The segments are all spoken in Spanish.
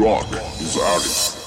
Rock is artist.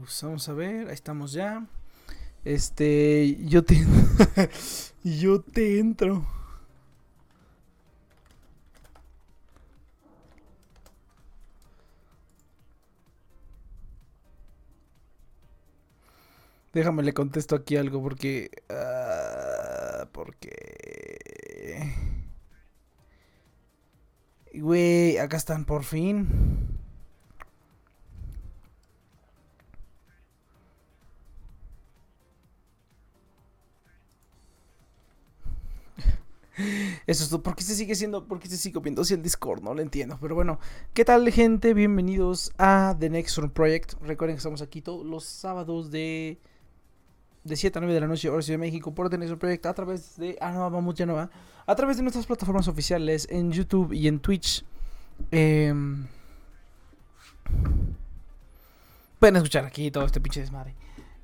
Eus. Vamos a ver, ahí estamos ya. Este, yo te. yo te entro. Déjame le contesto aquí algo porque. Uh, porque. Güey, acá están por fin. Eso es todo. ¿Por qué se sigue siendo? ¿Por qué se sigue viendo así el Discord? No lo entiendo. Pero bueno, ¿qué tal, gente? Bienvenidos a The Next Room Project. Recuerden que estamos aquí todos los sábados de, de 7 a 9 de la noche, hora Ciudad de México, por The Next Room Project a través de. Ah, no, vamos, ya no va. A través de nuestras plataformas oficiales en YouTube y en Twitch. Em, pueden escuchar aquí todo este pinche desmadre.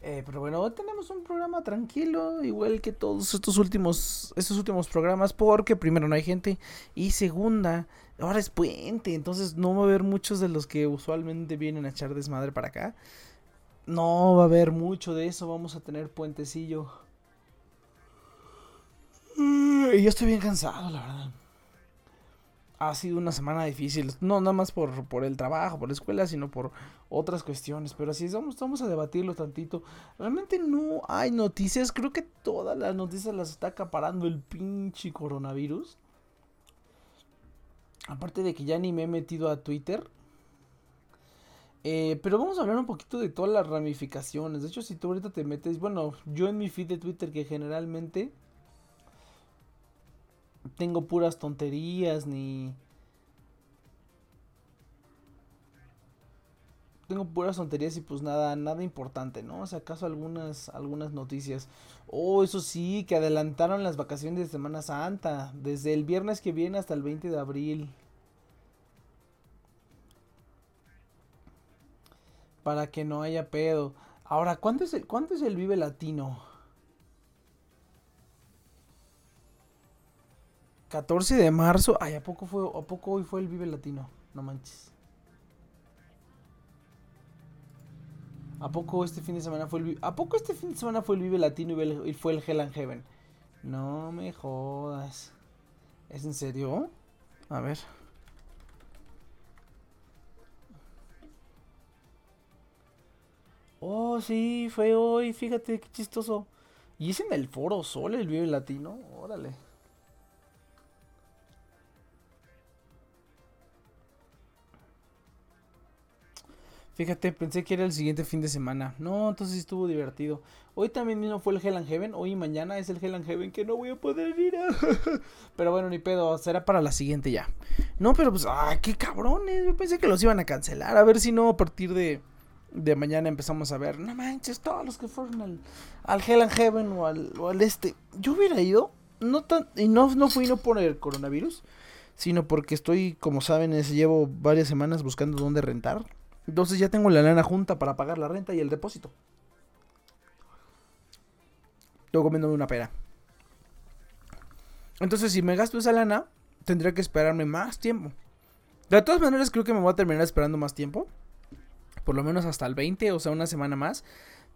Eh, pero bueno, tenemos un programa tranquilo, igual que todos estos últimos, estos últimos programas, porque primero no hay gente y segunda, ahora es puente, entonces no va a haber muchos de los que usualmente vienen a echar desmadre para acá. No va a haber mucho de eso, vamos a tener puentecillo. Y yo estoy bien cansado, la verdad ha sido una semana difícil. No nada más por, por el trabajo, por la escuela, sino por otras cuestiones. Pero así vamos, vamos a debatirlo tantito. Realmente no hay noticias. Creo que todas las noticias las está acaparando el pinche coronavirus. Aparte de que ya ni me he metido a Twitter. Eh, pero vamos a hablar un poquito de todas las ramificaciones. De hecho, si tú ahorita te metes, bueno, yo en mi feed de Twitter que generalmente tengo puras tonterías ni... Tengo puras tonterías y pues nada, nada importante, ¿no? O sea, acaso algunas, algunas noticias. Oh, eso sí, que adelantaron las vacaciones de Semana Santa. Desde el viernes que viene hasta el 20 de abril. Para que no haya pedo. Ahora, ¿cuánto es el, cuánto es el Vive Latino? 14 de marzo. Ay, ¿a poco fue, a poco hoy fue el Vive Latino? No manches. ¿A poco este fin de semana fue el ¿A poco este fin de semana fue el Vive Latino y fue el Hell and Heaven? No me jodas. ¿Es en serio? A ver. Oh, sí, fue hoy, fíjate qué chistoso. ¿Y es en el Foro Sol el Vive Latino? Órale. Fíjate, pensé que era el siguiente fin de semana. No, entonces estuvo divertido. Hoy también mismo fue el Hell and Heaven. Hoy y mañana es el Hell and Heaven que no voy a poder ir. A... pero bueno, ni pedo. Será para la siguiente ya. No, pero pues, ¡ay, qué cabrones! Yo pensé que los iban a cancelar. A ver si no a partir de, de mañana empezamos a ver. No manches, todos los que fueron al, al Hell and Heaven o al, o al este. Yo hubiera ido. No tan, y no, no fui no por el coronavirus. Sino porque estoy, como saben, llevo varias semanas buscando dónde rentar entonces ya tengo la lana junta para pagar la renta y el depósito. Estoy comiéndome una pera. Entonces, si me gasto esa lana, tendría que esperarme más tiempo. De todas maneras, creo que me voy a terminar esperando más tiempo. Por lo menos hasta el 20, o sea, una semana más.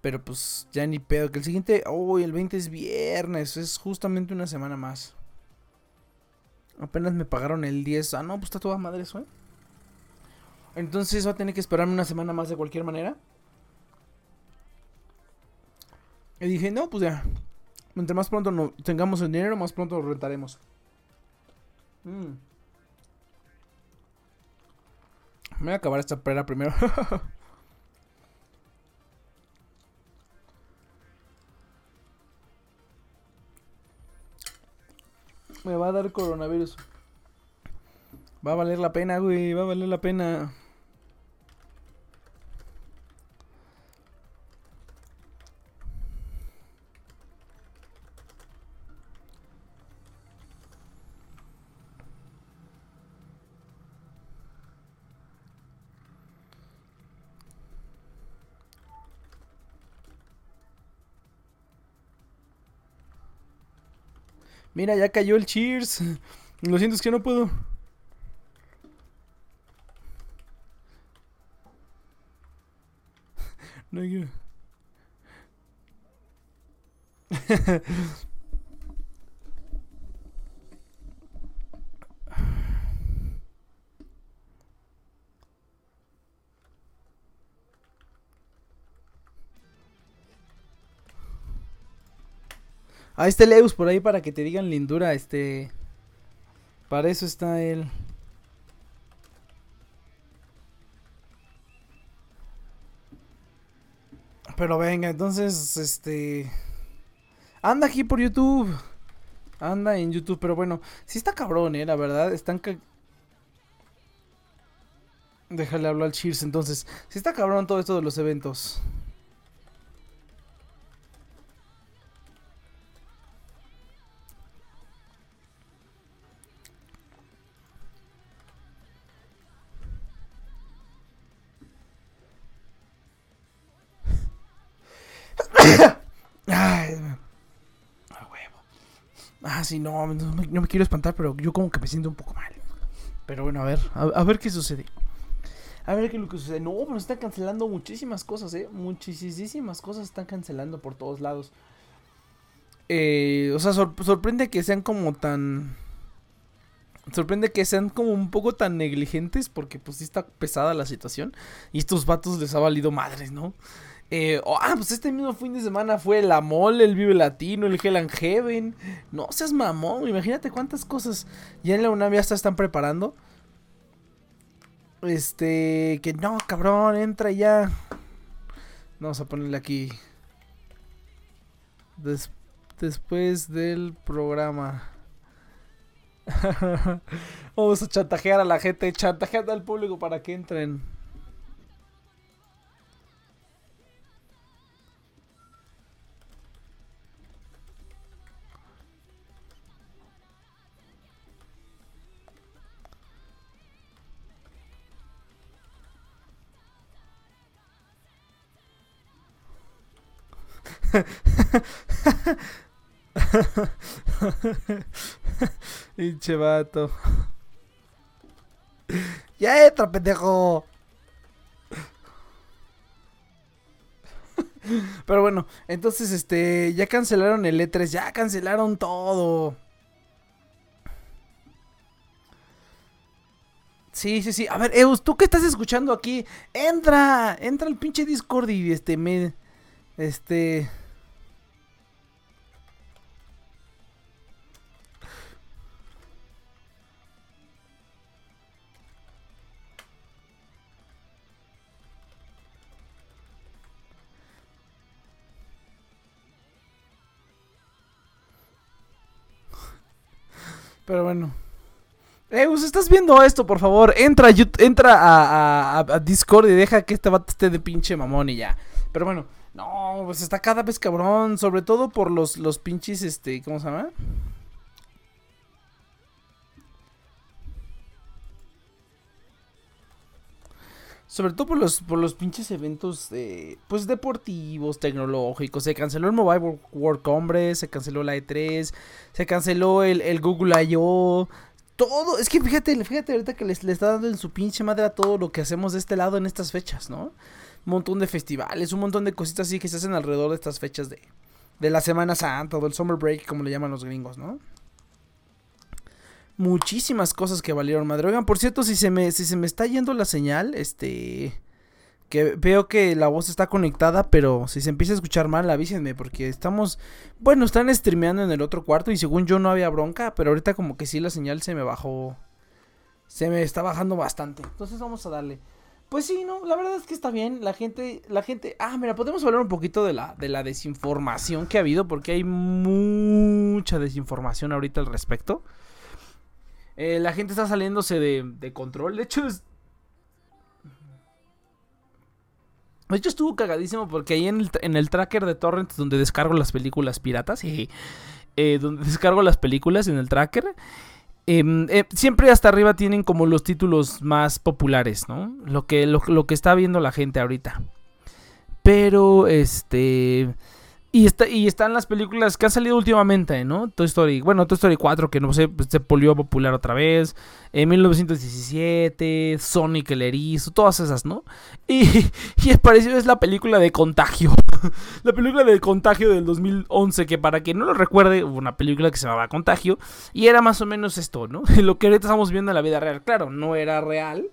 Pero pues ya ni pedo. Que el siguiente. Oh, el 20 es viernes. Es justamente una semana más. Apenas me pagaron el 10. Ah, no, pues está toda madre eso, ¿eh? Entonces va a tener que esperarme una semana más de cualquier manera. Y dije, no, pues ya. Mientras más pronto no tengamos el dinero, más pronto lo rentaremos. Mm. Me voy a acabar esta pera primero. Me va a dar coronavirus. Va a valer la pena, güey. Va a valer la pena. Mira, ya cayó el cheers. Lo siento, es que no puedo. No Ahí está el Eus por ahí para que te digan lindura, este... Para eso está él. Pero venga, entonces, este... Anda aquí por YouTube. Anda en YouTube, pero bueno, sí está cabrón, eh, la verdad. Están... ca- Déjale hablar al Cheers entonces. Sí está cabrón todo esto de los eventos. Ah, sí, no, no, me- quiero espantar, pero yo como que me siento un poco mal. Pero bueno, a ver, a, ver qué sucede. A ver qué es lo que sucede. No, pero están cancelando muchísimas cosas, eh. Muchísimas cosas están cancelando por todos lados. Eh, o sea, sor- sorprende que sean como tan... Sorprende que sean como un poco tan negligentes porque pues sí está pesada la situación. Y estos vatos les ha valido madres, ¿no? Eh, oh, ah, pues este mismo fin de semana fue la Mole, el Vive Latino, el Hell and Heaven. No seas mamón, imagínate cuántas cosas ya en la UNAM ya se están preparando. Este, que no, cabrón, entra ya. Vamos a ponerle aquí. Des- después del programa. Vamos a chantajear a la gente, chantajeando al público para que entren. Pinche vato. Ya entra, pendejo. Pero bueno, entonces este ya cancelaron el E3, ya cancelaron todo. Sí, sí, sí. A ver, Eus, tú que estás escuchando aquí, entra, entra al pinche Discord y este me este Pero bueno. Eus, estás viendo esto, por favor. Entra, entra a- a- a Discord y deja que este vato esté de pinche mamón y ya. Pero bueno, no, pues está cada vez cabrón. Sobre todo por los, los pinches, este, ¿cómo se llama? Sobre todo por los, por los pinches eventos, eh, pues deportivos, tecnológicos. Se canceló el Mobile World- Congress, se canceló la E3, se canceló el, el Google I.O. Todo, es que fíjate, fíjate ahorita que les, le está dando en su pinche madre a todo lo que hacemos de este lado en estas fechas, ¿no? Un montón de festivales, un montón de cositas así que se hacen alrededor de estas fechas de, de la Semana Santa o del Summer Break, como le llaman los gringos, ¿no? Muchísimas cosas que valieron madre. Oigan, por cierto, si se me, si se me está yendo la señal, este... Que veo que la voz está conectada, pero si se empieza a escuchar mal, avísenme, porque estamos... Bueno, están streameando en el otro cuarto y según yo no había bronca, pero ahorita como que sí la señal se me bajó... Se me está bajando bastante. Entonces vamos a darle. Pues sí, no, la verdad es que está bien. La gente, la gente... Ah, mira, podemos hablar un poquito de la, de la desinformación que ha habido, porque hay mucha desinformación ahorita al respecto. Eh, la gente está saliéndose de, control. De hecho. De hecho, estuvo cagadísimo porque ahí en el, tracker de Torrent donde descargo las películas piratas, y donde descargo las películas en el tracker, em, eh, siempre hasta arriba tienen como los títulos más populares, ¿no? Lo que, lo, lo que está viendo la gente ahorita. Pero, este... Y, está, y están las películas que han salido últimamente, ¿no? Toy Story, bueno, Toy Story 4, que no sé, pues, se volvió popular otra vez. En 1917, Sonic el Erizo, todas esas, ¿no? Y, y parecido es la película de Contagio. la película de Contagio del 2011, que para quien no lo recuerde, hubo una película que se llamaba Contagio. Y era más o menos esto, ¿no? Lo que ahorita estamos viendo en la vida real. Claro, no era real.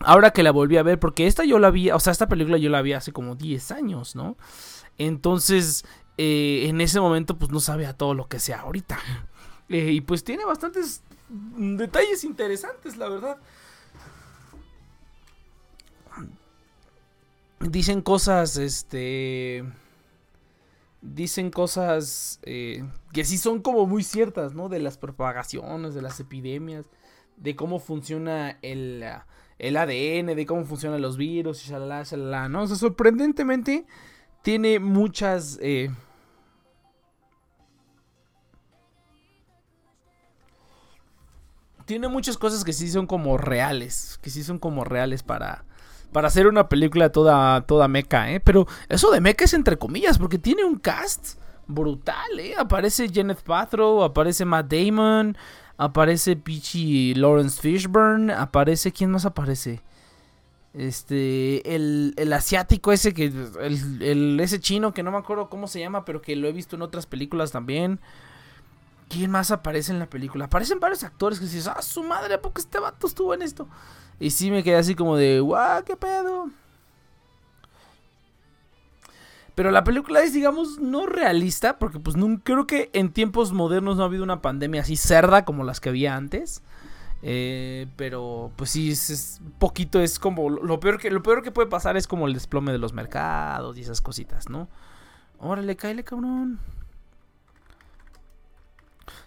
Ahora que la volví a ver, porque esta yo la vi, o sea, esta película yo la vi hace como 10 años, ¿no? Entonces, eh, en ese momento, pues no sabía todo lo que sea ahorita. Eh, y pues tiene bastantes detalles interesantes, la verdad. Dicen cosas, este... Dicen cosas eh, que sí son como muy ciertas, ¿no? De las propagaciones, de las epidemias, de cómo funciona el, el ADN, de cómo funcionan los virus, y shalala, shalala, ¿no? O sea, sorprendentemente tiene muchas... Eh, tiene muchas cosas que sí son como reales, que sí son como reales para, para hacer una película toda, toda meca, ¿eh? Pero eso de meca es entre comillas, porque tiene un cast brutal, ¿eh? Aparece Jeneth Paltrow, aparece Matt Damon, aparece Peachy Lawrence Fishburne, aparece... ¿Quién más aparece? Este, el, el asiático ese que, el, ese chino que no me acuerdo cómo se llama, pero que lo he visto en otras películas también. ¿Quién más aparece en la película? Aparecen varios actores que dices, ah, su madre, ¿por qué este vato estuvo en esto? Y sí me quedé así como de, guau, qué pedo. Pero la película es, digamos, no realista, porque pues no, creo que en tiempos modernos no ha habido una pandemia así cerda como las que había antes. Eh, pero pues sí, es, poquito, es como lo peor, que, lo peor que puede pasar es como el desplome de los mercados y esas cositas, ¿no? Órale, cáele, cabrón.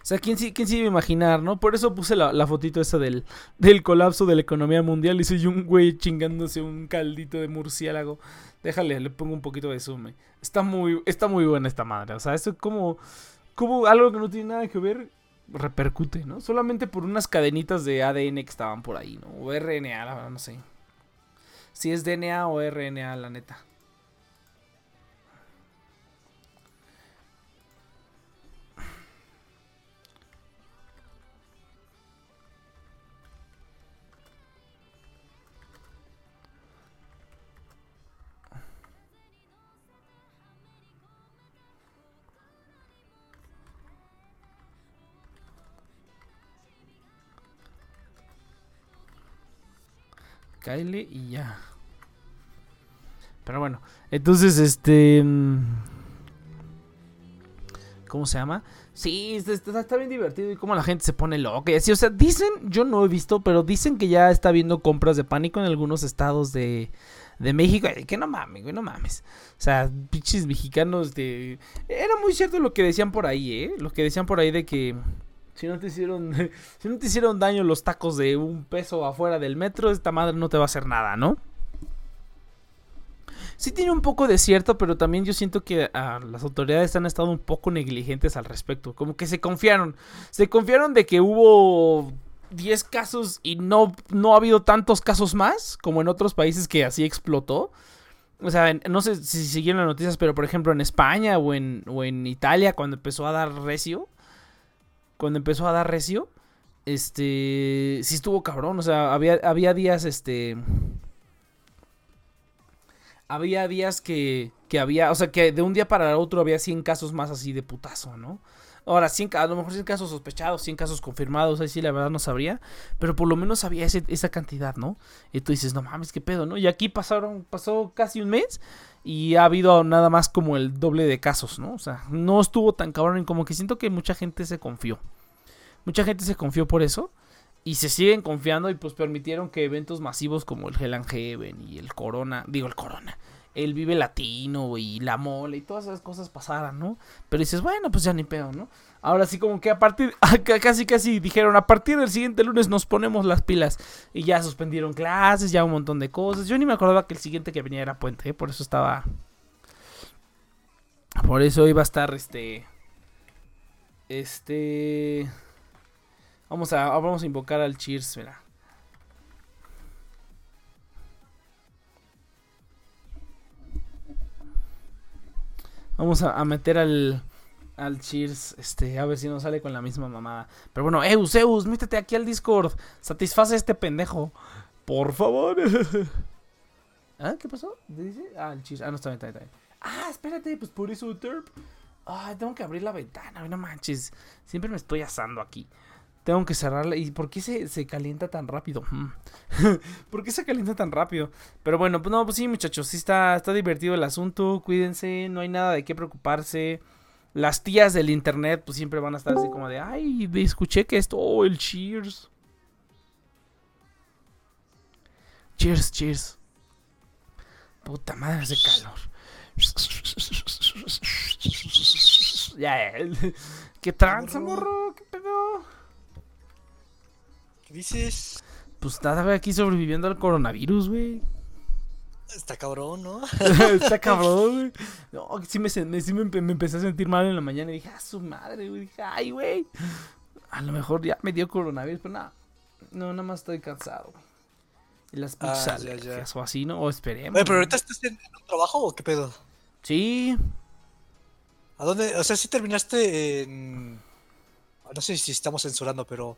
O sea, ¿quién, quién se iba a imaginar, no? Por eso puse la, fotito esa del, del colapso de la economía mundial y soy un güey chingándose un caldito de murciélago. Déjale, le pongo un poquito de zoom. Está muy, está muy buena esta madre. O sea, esto es como, como algo que no tiene nada que ver repercute, ¿no? Solamente por unas cadenitas de ADN que estaban por ahí, ¿no? O RNA, la verdad, no sé. Si es DNA o RNA, la neta. Kylie y ya. Pero bueno, entonces este... Mm, ¿Cómo se llama? Sí, está, bien divertido y cómo la gente se pone loca. Y así, o sea, dicen, yo no he visto, pero dicen que ya está habiendo compras de pánico en algunos estados de, de México. Que no mames, güey, no mames. O sea, pinches mexicanos de... Era muy cierto lo que decían por ahí, ¿eh? Lo que decían por ahí de que si no te hicieron, si no te hicieron daño los tacos de un peso afuera del metro, esta madre no te va a hacer nada, ¿no? Sí tiene un poco de cierto, pero también yo siento que ah, las autoridades han estado un poco negligentes al respecto. Como que se confiaron. Se confiaron de que hubo 10 casos y no, no ha habido tantos casos más como en otros países que así explotó. O sea, no sé si siguieron las noticias, pero por ejemplo en España o en, o en Italia cuando empezó a dar recio cuando empezó a dar recio, este, sí estuvo cabrón, o sea, había, había días, este, había días que, que había, o sea, que de un día para el otro había 100 casos más así de putazo, ¿no? Ahora, 100, a lo mejor 100 casos sospechados, 100 casos confirmados, ahí sí la verdad no sabría, pero por lo menos había esa cantidad, ¿no? Y tú dices, no mames, qué pedo, ¿no? Y aquí pasaron, pasó casi un mes y ha habido nada más como el doble de casos, ¿no? O sea, no estuvo tan cabrón como que siento que mucha gente se confió. Mucha gente se confió por eso y se siguen confiando y pues permitieron que eventos masivos como el Hell and Heaven y el Corona, digo el Corona, el Vive Latino y la Mole y todas esas cosas pasaran, ¿no? Pero dices, bueno, pues ya ni pedo, ¿no? Ahora sí como que a partir, casi casi dijeron, a partir del siguiente lunes nos ponemos las pilas y ya suspendieron clases, ya un montón de cosas. Yo ni me acordaba que el siguiente que venía era puente, ¿eh? por eso estaba... Por eso iba a estar este... Este... Vamos a, vamos a invocar al Cheers, mira. Vamos a, a meter al, al Cheers, este, a ver si nos sale con la misma mamá. Pero bueno, Eus, Eus, métete aquí al Discord. Satisface a este pendejo. Por favor. ¿Ah? ¿Qué pasó? Ah, el Cheers. Ah, no, está bien, está bien, está bien. Ah, espérate, pues por eso, Terp. Ay, tengo que abrir la ventana, no manches. Siempre me estoy asando aquí. Tengo que cerrarla. ¿Y por qué se, se calienta tan rápido? Mm. ¿Por qué se calienta tan rápido? Pero bueno, pues no, pues sí, muchachos. Sí está, está divertido el asunto. Cuídense, no hay nada de qué preocuparse. Las tías del internet, pues siempre van a estar así como de, ay, escuché que esto, oh, el cheers. Cheers, cheers. Puta madre, hace calor. Ya, ya. ¿Qué tranza, morro? ¿Qué pedo? ¿Qué dices? Pues nada, güey, aquí sobreviviendo al coronavirus, güey. Está cabrón, ¿no? Está cabrón, güey. No, sí, me, sí me, empe- me empecé a sentir mal en la mañana y dije, ah, su madre, güey. Dije, ay, güey. A lo mejor ya me dio coronavirus, pero nada. No, nada más estoy cansado, güey. Y las pinches Ah, ya, ya. alergias o así, ¿no? O esperemos. Oye, pero ahorita estás en, un trabajo o qué pedo? Sí, ¿A dónde? O sea, si terminaste en. No sé si estamos censurando, pero.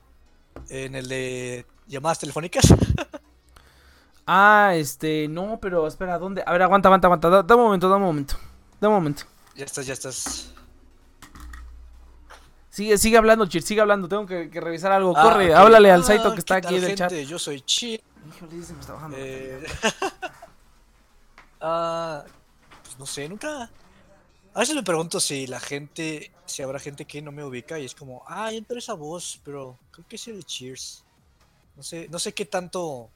En el de llamadas telefónicas. Ah, este, no, pero espera, ¿dónde? A ver, aguanta, aguanta, aguanta. Da, da un momento, da un momento. Da un momento. ya estás, ya estás. Sigue, sigue hablando, Chir, sigue hablando. Tengo que, que revisar algo. Ah, Corre, háblale al Ah, Saito que ¿qué está aquí en el chat. Yo soy Chi. Híjole, se me está bajando. Eh, ah, pues no sé, nunca. A veces me pregunto si la gente, si habrá gente que no me ubica y es como, ah, yo entré esa voz, pero creo que es el de Cheers. No sé, no sé qué tanto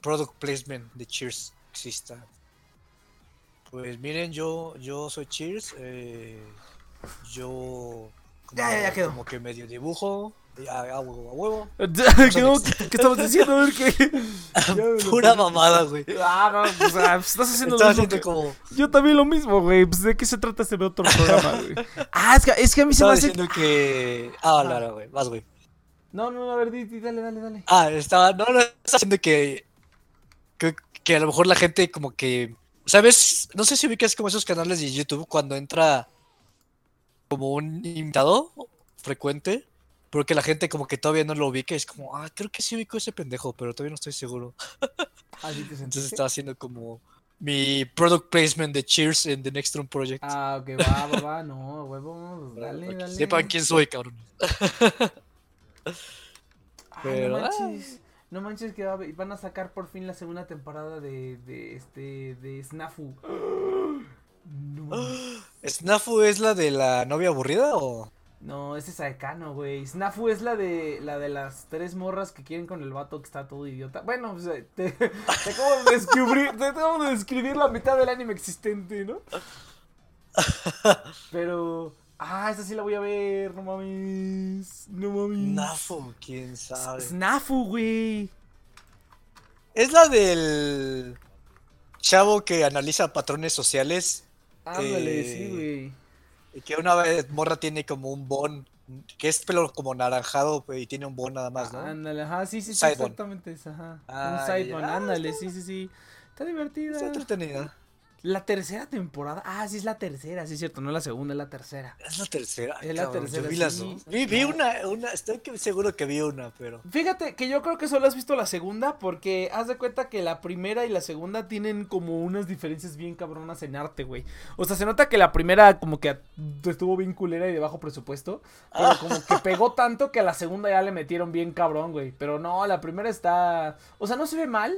product placement de Cheers exista. Pues miren, yo, yo soy Cheers, eh, yo como, Ya, ya, ya quedó. como que medio dibujo, a, a huevo, a huevo. ¿Qué, ¿Qué estamos diciendo? A ver qué. Pura mamada, güey. Ah, no, pues, ah, pues, estás haciendo Estaba lo mismo. que- como. Yo también lo mismo, güey. Pues de qué se trata ese otro programa, güey. Ah, es que, es que a mí se me Estaba hace. diciendo que. Ah, no, no, güey. Vas, güey. No, no, a ver, di, di, dale, dale, dale. Ah, estaba. No, no, estaba diciendo que, que. que a lo mejor la gente, como que. ¿Sabes? No sé si ubicas como esos canales de YouTube cuando entra. Como un invitado frecuente. Porque la gente, como que todavía no lo ubica. Es como, ah, creo que sí ubico ese pendejo, pero todavía no estoy seguro. Así te Entonces estaba haciendo como. Mi product placement de Cheers en The Next Room Project. Ah, ok, va, va, va. No, huevo. Dale, dale. sepan quién soy, cabrón. Ay, Pero, no manches. No manches que va- van a sacar por fin la segunda temporada de, de este de Snafu. No, ¿Snafu es la de la novia aburrida o.? No, ese es Saekano, güey. Snafu es la de la de las tres morras que quieren con el vato que está todo idiota. Bueno, pues, te, te acabo de descubrir, te acabo de describir la mitad del anime existente, ¿no? Pero ah, esa sí la voy a ver, no mames. No mames. Snafu, quién sabe. Snafu, güey. Es la del chavo que analiza patrones sociales Ándale, Eh, sí, güey. Y que una vez morra tiene como un bon, que es pelo como naranjado y tiene un bon nada más, ¿no? Ándale, ajá, sí, sí, sí, exactamente ajá. Ah, un. Ah, ándale, está- sí, sí, sí. Está divertida. Está entretenida. La tercera temporada. Ah, sí, es la tercera, sí, es cierto, no la segunda, es la tercera. Es la tercera. Es la cabrón, tercera, Yo vi las sí. dos. Vi, vi No. una, una, estoy seguro que vi una, pero. Fíjate que yo creo que solo has visto la segunda porque haz de cuenta que la primera y la segunda tienen como unas diferencias bien cabronas en arte, güey. O sea, se nota que la primera como que estuvo bien culera y de bajo presupuesto, pero Ah. como que pegó tanto que a la segunda ya le metieron bien cabrón, güey. Pero no, la primera está, o sea, no se ve mal,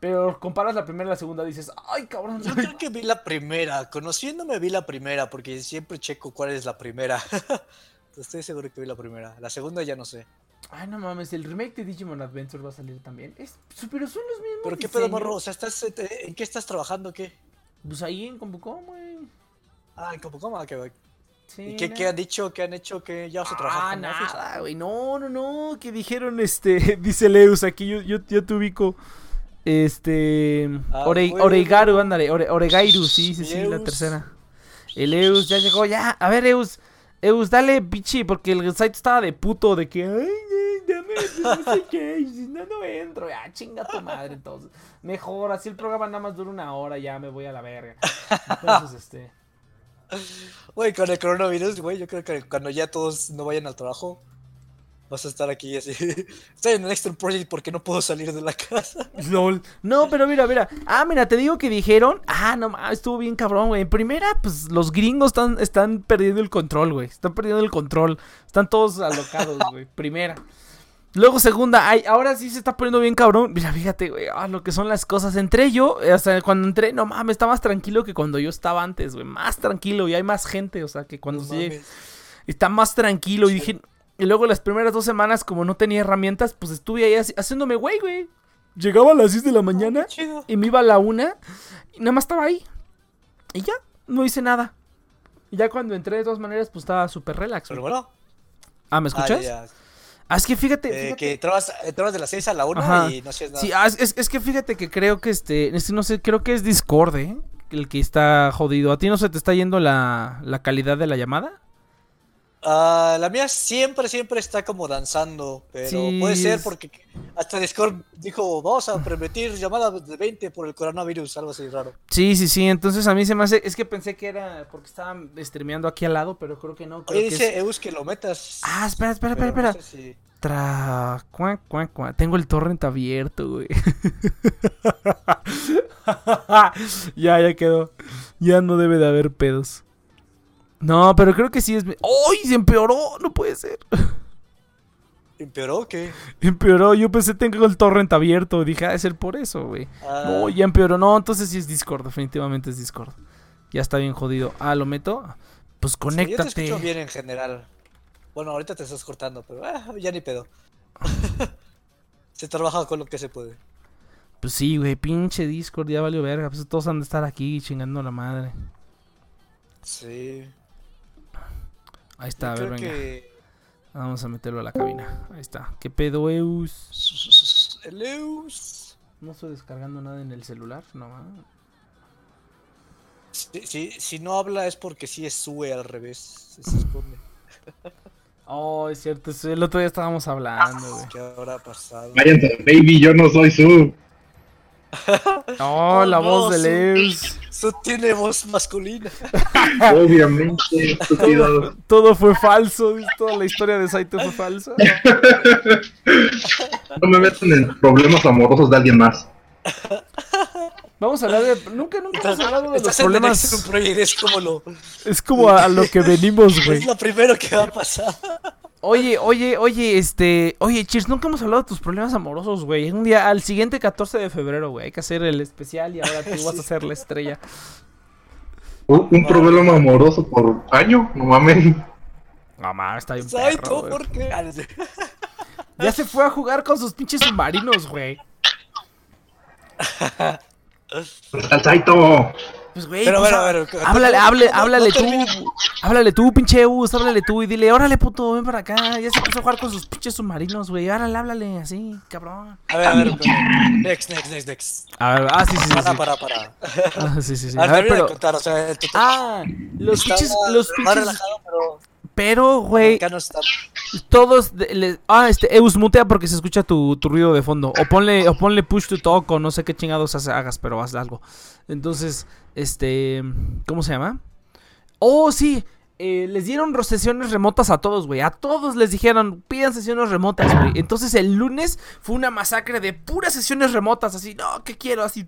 pero comparas la primera y la segunda dices, "Ay, cabrón." Yo creo que vi la primera. Conociéndome vi la primera, porque siempre checo cuál es la primera. Estoy seguro que vi la primera. La segunda ya no sé. Ay, no mames, el remake de Digimon Adventure va a salir también. Es, pero son los mismos ¿Pero qué pedo, morro? O sea, ¿estás, eh, ¿en qué estás trabajando? ¿Qué? Pues ahí en Compucom, güey. Ah, en Copacabana, que voy. Sí, ¿Y qué, nada. qué han dicho? ¿Qué han hecho? ¿Que ya vas a trabajar Ah, nada, güey. No, no, no. Que dijeron, este. Dice Leus, aquí yo, yo, yo te ubico. Este. Ah, Ore-. Oreigaru, ándale. Ore- Oregairu, sí, sí, sí, la tercera. El Eus ya llegó, ya. A ver, Eus. Eus, dale, pichi, porque el site estaba de puto de que. Ay, ay, dame, no sé qué. y si No, no entro. Ya, chinga tu madre, entonces. Mejor, así el programa nada más dura una hora, ya me voy a la verga. Entonces, este. Güey, con el coronavirus, güey, yo creo que cuando ya todos no vayan al trabajo, vas a estar aquí así. Estoy en el Extra Project porque no puedo salir de la casa. LOL. No, pero mira, mira. Ah, mira, te digo que dijeron. Ah, no mames, estuvo bien cabrón, güey. En primera, pues los gringos están, están perdiendo el control, güey. Están perdiendo el control. Están todos alocados, güey. Primera. Luego, segunda, ay, ahora sí se está poniendo bien cabrón. Mira, fíjate, güey, ah, lo que son las cosas. Entré yo, o sea, cuando entré, no mames, está más tranquilo que cuando yo estaba antes, güey. Más tranquilo y hay más gente, o sea, que cuando No sí está más tranquilo. Y dije, y luego las primeras dos semanas, como no tenía herramientas, pues estuve ahí haci- haciéndome güey, güey. Llegaba a las 6 de la mañana Qué chido. y me iba a la una y nada más estaba ahí. Y ya, no hice nada. Y ya cuando entré de todas maneras, pues estaba súper relax. Pero bueno, Ah, ¿me ah, escuchas? ya. Ah, es que fíjate, Eh, fíjate. que entrabas, entrabas de las 6 a la 1 Ajá. y no hacías nada. Sí, ah, es, es- es que fíjate que creo que este, este, no sé, creo que es Discord, ¿eh? El que está jodido. ¿A ti no se te está yendo la, la calidad de la llamada? Ah, la mía siempre, siempre está como danzando, pero Sí, puede ser porque hasta Discord dijo, vamos a permitir llamadas de 20 por el coronavirus, algo así raro. Sí, sí, sí. Entonces a mí se me hace, es que pensé que era porque estaba streameando aquí al lado, pero creo que no. Creo Oye, dice es- Eus que lo metas. Ah, espera, espera, pero espera, no espera. sé si- Tra... Tengo el torrent abierto, güey. ya, ya quedó. Ya no debe de haber pedos. No, pero creo que sí es... ¡Ay! Se empeoró. No puede ser. ¿Empeoró o qué? Empeoró. Yo pensé tengo el torrent abierto. Dije, ha de ser por eso, güey. Ah, No, ya empeoró. No, entonces sí es Discord. Definitivamente es Discord. Ya está bien jodido. Ah, ¿lo meto? Pues sí, yo te conéctate. escucho bien en general. Bueno, ahorita te estás cortando, pero ah, ya ni pedo. se trabaja con lo que se puede. Pues sí, güey. Pinche Discord. Ya valió verga. Pues todos han de estar aquí chingando la madre. Sí. Ahí está, a ver, venga. que... Vamos a meterlo a la cabina. Ahí está. ¿Qué pedo, Eus? El Eus. No estoy descargando nada en el celular, no va. Si, si, si no habla es porque sí es sube al revés. Se esconde. Oh, es cierto. El otro día estábamos hablando, güey. ¿Qué habrá pasado? Váyanse, baby, yo no soy su. Oh, la no, voz del sí. Eus. Su tiene voz masculina. Obviamente, estúpido. Todo fue falso. Toda la historia de Saito fue falsa. No me metan en problemas amorosos de alguien más. Vamos a hablar de. Nunca, nunca hemos hablado de los problemas. Project, es como lo. Es como a, a lo que venimos, güey. Es lo primero que va a pasar. Oye, oye, oye, este. Oye, Cheers, nunca hemos hablado de tus problemas amorosos, güey. Un día, al siguiente 14 de febrero, güey. Hay que hacer el especial y ahora tú vas a ser la estrella. Un, un problema amoroso por año, no mames. No mames, está bien tú, güey. ¿por qué? Ah. Ya se fue a jugar con sus pinches submarinos, güey. Al Saito. Pues, güey, Pero, pues, bueno, há- a ver, no- háblale, no háblale tú. Háblale tú, pinche Eus, háblale tú y dile, órale, puto, ven para acá. Ya se puso a jugar con sus pinches submarinos, güey. Órale, háblale, así, cabrón. A ver, a ver, pero- next, next, next, next. A ver, ah, sí, sí, sí. Para, para, para. Ah, sí, sí, sí. A ver, pero. contar, o sea, Ah, los pinches, los más pinches. relajado, pero Pero, güey, no está. todos. ah, este, Eus, mutea porque se escucha tu, tu ruido de fondo. O ponle, o ponle push to talk o no sé qué chingados hagas, pero haz algo. Entonces, este. ¿Cómo se llama? Oh, sí. eh, les dieron ro- sesiones remotas a todos, güey. A todos les dijeron, pidan sesiones remotas, güey. Entonces el lunes fue una masacre de puras sesiones remotas. Así, no, ¿qué quiero? Así.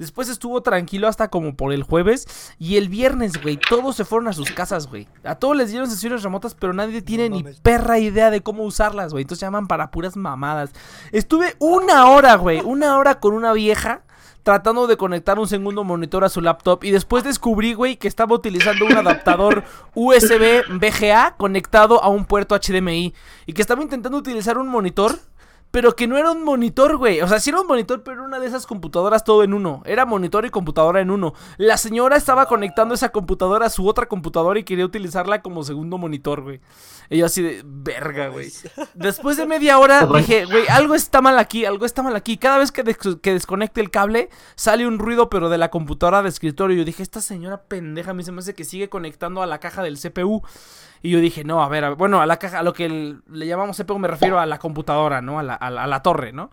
Después estuvo tranquilo hasta como por el jueves. Y el viernes, güey, todos se fueron a sus casas, güey. A todos les dieron sesiones remotas, pero nadie tiene ni mames. perra idea de cómo usarlas, güey. Entonces llaman para puras mamadas. Estuve una hora, güey, una hora con una vieja tratando de conectar un segundo monitor a su laptop. Y después descubrí, güey, que estaba utilizando un adaptador USB VGA conectado a un puerto HDMI. Y que estaba intentando utilizar un monitor. Pero que no era un monitor, güey. O sea, sí era un monitor, pero era una de esas computadoras todo en uno. Era monitor y computadora en uno. La señora estaba conectando esa computadora a su otra computadora y quería utilizarla como segundo monitor, güey. Y yo así de verga, güey. Después de media hora dije, güey, algo está mal aquí, algo está mal aquí. Cada vez que, des- que desconecte el cable, sale un ruido, pero de la computadora de escritorio. Yo dije, esta señora pendeja, a mí se me hace que sigue conectando a la caja del CPU. Y yo dije, no, a ver, bueno, a la caja, a lo que le llamamos CPU me refiero a la computadora, ¿no? A la, a la- torre, ¿no?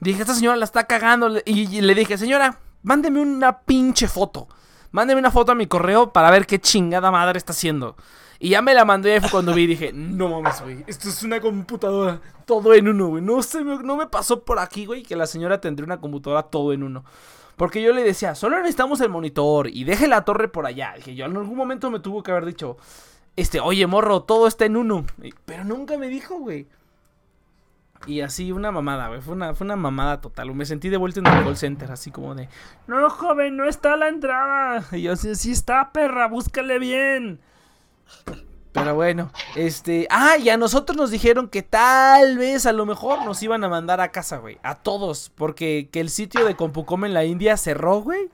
Dije, esta señora la está cagando. Y, le dije, señora, mándeme una pinche foto. mándeme una foto a mi correo para ver qué chingada madre está haciendo. Y ya me la mandó y cuando vi y dije, no mames, güey, esto es una computadora, todo en uno, güey. No, se me, no me pasó por aquí, güey, que la señora tendría una computadora todo en uno. Porque yo le decía, solo necesitamos el monitor y deje la torre por allá. Dije, yo en algún momento me tuvo que haber dicho, este, oye, morro, todo está en uno. Pero nunca me dijo, güey. Y así, una mamada, güey. Fue una, fue una mamada total. Me sentí de vuelta en el call center, así como de, no, joven, no está la entrada. Y yo así, sí está, perra, búscale bien. Pero bueno, este. Ah, y a nosotros nos dijeron que tal vez a lo mejor nos iban a mandar a casa, güey. A todos. Porque que el sitio de Compucom en la India cerró, güey.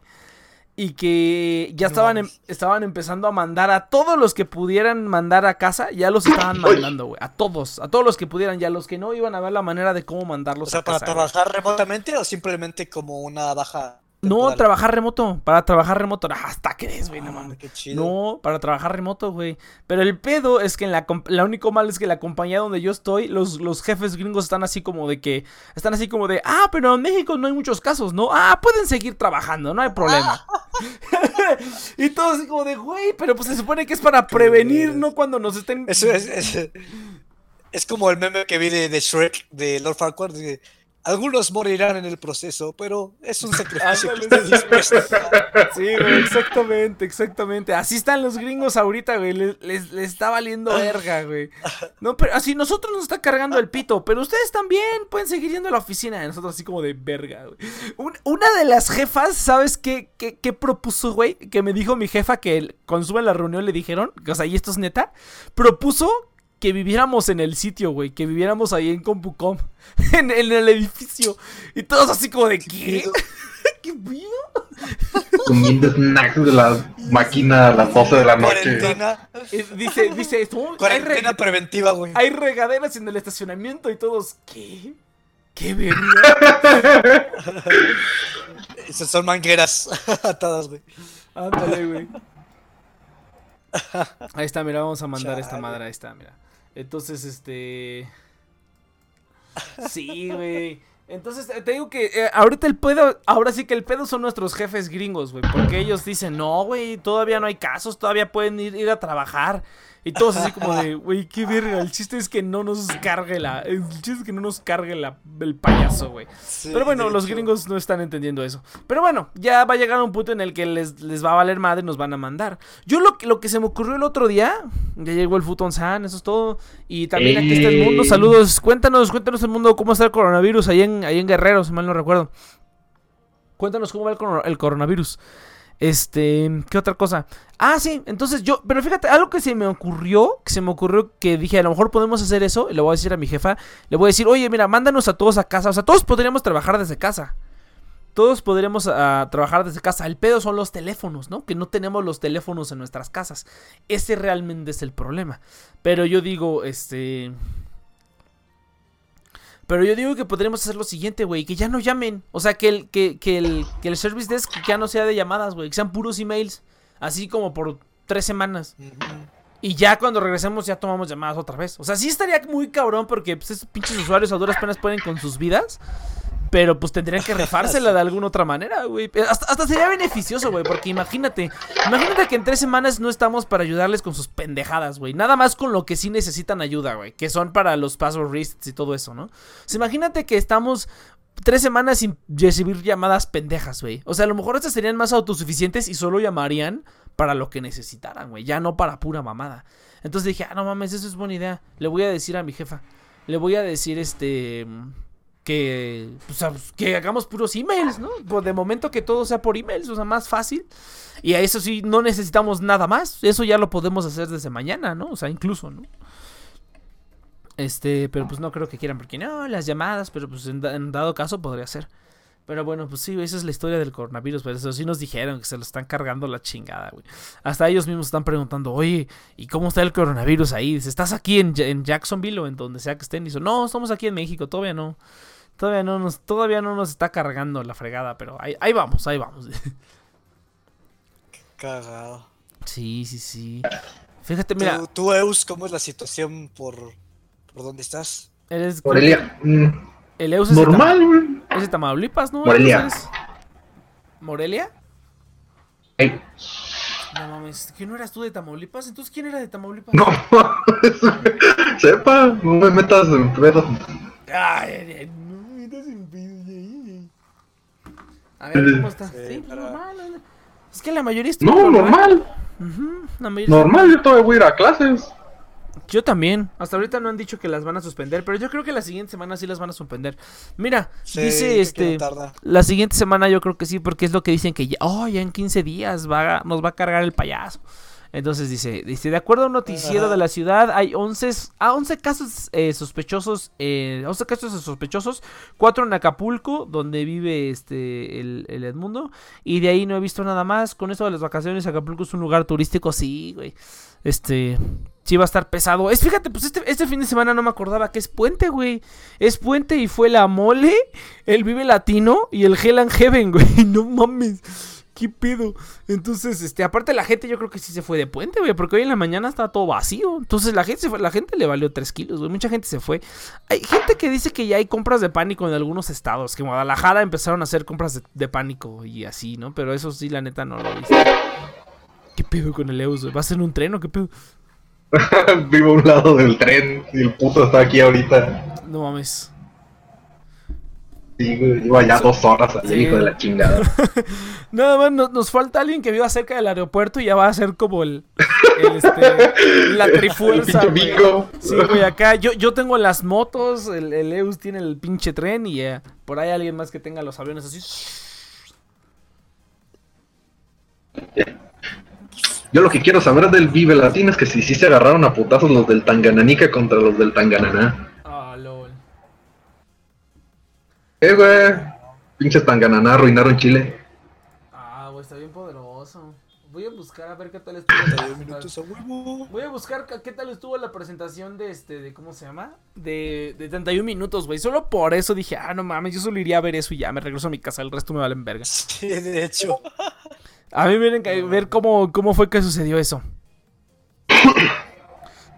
Y que ya estaban, em- estaban empezando a mandar a todos los que pudieran mandar a casa. Ya los estaban mandando, güey. A todos. A todos los que pudieran. Ya los que no iban a ver la manera de cómo mandarlos O sea, a para casa. trabajar remotamente o simplemente como una baja. No, trabajar remoto. Para trabajar remoto. Ah, Hasta crees, güey. No Ah, mames. qué chido. No, para trabajar remoto, güey. Pero el pedo es que en la, único mal es que la compañía donde yo estoy, los, los jefes gringos están así como de que, están así como de, ah, pero en México no hay muchos casos, ¿no? Ah, pueden seguir trabajando, no hay problema. y todo así como de, güey, pero pues se supone que es para prevenir, ¿no? Cuando nos estén... Eso es, es, es como el meme que vi de, de Shrek, de Lord Farquaad. de, Algunos morirán en el proceso, pero es un sacrificio que estoy dispuesto a-". Sí, güey, exactamente, exactamente. Así están los gringos ahorita, güey. Les, les- les está valiendo verga, güey. No, pero así nosotros nos está cargando el pito, pero ustedes también pueden seguir yendo a la oficina. Y nosotros así como de verga, güey. Un- una de las jefas, ¿sabes qué, qué, qué propuso, güey? Que me dijo mi jefa que cuando sube a la reunión le dijeron, o sea, y esto es neta, propuso que viviéramos en el sitio, güey, que viviéramos ahí en Compucom, en, en el edificio. Y todos así como de, ¿qué? ¿Qué pedo? Comiendo snacks de la máquina a las 12 de la noche. Cuarentena, Eh, Dice, dice, "No, hay, cuarentena re- preventiva, güey. hay regaderas en el estacionamiento y todos, ¿qué? ¿Qué verga? Esas son mangueras atadas, güey. Ándale, güey. Ahí está, mira, vamos a mandar esta Chale. madre, ahí está, mira. Entonces, este... Sí, güey. Entonces, eh, te digo que eh, ahorita el pedo, ahora sí que el pedo son nuestros jefes gringos, güey. Porque ellos dicen, no, güey, todavía no hay casos, todavía pueden ir, ir a trabajar. Y todos así como de, güey, qué verga. El chiste es que no nos cargue la. El chiste es que no nos cargue la, el payaso, güey. Sí, Pero bueno, los hecho. gringos no están entendiendo eso. Pero bueno, ya va a llegar un punto en el que les, les va a valer madre y nos van a mandar. Yo lo, que- lo que se me ocurrió el otro día, ya llegó el Futon San, eso es todo. Y también aquí está el mundo. Saludos, cuéntanos, cuéntanos el mundo, cómo está el coronavirus ahí en, ahí en Guerrero, si mal no recuerdo. Cuéntanos cómo va el coronavirus. Este, ¿qué otra cosa? Ah, sí, entonces yo, pero fíjate, algo que se me ocurrió, que se me ocurrió que dije, a lo mejor podemos hacer eso, y le voy a decir a mi jefa, le voy a decir, oye, mira, mándanos a todos a casa, o sea, todos podríamos trabajar desde casa. Todos podríamos trabajar desde casa. El pedo son los teléfonos, ¿no? Que no tenemos los teléfonos en nuestras casas. Ese realmente es el problema. Pero yo digo, este... Pero yo digo que podríamos hacer lo siguiente, güey, que ya no llamen. O sea, que el, que, que el, que el service desk ya no sea de llamadas, güey, que sean puros emails. Así como por tres semanas. Y ya cuando regresemos ya tomamos llamadas otra vez. O sea, sí estaría muy cabrón porque pues, esos pinches usuarios a duras penas pueden con sus vidas. Pero pues tendrían que rifársela de alguna otra manera, güey. Eh, Hasta, hasta sería beneficioso, güey. Porque imagínate, imagínate que en tres semanas no estamos para ayudarles con sus pendejadas, güey. Nada más con lo que sí necesitan ayuda, güey. Que son para los password resets y todo eso, ¿no? Sea, imagínate que estamos tres semanas sin recibir llamadas pendejas, güey. O sea, a lo mejor estas serían más autosuficientes y solo llamarían para lo que necesitaran, güey. Ya no para pura mamada. Entonces dije, ah, no mames, eso es buena idea. Le voy a decir a mi jefa. Le voy a decir, este... Que, que hagamos puros emails, ¿no? Pues de momento que todo sea por emails, o sea, más fácil. Y a eso sí, no necesitamos nada más. Eso ya lo podemos hacer desde mañana, ¿no? O sea, incluso, ¿no? Este, pero pues no creo que quieran, porque no, las llamadas, pero pues en, da- en dado caso podría ser. Pero bueno, pues sí, esa es la historia del coronavirus. Pero eso sí nos dijeron que se lo están cargando la chingada, güey. Hasta ellos mismos están preguntando, oye, ¿y cómo está el coronavirus ahí? Dice, ¿estás aquí en, en Jacksonville o en donde sea que estén? Dice, no, estamos aquí en México, todavía no. Todavía no nos, todavía no nos está cargando la fregada, pero ahí, ahí vamos, ahí vamos. Cagado. sí, sí, sí. Fíjate, mira, ¿Tú, tú, Eus, ¿cómo es la situación por, por dónde estás? eres Morelia. mm, el Eus es normal, güey. Tama- es de Tamaulipas, ¿no? Morelia. Es- ¿Morelia? Ey, No mames, ¿que no eras tú de Tamaulipas? Entonces, ¿quién era de Tamaulipas? no, sepa, no me metas en pedos. Ay, ay, ay, no me metas en pedos ahí. A ver, ¿cómo está? Sí, Sí, para- normal. ¿no? Es que la mayoría está No, normal, Ujú, la mayoría normal, yo todavía voy a ir a clases. Yo también. Hasta ahorita no han dicho que las van a suspender, pero yo creo que la siguiente semana sí las van a suspender. Mira, Sí, dice este no la siguiente semana yo creo que sí, porque es lo que dicen que ya, oh, ya en 15 días va, a- nos va a cargar el payaso. Entonces dice, dice, de acuerdo a un noticiero Ajá. de la ciudad, hay 11, a 11 casos eh, sospechosos, eh, 11 casos sospechosos, 4 en Acapulco, donde vive este el, el Edmundo, y de ahí no he visto nada más. Con eso de las vacaciones, Acapulco es un lugar turístico, sí, güey. Este, sí va a estar pesado. Es, fíjate, pues este, este fin de semana no me acordaba que es puente, güey. Es puente y fue la mole, el Vive Latino y el Hell and Heaven, güey. No mames. ¿Qué pedo? Entonces, este, aparte la gente yo creo que sí se fue de puente, güey, porque hoy en la mañana estaba todo vacío. Entonces la gente se fue, la gente le valió 3 kilos, güey. Mucha gente se fue. Hay gente que dice que ya hay compras de pánico en algunos estados, que en Guadalajara empezaron a hacer compras de, de pánico y así, ¿no? Pero eso sí, la neta no lo he visto. ¿Qué pedo con el Eus, güey? ¿Va a ser un tren o qué pedo? Vivo a un lado del tren y el puto está aquí ahorita. No mames. Sí, güey, dos horas al Sí. hijo de la chingada. Nada más nos, nos falta alguien que viva cerca del aeropuerto y ya va a ser como el, el, este, la trifuerza. El güey. Sí, güey, acá yo, yo tengo las motos, el, el Eus tiene el pinche tren y eh, por ahí alguien más que tenga los aviones así. Yo lo que quiero saber del Vive Latino es que si sí se agarraron a putazos los del Tangananica contra los del Tangananá. Eh, güey. Pinches Tangananá arruinaron Chile. Ah, güey, está bien poderoso. Voy a buscar a ver qué tal estuvo. 31 minutos a huevo. Voy a buscar ca- qué tal estuvo la presentación de este, de cómo se llama, de, de 31 minutos, güey. Solo por eso dije, ah, no mames, yo solo iría a ver eso y ya, me regreso a mi casa, el resto me valen verga. Sí, de hecho. A mí miren que ver cómo, cómo fue que sucedió eso.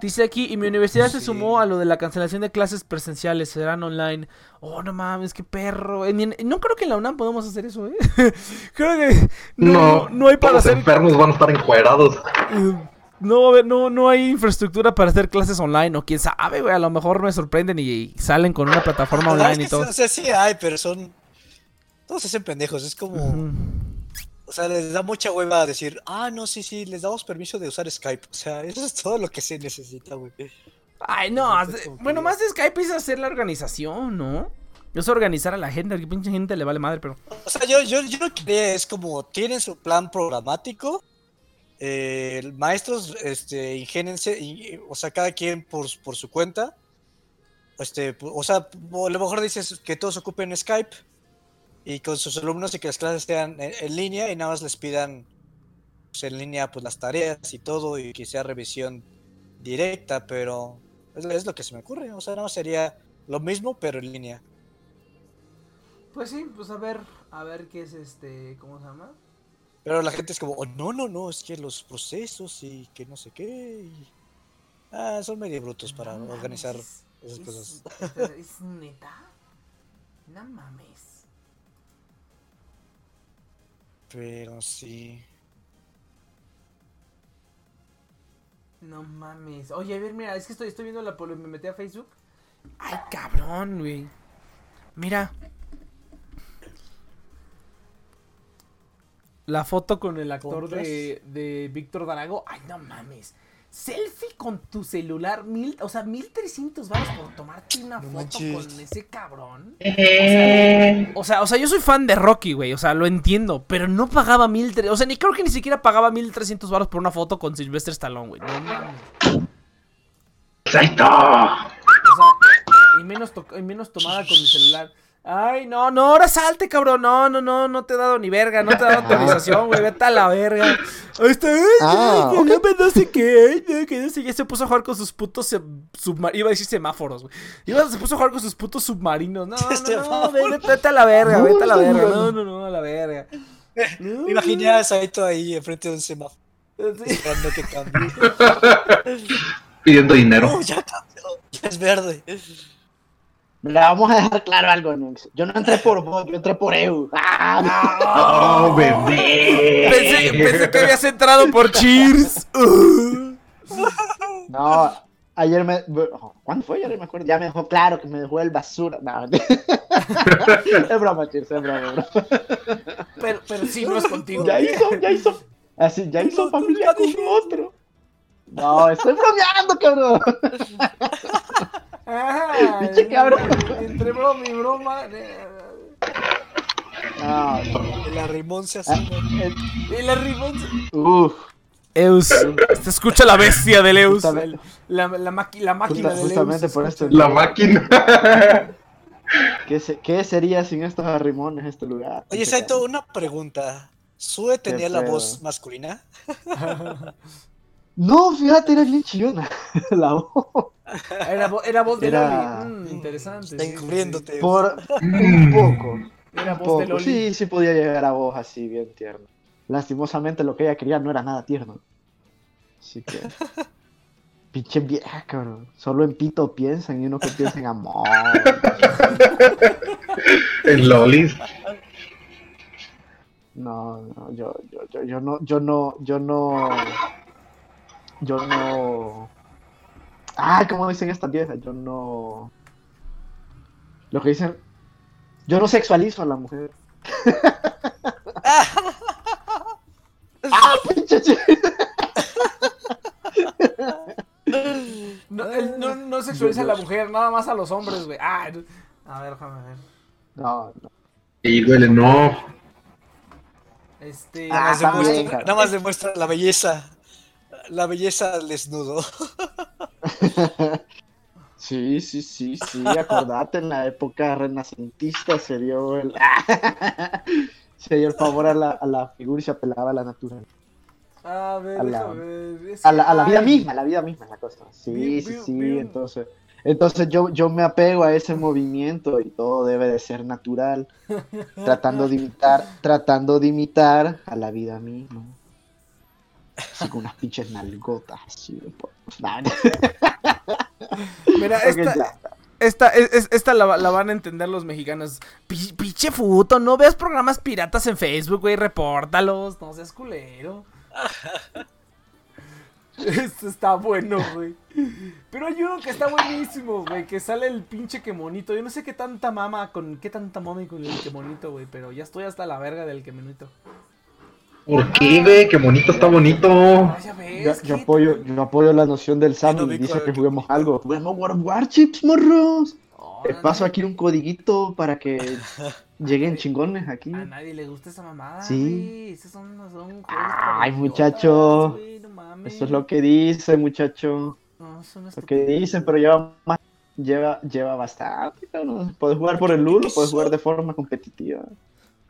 Dice aquí, y mi universidad se sumó a lo de la cancelación de clases presenciales, serán online. Oh, no mames, qué perro. En no creo que en la UNAM podamos hacer eso, ¿eh? creo que no, No, no hay para todos hacer... enfermos van a estar encuerados. eh, No, no, no hay infraestructura para hacer clases online, o quién sabe, güey, a lo mejor me sorprenden y salen con una plataforma La verdad online y es que todo. sí, O sea, sí hay, pero son. Todos hacen pendejos. Es como. O sea, les da mucha hueva decir, ah, no, sí, sí, les damos permiso de usar Skype. O sea, eso es todo lo que se necesita, güey. Ay, no, Entonces, que bueno, más de Skype es hacer la organización, ¿no? Es organizar a la gente, a que pinche gente le vale madre, pero... O sea, yo, yo, yo lo que diría es como, tienen su plan programático. eh, maestros, este, ingénense, y- o sea, cada quien por, por su cuenta. Este, o sea, a lo mejor dices que todos ocupen Skype y con sus alumnos y que las clases sean en, en línea y nada más les pidan pues, en línea pues las tareas y todo y que sea revisión directa, pero es, es lo que se me ocurre. O sea, no sería lo mismo, pero en línea. Pues sí, pues a ver, a ver qué es este, ¿cómo se llama? Pero la gente es como, "Oh, no, no, no, es que los procesos y que no sé qué. y- Ah, son medio brutos para No organizar mames, esas es- cosas. ¿Es, es neta? No mames. Pero sí. No mames. Oye, a ver, mira, es que estoy, estoy viendo la poli- me metí a Facebook. Ay, cabrón, güey. Mira. La foto con el actor de, de Víctor Darago. Ay, no mames. Selfie con tu celular, mil, o sea, mil trescientos baros por tomarte una No foto manches. con ese cabrón. O sea, o sea, yo soy fan de Rocky, güey, o sea, lo entiendo, pero no pagaba mil, tre- o sea, ni creo que ni siquiera pagaba mil trescientos baros por una foto con Sylvester Stallone, güey. No mames. ¡Exacto! O sea, y menos, to- y menos tomada con mi celular. Ay, no, no, ahora salte, cabrón. No, no, no, no te he dado ni verga, no te he dado autorización, güey. Vete a la verga. Ahí está, ay, Ah, ay, que no, me- no sé qué, ay, no, que no sé qué. Se puso a jugar con sus putos submarinos. Iba a decir semáforos, güey. Iba, se puso a jugar con sus putos submarinos. No, no, no, vete, vete a la verga, vete a la verga. No, no, no, a la verga. No, Me imaginé a Saito ahí enfrente de un semáforo Sí. esperando que cambie. Pidiendo dinero. No, ya cambió. Ya es verde. Mira, vamos a dejar claro algo, Nux. Yo no entré por vos, yo entré por EU. ¡Ah! ¡Oh, bebé! Pensé, pensé que habías entrado por Cheers. No, ayer me. ¿Cuándo fue? Ya no me acuerdo. Ya me dejó claro que me dejó el basura. No, es broma, Cheers, es broma. Pero, pero sí, no es contigo. Ya hizo, ya hizo. Así, ya hizo No, familia con otro. No, estoy bromeando, cabrón. Ajá, cabrón. Entre broma y broma. no. El arrimón se Ah, El arrimón. Uf, Eus. Se escucha la bestia del Eus. Justamente. La, la, maqui- la máquina justa- del justamente Eus. por esto. La máquina. ¿Qué, se- qué sería sin estos arrimones este lugar? Oye, Saito, una pregunta. ¿Sue tenía la voz masculina? No, fíjate, era bien chillona. La voz. Era, vo- era voz de Era- Loli. Mm, interesante. Está sí, sí, encubriéndote. Por Mm. un poco. sí. Era voz de. Loli. Sí, sí podía llegar a voz así, bien tierno. Lastimosamente lo que ella quería no era nada tierno. Así que. Pinche vieja, cabrón. Solo en pito piensan y uno que piensa en amor. En Lolis. No, no, yo, yo, yo, yo no, yo no, yo no, yo no. Ah, como dicen estas viejas, yo no. Lo que dicen, yo no sexualizo a la mujer. ah, pinche No, él no, no sexualiza a la mujer, nada más a los hombres, güey. Ah, no- a ver, déjame ver. No, no. Y duele, no. Este. Ah, Nada más demuestra- nada más demuestra la belleza. La belleza al desnudo. Sí, sí, sí, sí, acordate, en la época renacentista se dio el, se dio el favor a la, a la figura y se apelaba a la naturaleza. A ver, a la- déjame ver. es A la, a la vida misma, a la vida misma la cosa. Sí, Bien, sí, bien, sí, bien. entonces, entonces yo, yo me apego a ese movimiento y todo debe de ser natural, tratando de imitar, tratando de imitar a la vida misma. Así con unas pinches nalgotas, así, Mira, esta, ya. esta, es- es- esta la, la van a entender los mexicanos. Pi- Pinche futo, no veas programas piratas en Facebook, güey, repórtalos, no seas culero. Esto está bueno, güey. Pero hay uno que está buenísimo, güey, que sale el pinche quemonito. Yo no sé qué tanta mama con qué tanta mami con el quemonito, güey, pero ya estoy hasta la verga del quemonito. ¿Por qué, güey? Qué bonito está bonito. Ah, ya Yo, ves, yo ¿qué apoyo, yo apoyo la noción del Sam no dice que juguemos algo. Juguemos World of Warships, morros. Te paso aquí un codiguito para que lleguen chingones aquí. A nadie le gusta esa mamada. Sí. Esos son, son Ay, muchacho. no mames. Eso es lo que dice, muchacho. No, son Lo que dicen, pero lleva más, lleva, lleva bastante. cabrón. Puedes jugar por el LUL, puedes jugar de forma competitiva.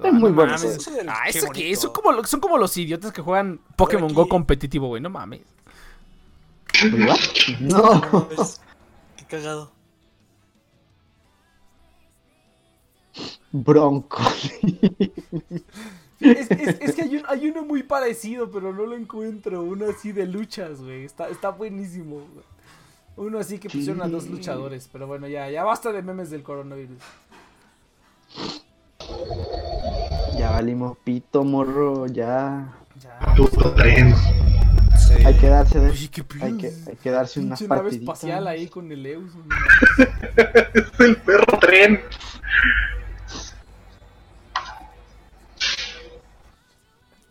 Ah, Es muy no bueno. mames. Ah, ¿eso qué qué? Son como, son como los idiotas que juegan Pokémon aquí- Go competitivo, güey. No mames. No. Qué cagado. Bronco. Es, es- es que hay, un- hay uno muy parecido, pero no lo encuentro. Uno así de luchas, güey. Está, está buenísimo. güey. Uno así que pusieron a dos luchadores. Pero bueno, ya, ya basta de memes del coronavirus. Ya valimos pito, morro. Ya. Ya. Puto tren. Sí. Hay que darse de. Oye, qué Hay que, hay que darse Pinche nave espacial ahí con el Eus. ¿no? Es el perro tren.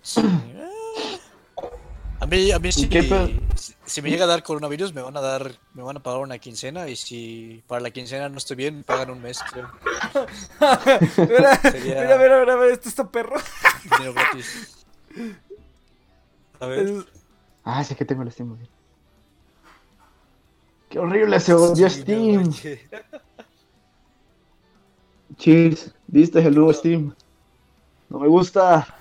Sí. A mí, a mí si, qué? Si- me llega a dar coronavirus me van a dar, me van a pagar una quincena y si para la quincena no estoy bien, me pagan un mes, creo. Mira, Sería- mira, mira, mira, mira, este está perro. Dinero gratis. A ver. Es- Ah, sí que tengo el Steam. Qué horrible se odió Sí, Steam. Cheers, ¿viste el nuevo Steam? No me gusta.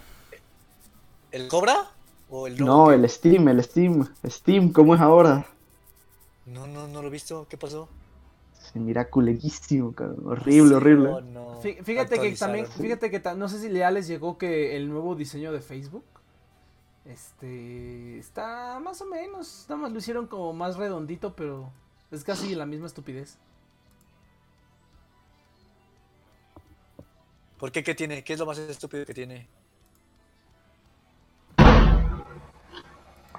¿El cobra? ¿O el No, el Steam, el Steam. Steam, ¿cómo es ahora? No, no, no lo he visto. ¿Qué pasó? Se mira culerísimo, cabrón. Horrible, Sí, horrible. no, no. Fí- Fíjate que también, fíjate que no sé si ya les llegó que el nuevo diseño de Facebook, este, está más o menos, nada más lo hicieron como más redondito, pero es casi la misma estupidez. ¿Por qué? ¿Qué tiene? ¿Qué es lo más estúpido que tiene?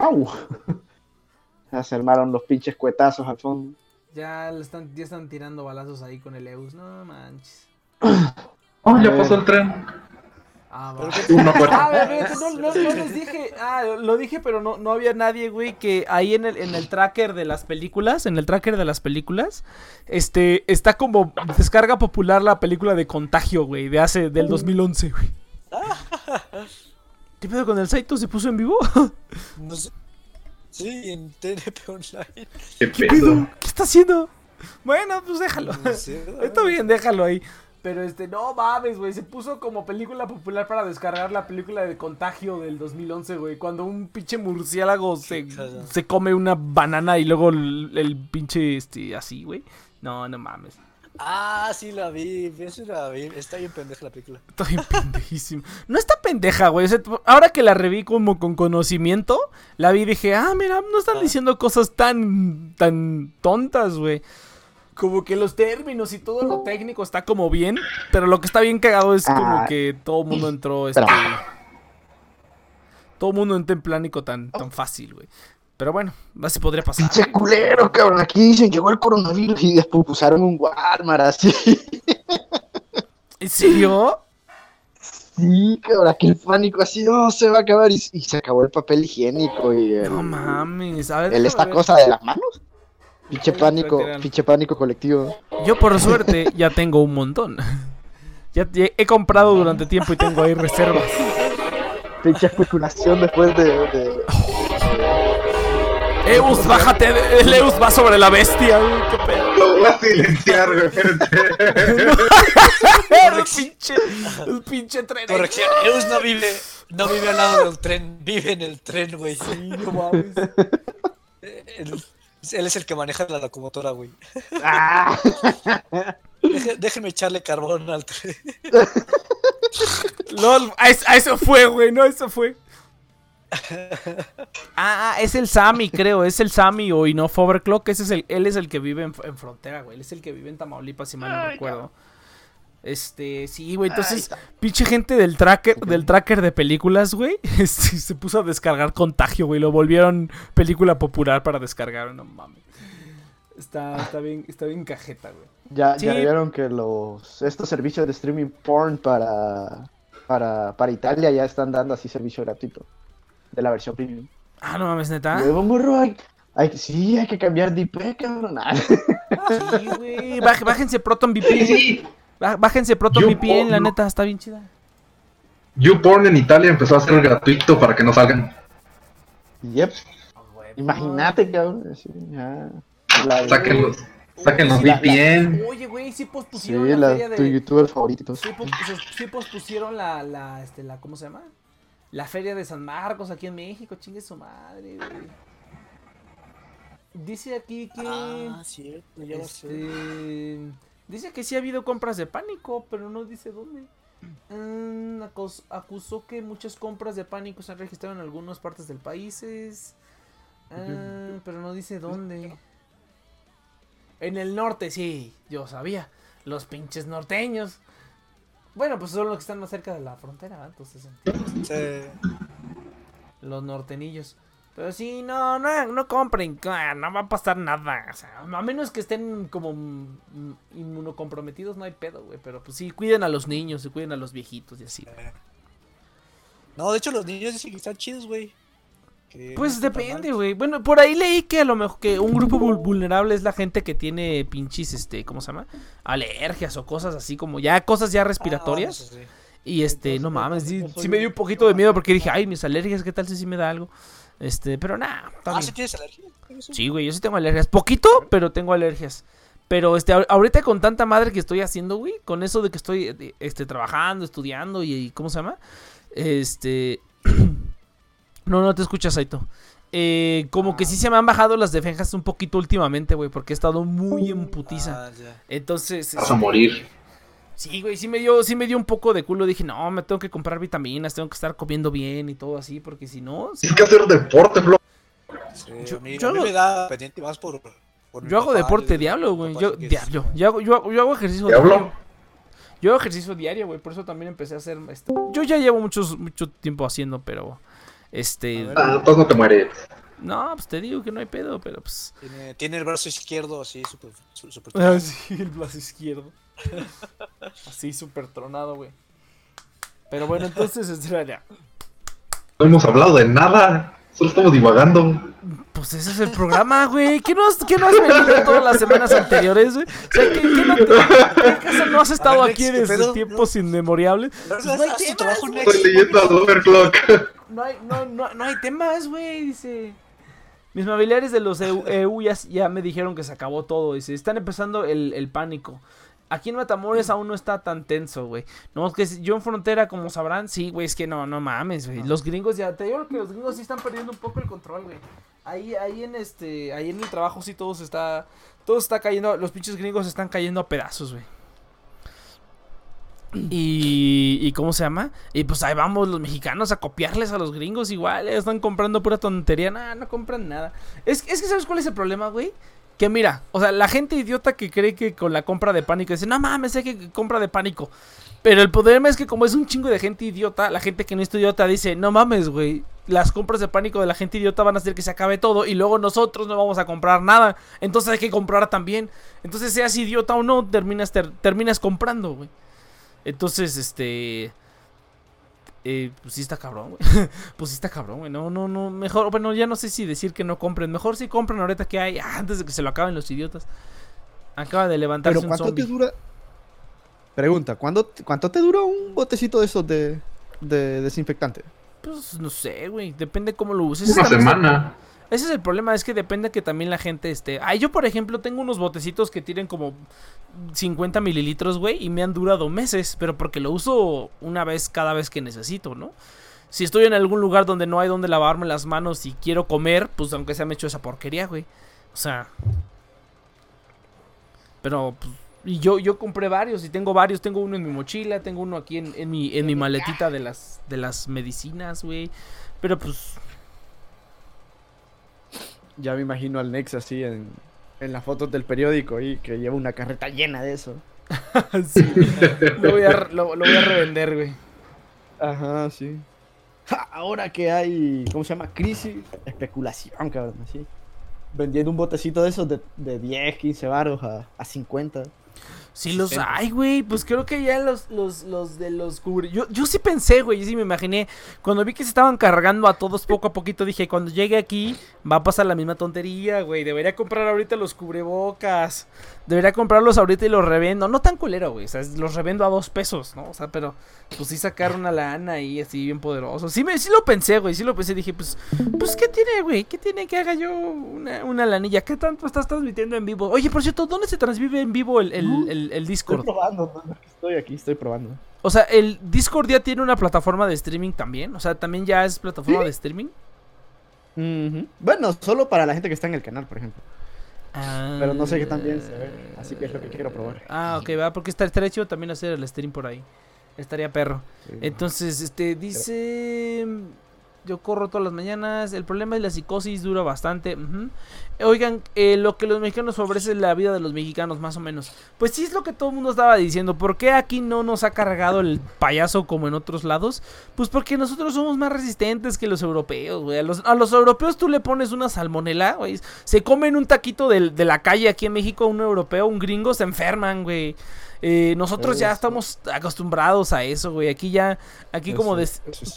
¡Au! Ya se armaron los pinches cuetazos al fondo. Ya, le están, ya están tirando balazos ahí con el Eus. No manches. Oh, ya pasó el tren. Ah, va. Uno. Ah, bebé, no, no, no les dije. Ah, lo dije, pero no, no había nadie, güey, que ahí en el, en el tracker de las películas, en el tracker de las películas, este, está como descarga popular la película de Contagio, güey, de hace, del 2011, güey. ¿Qué pedo con el Saito? ¿Se puso en vivo? No sé. Sí, en TNP Online. ¿Qué ¿Qué pedo? ¿Qué está haciendo? Bueno, pues déjalo. No sé. Está bien, déjalo ahí. Pero este, no mames, güey. Se puso como película popular para descargar la película de Contagio del 2011, güey. Cuando un pinche murciélago se, se come una banana y luego el, el pinche, este, así, güey. No, no mames. Ah, sí la vi. Eso la vi. Está bien pendeja la película. Está bien pendejísimo. No está pendeja, güey. O sea, ahora que la reví como con conocimiento, la vi y dije, ah, mira, no están Ah. diciendo cosas tan, tan tontas, güey. Como que los términos y todo lo técnico está como bien, pero lo que está bien cagado es como Ah. que todo el mundo entró, este... Todo el mundo entró en pánico tan, tan fácil, güey. Pero bueno, así podría pasar. Pinche culero, cabrón. Aquí dicen llegó el coronavirus y después usaron un Walmart así. ¿En serio? Sí, cabrón. Aquí el pánico así, oh, se va a acabar. Y, y se acabó el papel higiénico y el, No mames. Ver, el esta cosa de las manos. Pinche pánico, pinche pánico colectivo. Yo por suerte ya tengo un montón. Ya, ya he comprado durante tiempo y tengo ahí reservas. Pinche especulación después de. de- Eus, bájate, el Eus va sobre la bestia, güey, qué pedo. Lo voy a silenciar, güey. el pinche, el pinche tren. Corrección. Eus no vive. No vive al lado del tren. Vive en el tren, güey. Sí, no mames. Él, él es el que maneja la locomotora, güey. ¡Ah! Deje- déjenme echarle carbón al tren. LOL, a eso fue, güey, no, eso fue. Ah, ah, es el Sammy, creo, es el Sammy o Inoff Overclock, ese es el, él es el que vive en, en frontera, güey, él es el que vive en Tamaulipas, si mal no recuerdo. Este, sí, güey, entonces, pinche gente del tracker, del tracker de películas, güey, este, se puso a descargar Contagio, güey, lo volvieron película popular para descargar, no mames. Está, está bien, está bien cajeta, güey. Ya, Sí. ya vieron que los estos servicios de streaming porn para, para, para Italia ya están dando así servicio gratuito de la versión premium. Ah, no mames, neta. Luego, morro, hay, hay- sí, hay que cambiar de IP, cabrón. Ah, Sí, güey, baj- bájense Proton VPN. Sí, Bá- Bájense Proton VPN, la neta, está bien chida. YouPorn en Italia empezó a ser gratuito para que no salgan. Yep. Imagínate, cabrón. así, ya. La- Saquen los, saquen los Sí, la- VPN. Oye, güey, sí Sí, pospusieron la, la, feria tu de... youtuber favorito. Sí, pos- sí- sí pospusieron la, la, este, la, ¿cómo se llama? La feria de San Marcos aquí en México, chingue su madre, güey. Dice aquí que... Ah, cierto, ya. Este, dice que sí ha habido compras de pánico, pero no dice dónde. Mm, acus- acusó que muchas compras de pánico se han registrado en algunas partes del país. Ah, pero no dice dónde. En el norte, sí, yo sabía. Los pinches norteños. Bueno, pues son los que están más cerca de la frontera, entonces Sí. los nortenillos. Pero sí, no, no, no compren, ah, no va a pasar nada. O sea, a menos que estén como inmunocomprometidos, no hay pedo, güey. Pero pues sí, cuiden a los niños y cuiden a los viejitos y así. No, de hecho los niños dicen que están chidos, güey. Que Pues no depende, güey. Bueno, por ahí leí que a lo mejor que un grupo vul- vulnerable es la gente que tiene pinches, este, ¿cómo se llama? Alergias o cosas así como ya, cosas ya Ah, respiratorias. sí. Y este, no mames, sí, me dio un poquito de miedo porque dije, ay, mis alergias, ¿qué tal si sí me da algo? Este, pero nada, Ah. ¿sí tienes alergia? Eso. Sí, güey, yo sí tengo alergias. Poquito, pero tengo alergias. Pero este, ahor- ahorita con tanta madre que estoy haciendo, güey, con eso de que estoy eh, este, trabajando, estudiando y, y ¿cómo se llama? Este... no, no te escuchas, Saito. Eh, como que sí se me han bajado las defensas un poquito últimamente, güey, porque he estado muy en putiza. Ah. Entonces, Vas a morir. sí, güey, sí me dio, sí me dio un poco de culo. Dije, no, me tengo que comprar vitaminas, tengo que estar comiendo bien y todo así, porque si no, Tienes que hacer deporte, Flo. Sí, Yo- a mí, yo a mí hago- me da pendiente más por. por Yo hago papá, deporte diablo, güey. Yo, diablo. Yo hago, yo, hago- yo hago ejercicio ¿Diablo? diario. Yo hago ejercicio diario, güey, por eso también empecé a hacer este. Yo ya llevo muchos, mucho tiempo haciendo, pero este, Ah, todo no te mueres. no, pues te digo que no hay pedo, pero pues. Tiene, tiene el brazo izquierdo así, súper. Ah, sí, el brazo izquierdo. Así súper tronado, güey. Pero bueno, entonces, ya. No hemos hablado de nada. Solo estamos divagando. Pues ese es el programa, güey. ¿Qué no has, qué no has venido todas las semanas anteriores, güey? O sea, ¿qué, qué no, te- qué acaso no has estado A ver, aquí Nex, ¿qué desde pedo? tiempos inmemorables? Haz- No hay temas, trabajo. Estoy leyendo al Overclock. No hay, no, no, no hay temas, güey, dice. Mis familiares de los EU, EU ya, ya me dijeron que se acabó todo, dice. Están empezando el, el pánico. Aquí en Matamoros aún no está tan tenso, güey. No, es que yo en frontera, como sabrán, sí, güey, es que no, no mames, güey. Los gringos ya, te digo que los gringos sí están perdiendo un poco el control, güey. Ahí, ahí en este, ahí en el trabajo sí todo se está, todo está cayendo, los pinches gringos están cayendo a pedazos, güey. Y, y ¿cómo se llama? Y pues ahí vamos los mexicanos a copiarles a los gringos igual. eh, Están comprando pura tontería. Nada, no compran nada. Es, es que ¿sabes cuál es el problema, güey? Que mira, o sea, la gente idiota que cree que con la compra de pánico dice, no mames, hay que compra de pánico. Pero el problema es que como es un chingo de gente idiota, la gente que no es idiota dice, no mames, güey, las compras de pánico de la gente idiota van a hacer que se acabe todo y luego nosotros no vamos a comprar nada. Entonces hay que comprar también. Entonces seas idiota o no, terminas, ter- terminas comprando, güey. Entonces, este... Eh, pues sí está cabrón, güey. pues sí está cabrón, güey. No, no, no. Mejor, bueno, ya no sé si decir que no compren. Mejor si compren ahorita que hay, ah, antes de que se lo acaben los idiotas. Acaba de levantarse Pero un ¿cuánto zombie. te dura? Pregunta, ¿cuándo, ¿cuánto te dura un botecito de esos de, de desinfectante? Pues no sé, güey. Depende cómo lo uses. Una semana. Ese es el problema, es que depende que también la gente esté. Ah, yo por ejemplo tengo unos botecitos que tienen como 50 mililitros, güey, y me han durado meses, pero porque lo uso una vez cada vez que necesito, ¿no? Si estoy en algún lugar donde no hay donde lavarme las manos y quiero comer, pues aunque sea me echo esa porquería, güey. O sea. Pero, pues, y yo, yo compré varios y tengo varios. Tengo uno en mi mochila, tengo uno aquí en, en mi, en mi maletita de las, de las medicinas, güey. Pero pues, Ya me imagino al Nex así en, en las fotos del periódico y que lleva una carreta llena de eso. Sí, lo voy a, lo, lo voy a revender, güey. Ajá, sí. Ja, ahora que hay, ¿cómo se llama? Crisis, especulación, cabrón, así. Vendiendo un botecito de esos de, de 10, 15 baros a, a 50. Sí los hay, güey. Pues creo que ya los, los, los de los cubre... Yo, yo sí pensé, güey. Yo sí me imaginé. Cuando vi que se estaban cargando a todos poco a poquito, dije, cuando llegue aquí va a pasar la misma tontería, güey. Debería comprar ahorita los cubrebocas. Debería comprarlos ahorita y los revendo. No tan culero, güey. O sea, los revendo a dos pesos, ¿no? O sea, pero pues sí sacar una lana ahí así bien poderoso. Sí, me, sí lo pensé, güey. Sí lo pensé. Dije, pues, pues ¿qué tiene, güey? ¿Qué tiene que haga yo una, una lanilla? ¿Qué tanto estás transmitiendo en vivo? Oye, por cierto, ¿dónde se transmite en vivo el, el, el- el Estoy Discord? probando, no, estoy aquí, estoy probando. O sea, el Discord ya tiene una plataforma de streaming también. O sea, también ya es plataforma de streaming. Bueno, solo para la gente que está en el canal, por ejemplo. Pero no sé qué tan bien se ve, así que es lo que quiero probar. Ah, ok, va, porque está, estaría chido también hacer el stream por ahí. Estaría perro. Sí. Entonces, este, dice... Yo corro todas las mañanas. El problema es la psicosis, dura bastante. Oigan, eh, lo que los mexicanos ofrecen la vida de los mexicanos, más o menos. Pues sí es lo que todo el mundo estaba diciendo. ¿Por qué aquí no nos ha cargado el payaso como en otros lados? Pues porque nosotros somos más resistentes que los europeos, güey. A los, europeos tú le pones una salmonela, güey. Se comen un taquito de, la calle aquí en México, un europeo, un gringo, se enferman, güey. Eh, nosotros ya estamos acostumbrados a eso, güey. Aquí ya, aquí como,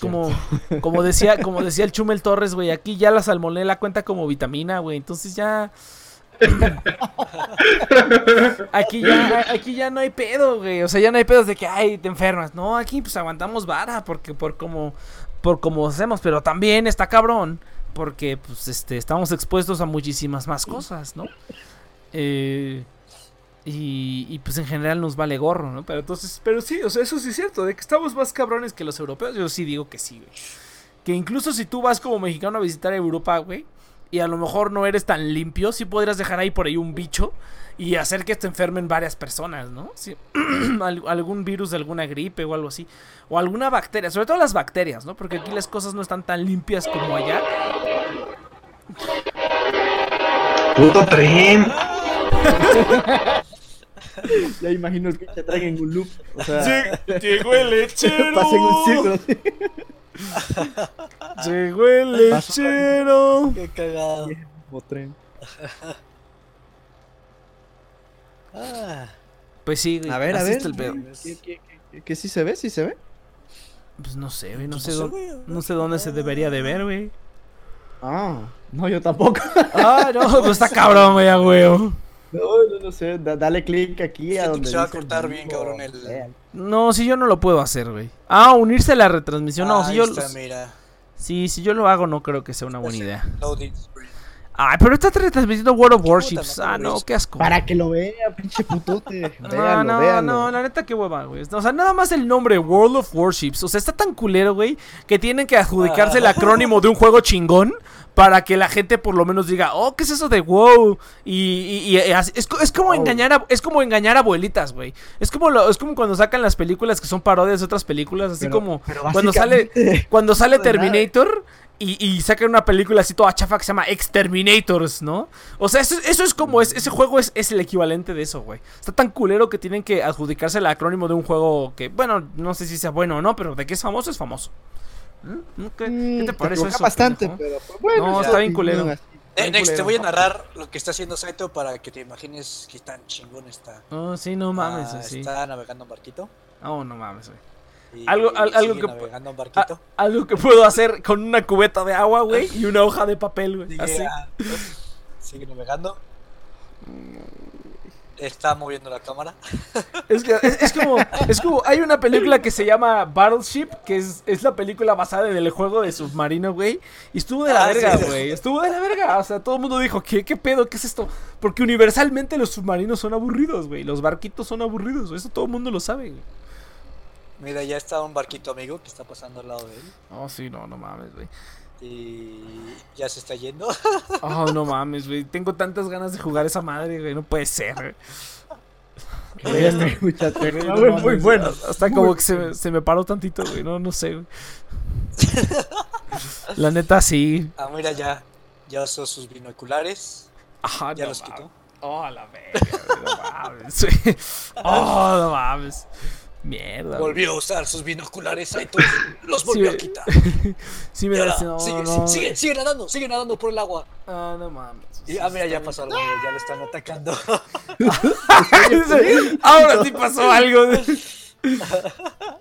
como, como decía, como decía el Chumel Torres, güey, aquí ya la salmonela cuenta como vitamina, güey. Entonces ya. aquí ya, aquí ya no hay pedo, güey. O sea, ya no hay pedos de que ay, te enfermas. No, aquí pues aguantamos vara, porque por como, por como hacemos, pero también está cabrón. Porque, pues, este, estamos expuestos a muchísimas más cosas, ¿no? Eh, y, y, pues en general nos vale gorro, ¿no? Pero entonces, pero sí, o sea, eso sí es cierto, de que estamos más cabrones que los europeos, yo sí digo que sí, güey. Que incluso si tú vas como mexicano a visitar Europa, güey, y a lo mejor no eres tan limpio, sí podrías dejar ahí por ahí un bicho y hacer que te enfermen varias personas, ¿no? Sí. Algún virus de alguna gripe o algo así. O alguna bacteria, sobre todo las bacterias, ¿no? Porque aquí las cosas no están tan limpias como allá. Puto tren. Ya imagino el pinche track en un loop. O sea, Llegó el lechero. pasa en un círculo así. Llegó el lechero. Qué cagado. Tren. Ah, Pues sí, güey. A ver, a ver. el pedo. ¿Qué, qué, qué, qué sí se ve? ¿Sí se ve? Pues no sé, güey. No sé, no sé, dónde, no sé dónde se debería de ver, güey. Ah, no, yo tampoco. Ah, no, pues está cabrón, güey, a huevo. No, no, no sé. da- dale clic aquí a donde se va a cortar bien, cabrón, el-. No, si yo no lo puedo hacer, güey. Ah, unirse a la retransmisión. No, si ahí yo. está, mira. Sí, si yo lo hago, no creo que sea una buena idea. Ay, pero está retransmitiendo World of Warships. Ah, no, qué asco. Para que lo vea, pinche putote. No, Véanlo, no, véanlo. no, la neta qué hueva, güey. O sea, nada más el nombre World of Warships. O sea, está tan culero, güey, que tienen que adjudicarse el acrónimo de un juego chingón para que la gente por lo menos diga, oh, ¿qué es eso de WoW? Y, y- y así- es, co- es como Wow. engañar a, es como engañar a abuelitas, güey. Es como lo- es como cuando sacan las películas que son parodias de otras películas, así Pero- como pero cuando sale cuando sale nada. Y, y sacan una película así toda chafa que se llama Exterminators, ¿no? O sea, eso, eso es como es, ese juego es, es el equivalente de eso, güey. Está tan culero que tienen que adjudicarse el acrónimo de un juego que, bueno, no sé si sea bueno o no, pero de que es famoso, es famoso. ¿Mm? ¿Qué, Mm, qué te parece eso? bastante, pendejo? pero pues, bueno. No, es está bien culero. Eh, Bien Next, te voy a narrar lo que está haciendo Saito para que te imagines que tan chingón está. Oh, sí, no mames, Ah. Está navegando en barquito. Oh, no mames, güey. Y Algo- al- algo que- Ah, barquito. algo que puedo hacer con una cubeta de agua, güey, y una hoja de papel, güey. Sigue, Así. ah, sigue navegando. Está moviendo la cámara. Es, que, es, es como, es como, hay una película que se llama Battleship, que es, es la película basada en el juego de submarino, güey. Y estuvo de la Ah, verga, sí. güey. Estuvo de la verga. O sea, todo el mundo dijo, ¿qué, ¿qué pedo? ¿Qué es esto? Porque universalmente los submarinos son aburridos, güey. Los barquitos son aburridos. Eso todo el mundo lo sabe, güey. Mira, ya está un barquito amigo que está pasando al lado de él. Oh, sí, no, no mames, güey. Y ya se está yendo. Oh, no mames, güey. Tengo tantas ganas de jugar esa madre, güey. No puede ser, güey. Créanme, muchachos. Está no muy, bueno. Hasta como que se, me- se me paró tantito, güey. No, no sé, güey. La neta, sí. Ah, mira, ya. Ya usó sus binoculares. Ajá, Ya no los mames. quitó. Oh, la verga, güey, no mames. güey. Oh, no mames. Mierda. Volvió a usar sus binoculares. Saito los volvió Sí, a quitar. Sí me ahora, no, sigue, no. sigue, sigue nadando, sigue nadando por el agua. Ah, no mames. Y, ah, mira, ya pasó algo, ya lo están atacando. Sí, Ahora sí pasó algo.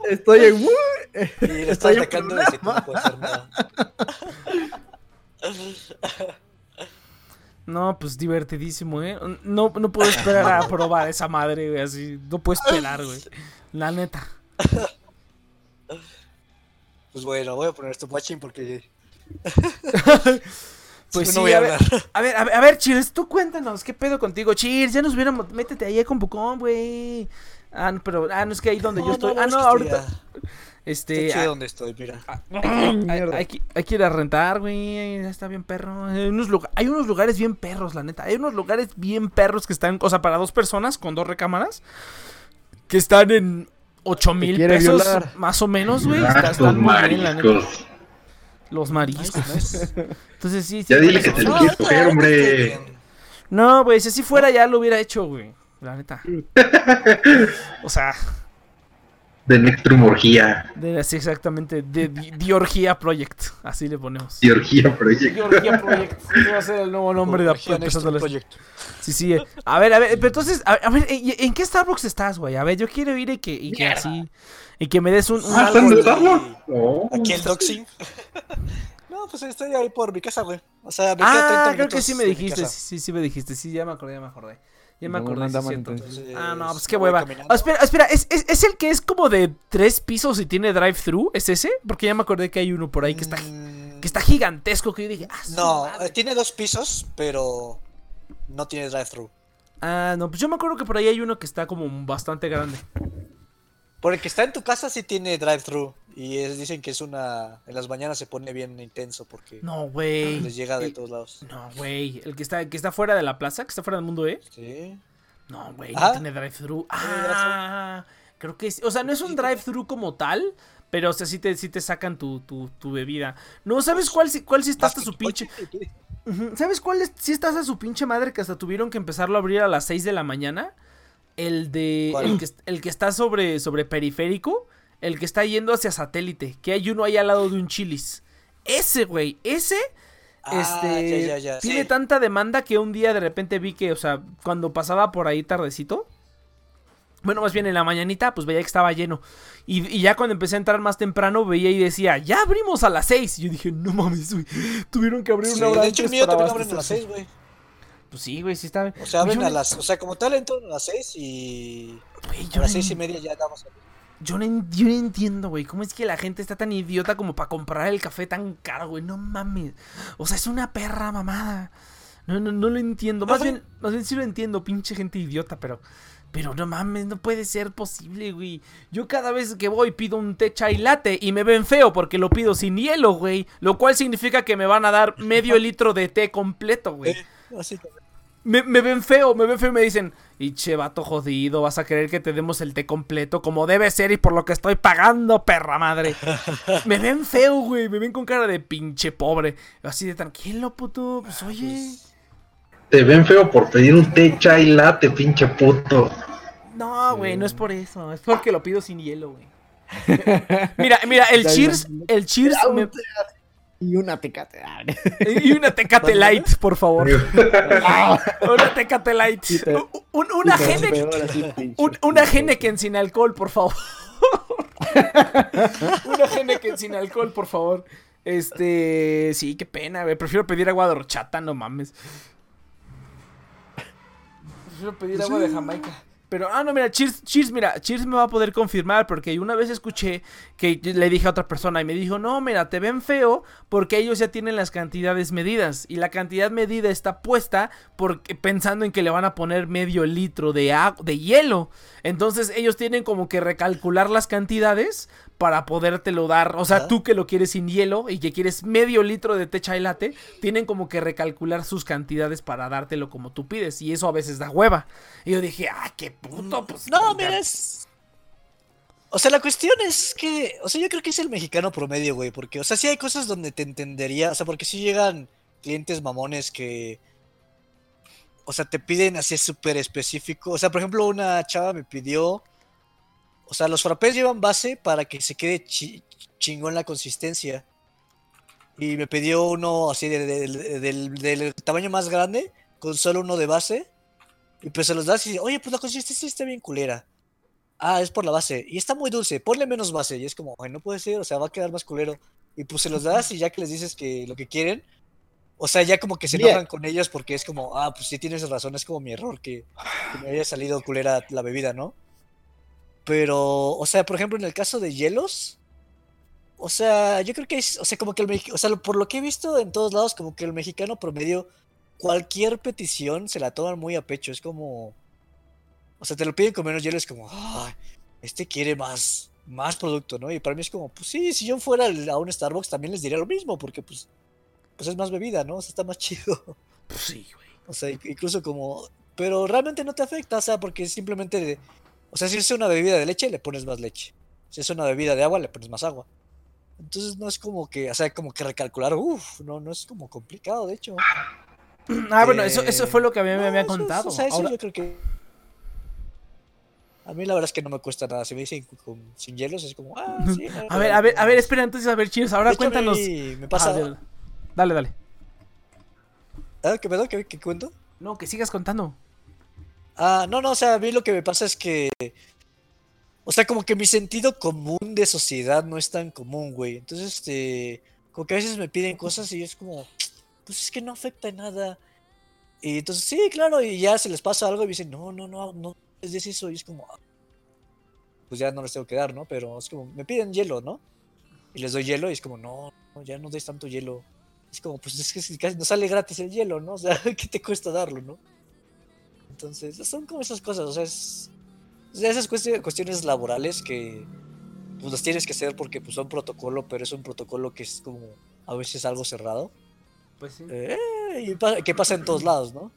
Estoy en. Y le está atacando y Saito no puede hacer nada. No, pues divertidísimo, ¿eh? No, no puedo esperar a probar esa madre, güey, así. No puedo esperar, güey. La neta. Pues bueno, voy a poner esto watching porque. Pues no sí, voy a a ver, hablar. a ver, a ver, a ver, Cheers, tú cuéntanos, ¿qué pedo contigo? Cheers, ya nos hubiéramos, métete ahí con Pucón, güey. Ah, no, pero, ah, no, es que ahí donde yo estoy. ah, es no, que ahorita. Este, estoy ah, donde estoy, mira. hay, Mierda. hay que, hay que ir a rentar, güey. Está bien perro. Hay unos, lugar- hay unos lugares bien perros, la neta. Hay unos lugares bien perros que están, o sea, para dos personas con dos recámaras. Que están en 8 mil pesos, violar. más o menos, güey. Los están muy bien, la neta. mariscos. Los mariscos. Entonces sí, sí. Ya dile que te No, lo quieres coger, hombre. No, güey, si así fuera ya lo hubiera hecho, güey. La neta. O sea, De Nectrum Orgía. de, así exactamente. De Di- Diorgia Project. Así le ponemos. Y Orgía Project. Diorgia Project. Ese va a ser el nuevo nombre de la- Project. Sí, sí. eh. A ver, a ver, pero entonces, a, a ver, ¿en, en qué Starbucks estás, güey? A ver, yo quiero ir y que, y que así. Y que me des un, un Ah, ¿están de de- Starbucks? Oh. Aquí el doxing. no, pues estoy ahí por mi casa, güey. O sea, me queda 30 Ah, creo que sí me dijiste. Sí, sí, sí me dijiste. Sí, ya me acordé, ya me acordé. Ya me No, acordé, no sí, entonces. Ah, no, pues qué hueva. espera, espera, ¿es, es, es el que es como de tres pisos y tiene drive-thru? ¿Es ese? Porque ya me acordé que hay uno por ahí que está, Mm, que está gigantesco. Que yo dije, ah, No, madre. tiene dos pisos, pero no tiene drive-thru. Ah, no, pues yo me acuerdo que por ahí hay uno que está como bastante grande. Por el que está en tu casa sí tiene drive-thru. Y es- dicen que es una. En las mañanas se pone bien intenso porque No, güey. les llega de El- todos lados. No, güey. El que está, el que está fuera de la plaza, que está fuera del mundo, ¿eh? Sí. No, güey, Ah. no tiene drive-thru. ¿Tiene Ah, creo que sí. O sea, no es un drive-thru como tal, pero o sea, sí te, sí te sacan tu, tu, tu bebida. No, ¿sabes cuál, sí- cuál sí está hasta su pinche? ¿Sabes cuál es- sí está hasta su pinche madre que hasta tuvieron que empezarlo a abrir a las 6 de la mañana? El de. ¿Cuál? El que, el que está sobre, sobre periférico. El que está yendo hacia satélite. Que hay uno ahí al lado de un chilis. Ese, güey. Ese. Ah, este. ya, ya, ya, Tiene sí. tanta demanda que un día de repente vi que, o sea, cuando pasaba por ahí tardecito. Bueno, más bien en la mañanita, pues veía que estaba lleno. Y, y ya cuando empecé a entrar más temprano, veía y decía, ya abrimos a las 6. Y yo dije, no mames, güey. Tuvieron que abrir Sí, una hora de hecho, el mío también abren a las abastecerse". 6, güey. Pues sí, güey, sí está. O sea, abren Yo a las. O sea, como tal, entran a las 6 y. güey, A las no 6 y media ya damos. Yo no, yo no entiendo, güey. ¿Cómo es que la gente está tan idiota como para comprar el café tan caro, güey? No mames. O sea, es una perra mamada. No, no, no lo entiendo. Más bien, más bien sí lo entiendo, pinche gente idiota, pero. Pero no mames, no puede ser posible, güey. Yo cada vez que voy pido un té chai latte y me ven feo porque lo pido sin hielo, güey. Lo cual significa que me van a dar medio litro de té completo, güey. Eh, así Me, me ven feo, me ven feo y me dicen, y che, vato jodido, vas a querer que te demos el té completo como debe ser y por lo que estoy pagando, perra madre. me ven feo, güey, me ven con cara de pinche pobre. Así de tranquilo, puto, pues oye. Te ven feo por pedir un té chai latte, pinche puto. No, güey, no es por eso, es porque lo pido sin hielo, güey. Mira, mira, el Cheers, el Cheers me- Y una tecate. Ah, y una Tecate Light, por favor. Una Tecate Light. Un- un- una Henneken. Un- una. Henneken sin alcohol, por favor. una Henneken sin alcohol, por favor. Este, sí, qué pena, güey. Prefiero pedir agua de horchata, no mames. Prefiero pedir agua de Jamaica. Pero, ah, no, mira, Cheers, mira, Cheers me va a poder confirmar porque una vez escuché que le dije a otra persona y me dijo, no, mira, te ven feo porque ellos ya tienen las cantidades medidas y la cantidad medida está puesta porque, pensando en que le van a poner medio litro de, de hielo. Entonces ellos tienen como que recalcular las cantidades para podértelo dar. O sea, Ajá. tú que lo quieres sin hielo y que quieres medio litro de techa y latte, tienen como que recalcular sus cantidades para dártelo como tú pides. Y eso a veces da hueva. Y yo dije, ah, qué puto, pues. No, mira, es. O sea, la cuestión es que. O sea, yo creo que es el mexicano promedio, güey. Porque, o sea, sí hay cosas donde te entendería. O sea, porque sí llegan clientes mamones que. O sea, te piden así súper específico. O sea, por ejemplo, una chava me pidió. O sea, los frappés llevan base para que se quede chi- chingón la consistencia. Y me pidió uno así de- de- de- del, del tamaño más grande, con solo uno de base. Y pues se los das y dice, oye, pues la consistencia está bien culera. Ah, es por la base. Y está muy dulce, ponle menos base. Y es como, ay, no puede ser, o sea, va a quedar más culero. Y pues se los das y ya que les dices que lo que quieren, o sea, ya como que se Bien. enojan con ellos porque es como, ah, pues sí tienes razón, es como mi error que, que me haya salido culera la bebida, ¿no? Pero, o sea, por ejemplo, en el caso de hielos, o sea, yo creo que es, o sea, como que el mexi- o sea, por lo que he visto en todos lados, como que el mexicano promedio, cualquier petición se la toman muy a pecho, es como, o sea, te lo piden con menos hielo, es como, "Ay, este quiere más, más producto, ¿no? Y para mí es como, pues sí, si yo fuera a un Starbucks también les diría lo mismo, porque pues, pues es más bebida, ¿no? O sea, está más chido. Pues sí, güey. O sea, inc- incluso como, pero realmente no te afecta, o sea, porque simplemente, o sea, si es una bebida de leche, le pones más leche. Si es una bebida de agua, le pones más agua. Entonces no es como que, o sea, como que recalcular, uff, no, no es como complicado, de hecho. Ah, bueno, eso, eso Eh, fue lo que a mí me había eso- contado. O sea, eso Ahora- yo creo que. A mí la verdad es que no me cuesta nada. Si me dicen con, sin hielos, es como. Ah, sí, no, A ver, a ver, a ver, espera, entonces, a ver, Cheers, ahora cuéntanos. mí Me pasa. Ah, dale, dale. ¿Ah, ¿Qué pedo? ¿Qué, qué cuento? No, que sigas contando. Ah, no, no, o sea, a mí lo que me pasa es que. O sea, como que mi sentido común de sociedad no es tan común, güey. Entonces, este. Como que a veces me piden cosas y es como. Pues es que no afecta nada. Y entonces, sí, claro, y ya se les pasa algo y me dicen, no, no, no, no, es eso. Y es como. "Ah". Pues ya no les tengo que dar, ¿no? Pero es como, me piden hielo, ¿no? Y les doy hielo y es como, no, no, ya no des tanto hielo. Es como, pues es que si casi no sale gratis el hielo, ¿no? O sea, ¿qué te cuesta darlo, no? Entonces, son como esas cosas, o sea, es, esas cuesti- cuestiones laborales que pues las tienes que hacer porque pues son protocolo, pero es un protocolo que es como a veces algo cerrado. Pues sí. Eh, y pa- que pasa en todos lados, ¿no?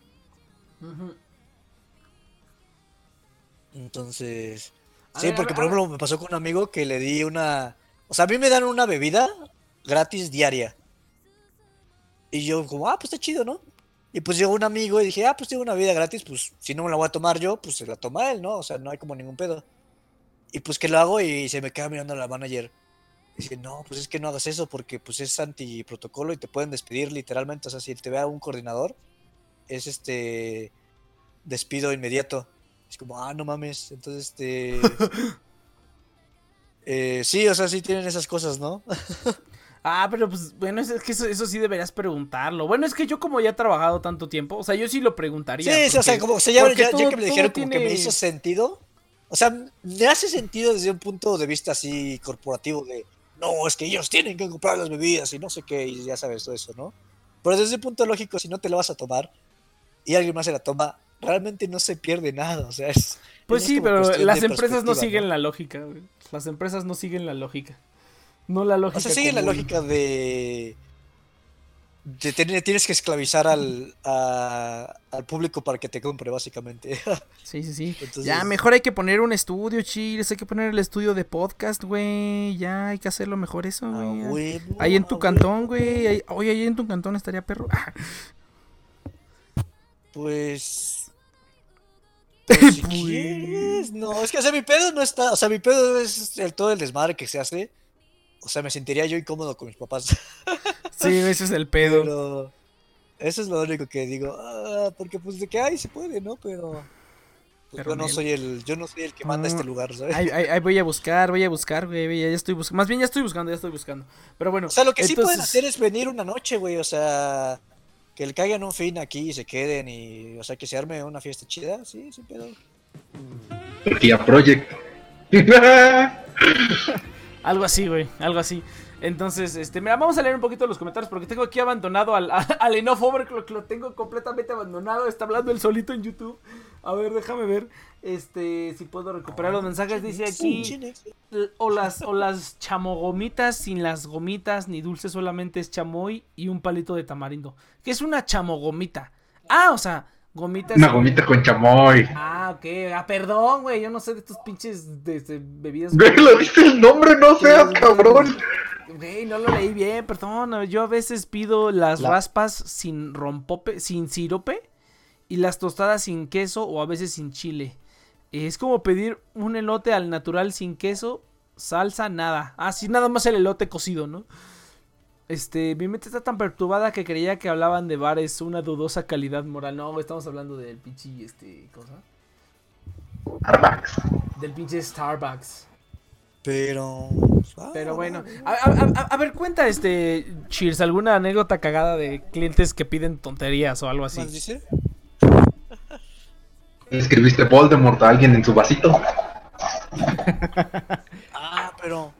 Entonces, A sí, ver, porque por ejemplo me pasó con un amigo que le di una, o sea, a mí me dan una bebida gratis diaria. Y yo como, ah, pues está chido, ¿no? Y pues llegó un amigo y dije, ah, pues tengo una vida gratis, pues si no me la voy a tomar yo, pues se la toma él, ¿no? O sea, no hay como ningún pedo. Y pues que lo hago y se me queda mirando la manager. Dice, no, pues es que no hagas eso porque pues es antiprotocolo y te pueden despedir literalmente. O sea, si te vea un coordinador, es este despido inmediato. Es como, ah, no mames. Entonces, este... eh, sí, o sea, sí tienen esas cosas, ¿no? Ah, pero pues bueno, es que eso, eso sí deberías preguntarlo. Bueno, es que yo como ya he trabajado tanto tiempo, o sea, yo sí lo preguntaría. Sí, sí, o sea, porque- como o sea, ya, porque ya- ya todo- que me dijeron como que me tiene- hizo sentido. O sea, me hace sentido desde un punto de vista así corporativo de no, es que ellos tienen que comprar las bebidas y no sé qué, y ya sabes todo eso, ¿no? Pero desde un punto lógico, si no te la vas a tomar y alguien más se la toma, realmente no se pierde nada. O sea, es. Pues es sí, pero las empresas no siguen la lógica, güey. Las empresas no siguen la lógica. No la lógica. O sea, sigue la lógica de. de tener- tienes que esclavizar al, a- al público para que te compre, básicamente. Sí, sí, sí. Entonces- Ya, mejor hay que poner un estudio, chiles. Hay que poner el estudio de podcast, güey. Ya, hay que hacerlo mejor eso, Ah, güey. Ahí en ah, tu huevo. cantón, güey. Oye, ahí en tu cantón estaría perro. Ah, Pues. pues, si Pues. quieres. No, es que, o sea, mi pedo no está. O sea, mi pedo es el, todo el desmadre que se hace. O sea, me sentiría yo incómodo con mis papás. Sí, ese es el pedo. Pero. Eso es lo único que digo. Ah, porque, pues, de que hay se puede, ¿no? Pero. pues, Pero yo no soy el. Yo no soy el que manda este lugar, ¿sabes? Ahí, ahí- ahí voy a buscar, voy a buscar, güey. Ya, estoy buscando. Más bien ya estoy buscando, ya estoy buscando. Pero bueno. O sea, lo que sí pueden hacer es venir una noche, güey. O sea, que le caigan un fin aquí y se queden y. O sea, que se arme una fiesta chida. Sí, sí, pero. Turquía Project. Algo así, güey, algo así. Entonces, este, mira, vamos a leer un poquito los comentarios porque tengo aquí abandonado al, al Enough Overclock, lo tengo completamente abandonado, está hablando él solito en YouTube. A ver, déjame ver, este, si puedo recuperar los mensajes, dice aquí, o las, o las chamogomitas sin las gomitas ni dulce, solamente es chamoy y un palito de tamarindo. ¿Qué es una chamogomita? Ah, o sea, gomitas... Una gomita con chamoy. Ah, ok, ah, perdón, güey, yo no sé de estos pinches de, de bebidas... Güey, lo diste el nombre, no seas cabrón. Güey, no lo leí bien, perdón. Yo a veces pido las La- raspas sin rompope, sin sirope y las tostadas sin queso o a veces sin chile. Es como pedir un elote al natural sin queso, salsa, nada. Ah, sí, nada más el elote cocido, ¿no? Este, mi mente está tan perturbada que creía que hablaban de bares, una dudosa calidad moral. No, estamos hablando del pinche, este, cosa. Starbucks. Del pinche Starbucks. Pero. ah, Pero bueno, a, a- a- a ver, cuenta este Cheers, alguna anécdota cagada de clientes que piden tonterías o algo ¿Más así. dice? Escribiste Voldemort a alguien en su vasito. Ah, pero.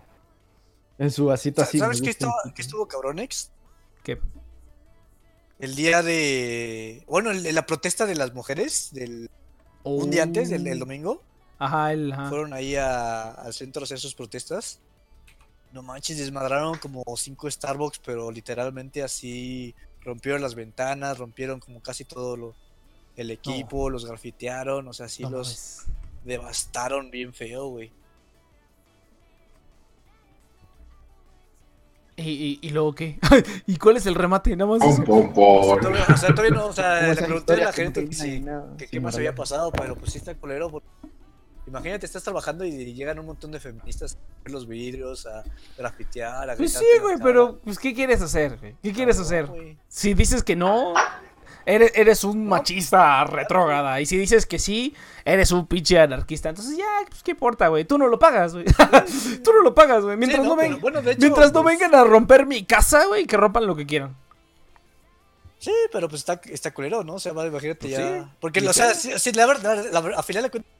En su vasito así. ¿Sabes qué estuvo, qué estuvo cabronex? ¿Qué? El día de. Bueno, el- la protesta de las mujeres, del, un día antes, del, del domingo. Ajá, el ajá. Fueron ahí a- al centro a hacer sus protestas. No manches, desmadraron como cinco Starbucks, pero literalmente así rompieron las ventanas, rompieron como casi todo lo, el equipo, los grafitearon, o sea, sí No los devastaron bien feo, güey. ¿Y, y, y luego qué? ¿Y cuál es el remate? Nada más Pum, pum, pum. O sea, todavía no, o sea, le pregunté a la gente que, nada, que sí, qué más había pasado, pero pues sí está culero. porque- Imagínate, estás trabajando y llegan un montón de feministas a ver los vidrios, a grafitear, a Pues sí, güey, pero pues ¿qué quieres hacer? güey? ¿Qué quieres No, hacer? Si dices que no, eres, eres un machista retrógrada. Y si dices que sí, eres un pinche anarquista. Entonces ya, pues qué importa, güey. Tú no lo pagas, güey. Tú no lo pagas, güey. Mientras, Sí, no, no, ven- pero bueno, de hecho, mientras no pues- vengan a romper mi casa, güey, que rompan lo que quieran. Sí, pero pues está, está culero, ¿no? O sea, imagínate Pues ya. sí, Porque, o sea, sí. sí, la verdad, la, al final de cuentas,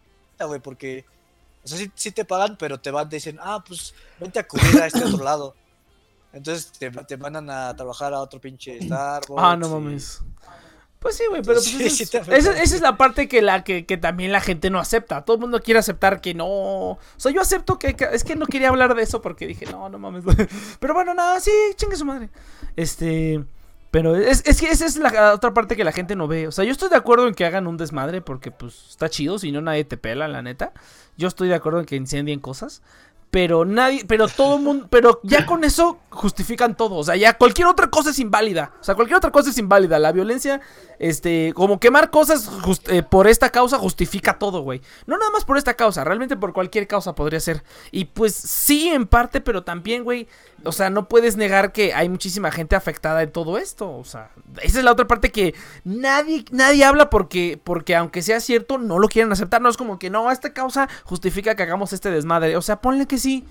güey, porque. O sea, sí, sí te pagan, pero te van, te dicen, ah, pues vente a cubrir a este otro lado. Entonces te, te mandan a trabajar a otro pinche Starbucks. Ah, no y- mames. Pues sí, güey, pero pues Sí, es, esa- es la parte que la que, que también la gente no acepta. Todo el mundo quiere aceptar que no. O sea, yo acepto que, que- es que no quería hablar de eso porque dije, no, no mames. Pero bueno, nada, sí, chingue su madre. Este, pero es, es que esa es la otra parte que la gente no ve. O sea, yo estoy de acuerdo en que hagan un desmadre porque pues está chido, si no nadie te pela, la neta. Yo estoy de acuerdo en que incendien cosas. Pero nadie, pero todo mundo, pero ya con eso justifican todo. O sea, ya cualquier otra cosa es inválida. O sea, cualquier otra cosa es inválida. La violencia, este, como quemar cosas eh, por esta causa justifica todo, güey. No nada más por esta causa, realmente por cualquier causa podría ser. Y pues sí, en parte, pero también, güey. O sea, no puedes negar que hay muchísima gente afectada en todo esto. O sea, esa es la otra parte que nadie, nadie habla porque, porque aunque sea cierto, no lo quieren aceptar. No es como que no, esta causa justifica que hagamos este desmadre. O sea, ponle que sí.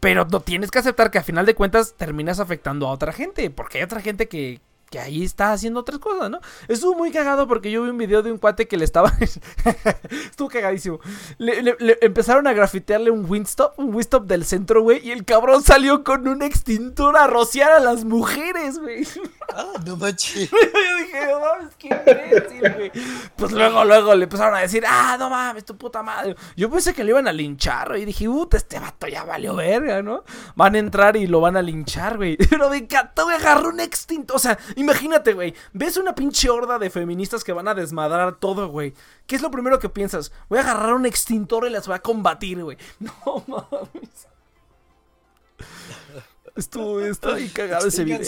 Pero no tienes que aceptar que a final de cuentas terminas afectando a otra gente. Porque hay otra gente que, que ahí está haciendo otras cosas, ¿no? Estuvo muy cagado porque yo vi un video de un cuate que le estaba. Estuvo cagadísimo. Le, le- le empezaron a grafitearle un Windstop, un Windstop del centro, güey. Y el cabrón salió con un extintor a rociar a las mujeres, güey. Ah, no manches. Yo dije, no mames, qué imbécil, güey. Pues luego, luego le empezaron a decir, ah, no mames, tu puta madre. Yo pensé que le iban a linchar, güey. Y dije, puta, este vato ya valió verga, ¿no? Van a entrar y lo van a linchar, güey. Pero encantó, güey, agarró un extintor. O sea, imagínate, güey. Ves una pinche horda de feministas que van a desmadrar todo, güey. ¿Qué es lo primero que piensas? Voy a agarrar un extintor y las voy a combatir, güey. No mames. Estuvo, estuvo bien cagado ese video.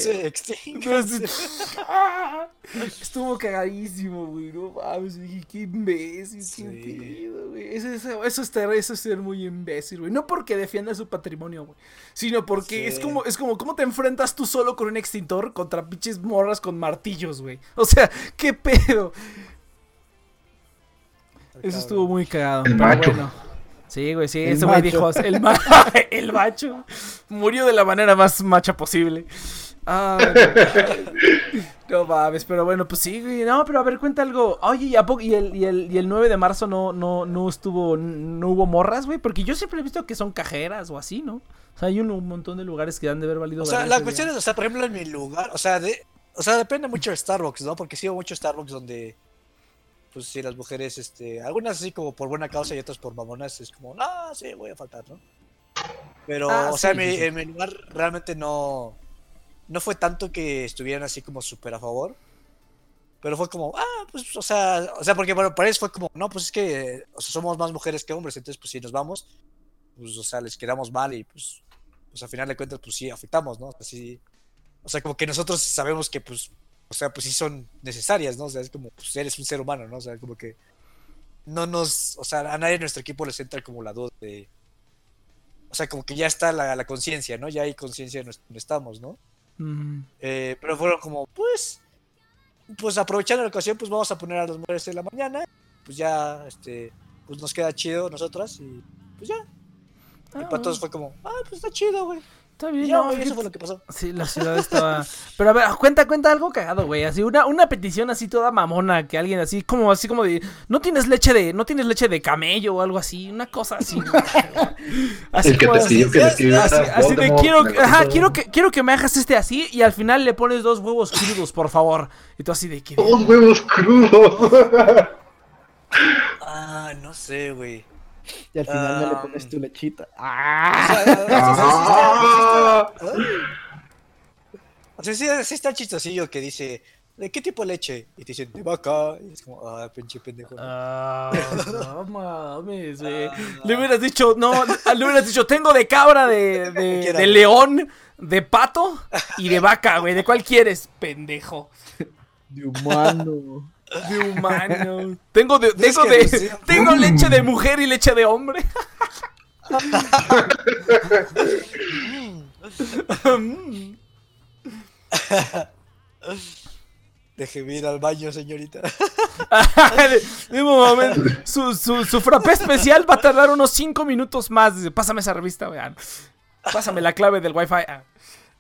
Estuvo cagadísimo, güey. No mames. Dije, qué imbécil, Sí. qué güey. Eso, eso, eso es ter- eso es ser muy imbécil, güey. No porque defienda su patrimonio, güey. Sino porque Sí. es como, es como, ¿cómo te enfrentas tú solo con un extintor contra pinches morras con martillos, güey? O sea, qué pedo. Eso estuvo muy cagado. El pero macho. bueno. Sí, güey, sí, El ese güey dijo, el, ma- el macho murió de la manera más macha posible. Ah, no mames, pero bueno, pues sí, güey. No, pero a ver, cuenta algo. Oye, ¿y, a poco- y, el, y, el, y el 9 de marzo no, no, no estuvo, no hubo morras, güey? Porque yo siempre he visto que son cajeras o así, ¿no? O sea, hay un, un montón de lugares que han de haber valido. O sea, la cuestión día. es, o sea, por ejemplo, en mi lugar, o sea, de, o sea, depende mucho de Starbucks, ¿no? Porque sí hubo muchos Starbucks donde, pues sí, las mujeres, este, algunas así como por buena causa y otras por mamonas, es como, no, sí, voy a faltar, ¿no? Pero, Ah, o sea, sí, en, mi, sí, sí. en mi lugar realmente no, no fue tanto que estuvieran así como súper a favor. Pero fue como, ah, pues, o sea, o sea, porque bueno, para ellos fue como, no, pues es que o sea, somos más mujeres que hombres, entonces, pues si nos vamos, pues, o sea, les quedamos mal y pues, pues al final de cuentas, pues sí, afectamos, ¿no? O sea, sí, o sea, como que nosotros sabemos que, pues, o sea, pues sí son necesarias, ¿no? O sea, es como, pues eres un ser humano, ¿no? O sea, como que no nos, o sea, a nadie en nuestro equipo les entra como la duda de, o sea, como que ya está la, la conciencia, ¿no? Ya hay conciencia de donde estamos, ¿no? Eh, pero fueron como, pues, pues aprovechando la ocasión, pues vamos a poner a las mujeres en la mañana, pues ya, este, pues nos queda chido nosotras y pues ya. ah, y para todos fue como, ah, pues está chido, güey. Está Y bien, no, eso fue lo que pasó. Sí, la ciudad estaba. Pero a ver, cuenta, cuenta algo cagado, güey. Así, una, una petición así toda mamona, que alguien así, como así como de. No tienes leche de. No tienes leche de camello o algo así. Una cosa así. así El que como te así- pidió que le así, así de quiero, ajá, quiero que, quiero que me hagas este así y al final le pones dos huevos crudos, por favor. Y tú así de que. Dos huevos crudos. Ah, no sé, güey. Y al final no le Ah. pones tu lechita. ¡Ah! o sea, sí Ah. está- sí chistosillo que dice, ¿de qué tipo de leche? Y te dicen, de vaca. Y es como, ah, pinche pendejo. Ah, no mames, güey. Ah. Le hubieras dicho, no, le hubieras dicho, tengo de cabra, de, de, de león, de pato y de vaca, güey. ¿De cuál quieres, pendejo? De humano. De humano. Tengo de, tengo de, leche de mujer y leche de hombre. Déjeme ir al baño, señorita. De un momento, su, su, su frappé especial va a tardar unos 5 minutos más. Dice, Pásame esa revista, vean. Pásame la clave del wifi. Ah,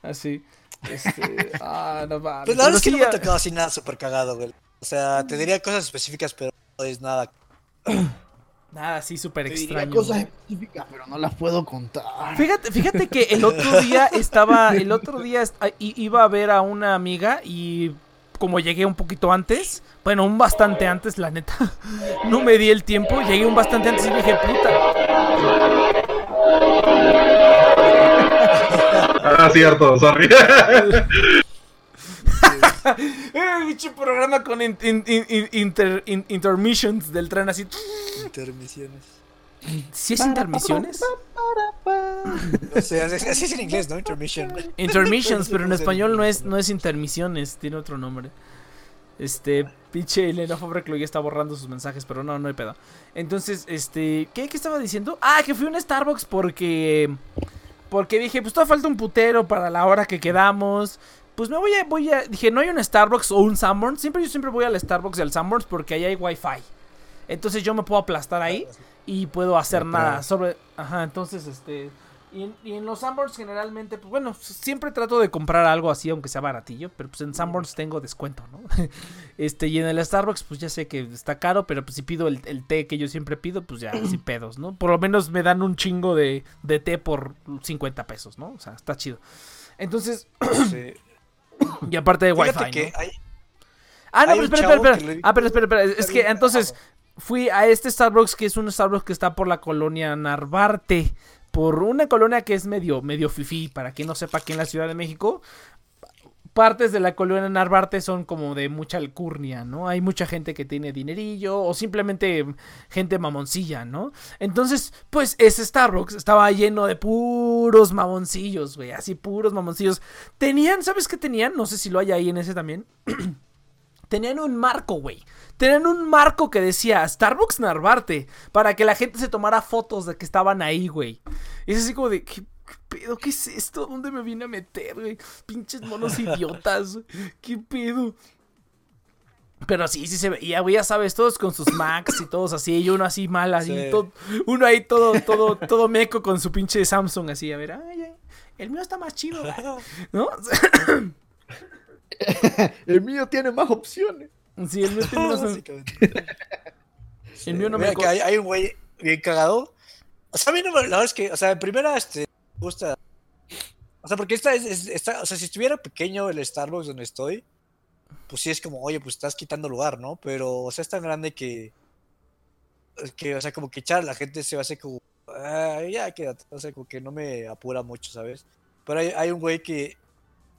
así. Este, ah, no mames. Pues la verdad es que Pero no me ha tocado así nada súper cagado, güey. O sea, te diría cosas específicas, pero no es nada. Nada, sí, súper extraño. cosas específicas, pero no las puedo contar. Fíjate, fíjate que el otro día estaba, el otro día ah, iba a ver a una amiga y como llegué un poquito antes, bueno, un bastante antes, la neta, no me di el tiempo, llegué un bastante antes y dije, puta, Ah, cierto, sorry. eh, pinche programa con in- in- in- in- inter- in- intermissions del tren así. Intermisiones. ¿Sí es intermisiones? O sea, así es en inglés, ¿no? Intermission. Intermissions, pero en español no es, no es intermisiones, tiene otro nombre. Este, pinche Elena Fabrek ya está borrando sus mensajes, pero no, no hay pedo. Entonces, este, ¿qué, ¿qué estaba diciendo? Ah, que fui a un Starbucks porque. Porque dije, pues todavía falta un putero para la hora que quedamos. Pues me voy a, voy a. Dije, no hay un Starbucks o un Sanborns. Siempre yo siempre voy al Starbucks y al Sanborns porque ahí hay Wi-Fi. Entonces yo me puedo aplastar ahí y puedo hacer nada sobre. Ajá, entonces, este. Y en, y en los Sanborns generalmente, pues bueno, siempre trato de comprar algo así, aunque sea baratillo, pero pues en Sanborns tengo descuento, ¿no? Este, y en el Starbucks, pues ya sé que está caro, pero pues si pido el, el té que yo siempre pido, pues ya, sin pedos, ¿no? Por lo menos me dan un chingo de, de té por 50 pesos, ¿no? O sea, está chido. Entonces, Sí. Y aparte de Fíjate Wi-Fi, que ¿no? hay, Ah, no, hay pero espera, espera, le espera. dijo- Ah, pero espera, espera. Es que entonces fui a este Starbucks que es un Starbucks que está por la colonia Narvarte. Por una colonia que es medio, medio fifí, para quien no sepa, aquí en la Ciudad de México. Partes de la colonia Narvarte son como de mucha alcurnia, ¿no? Hay mucha gente que tiene dinerillo o simplemente gente mamoncilla, ¿no? Entonces, pues ese Starbucks estaba lleno de puros mamoncillos, güey, así puros mamoncillos. Tenían, ¿sabes qué tenían? No sé si lo hay ahí en ese también. Tenían un marco, güey. Tenían un marco que decía Starbucks Narvarte. Para que la gente se tomara fotos de que estaban ahí, güey. Es así como de. ¿Qué, qué pedo? ¿Qué es esto? ¿Dónde me vine a meter, güey? Pinches monos idiotas. ¿Qué pedo? Pero sí, sí se veía, güey, ya sabes, todos con sus Macs y todos así, y uno así mal, así, Sí. todo- uno ahí todo, todo, todo meco con su pinche Samsung así, a ver, ay, ay, el mío está más chido, ¿no? El mío tiene más opciones. Sí, el mío tiene unos- Básicamente. el mío no Mira me... que hay, hay un güey bien cagado. O sea, a mí no me- la verdad es que, o sea, en primera, este, gusta. O sea, porque esta es, es- esta- o sea, si estuviera pequeño el Starbucks donde estoy, pues sí es como, oye, pues estás quitando lugar, ¿no? Pero, o sea, es tan grande que, que, o sea, como que echar la gente se va a hacer como, "Ah, ya quédate, o sea, como que no me apura mucho, ¿sabes? Pero hay, hay un güey que,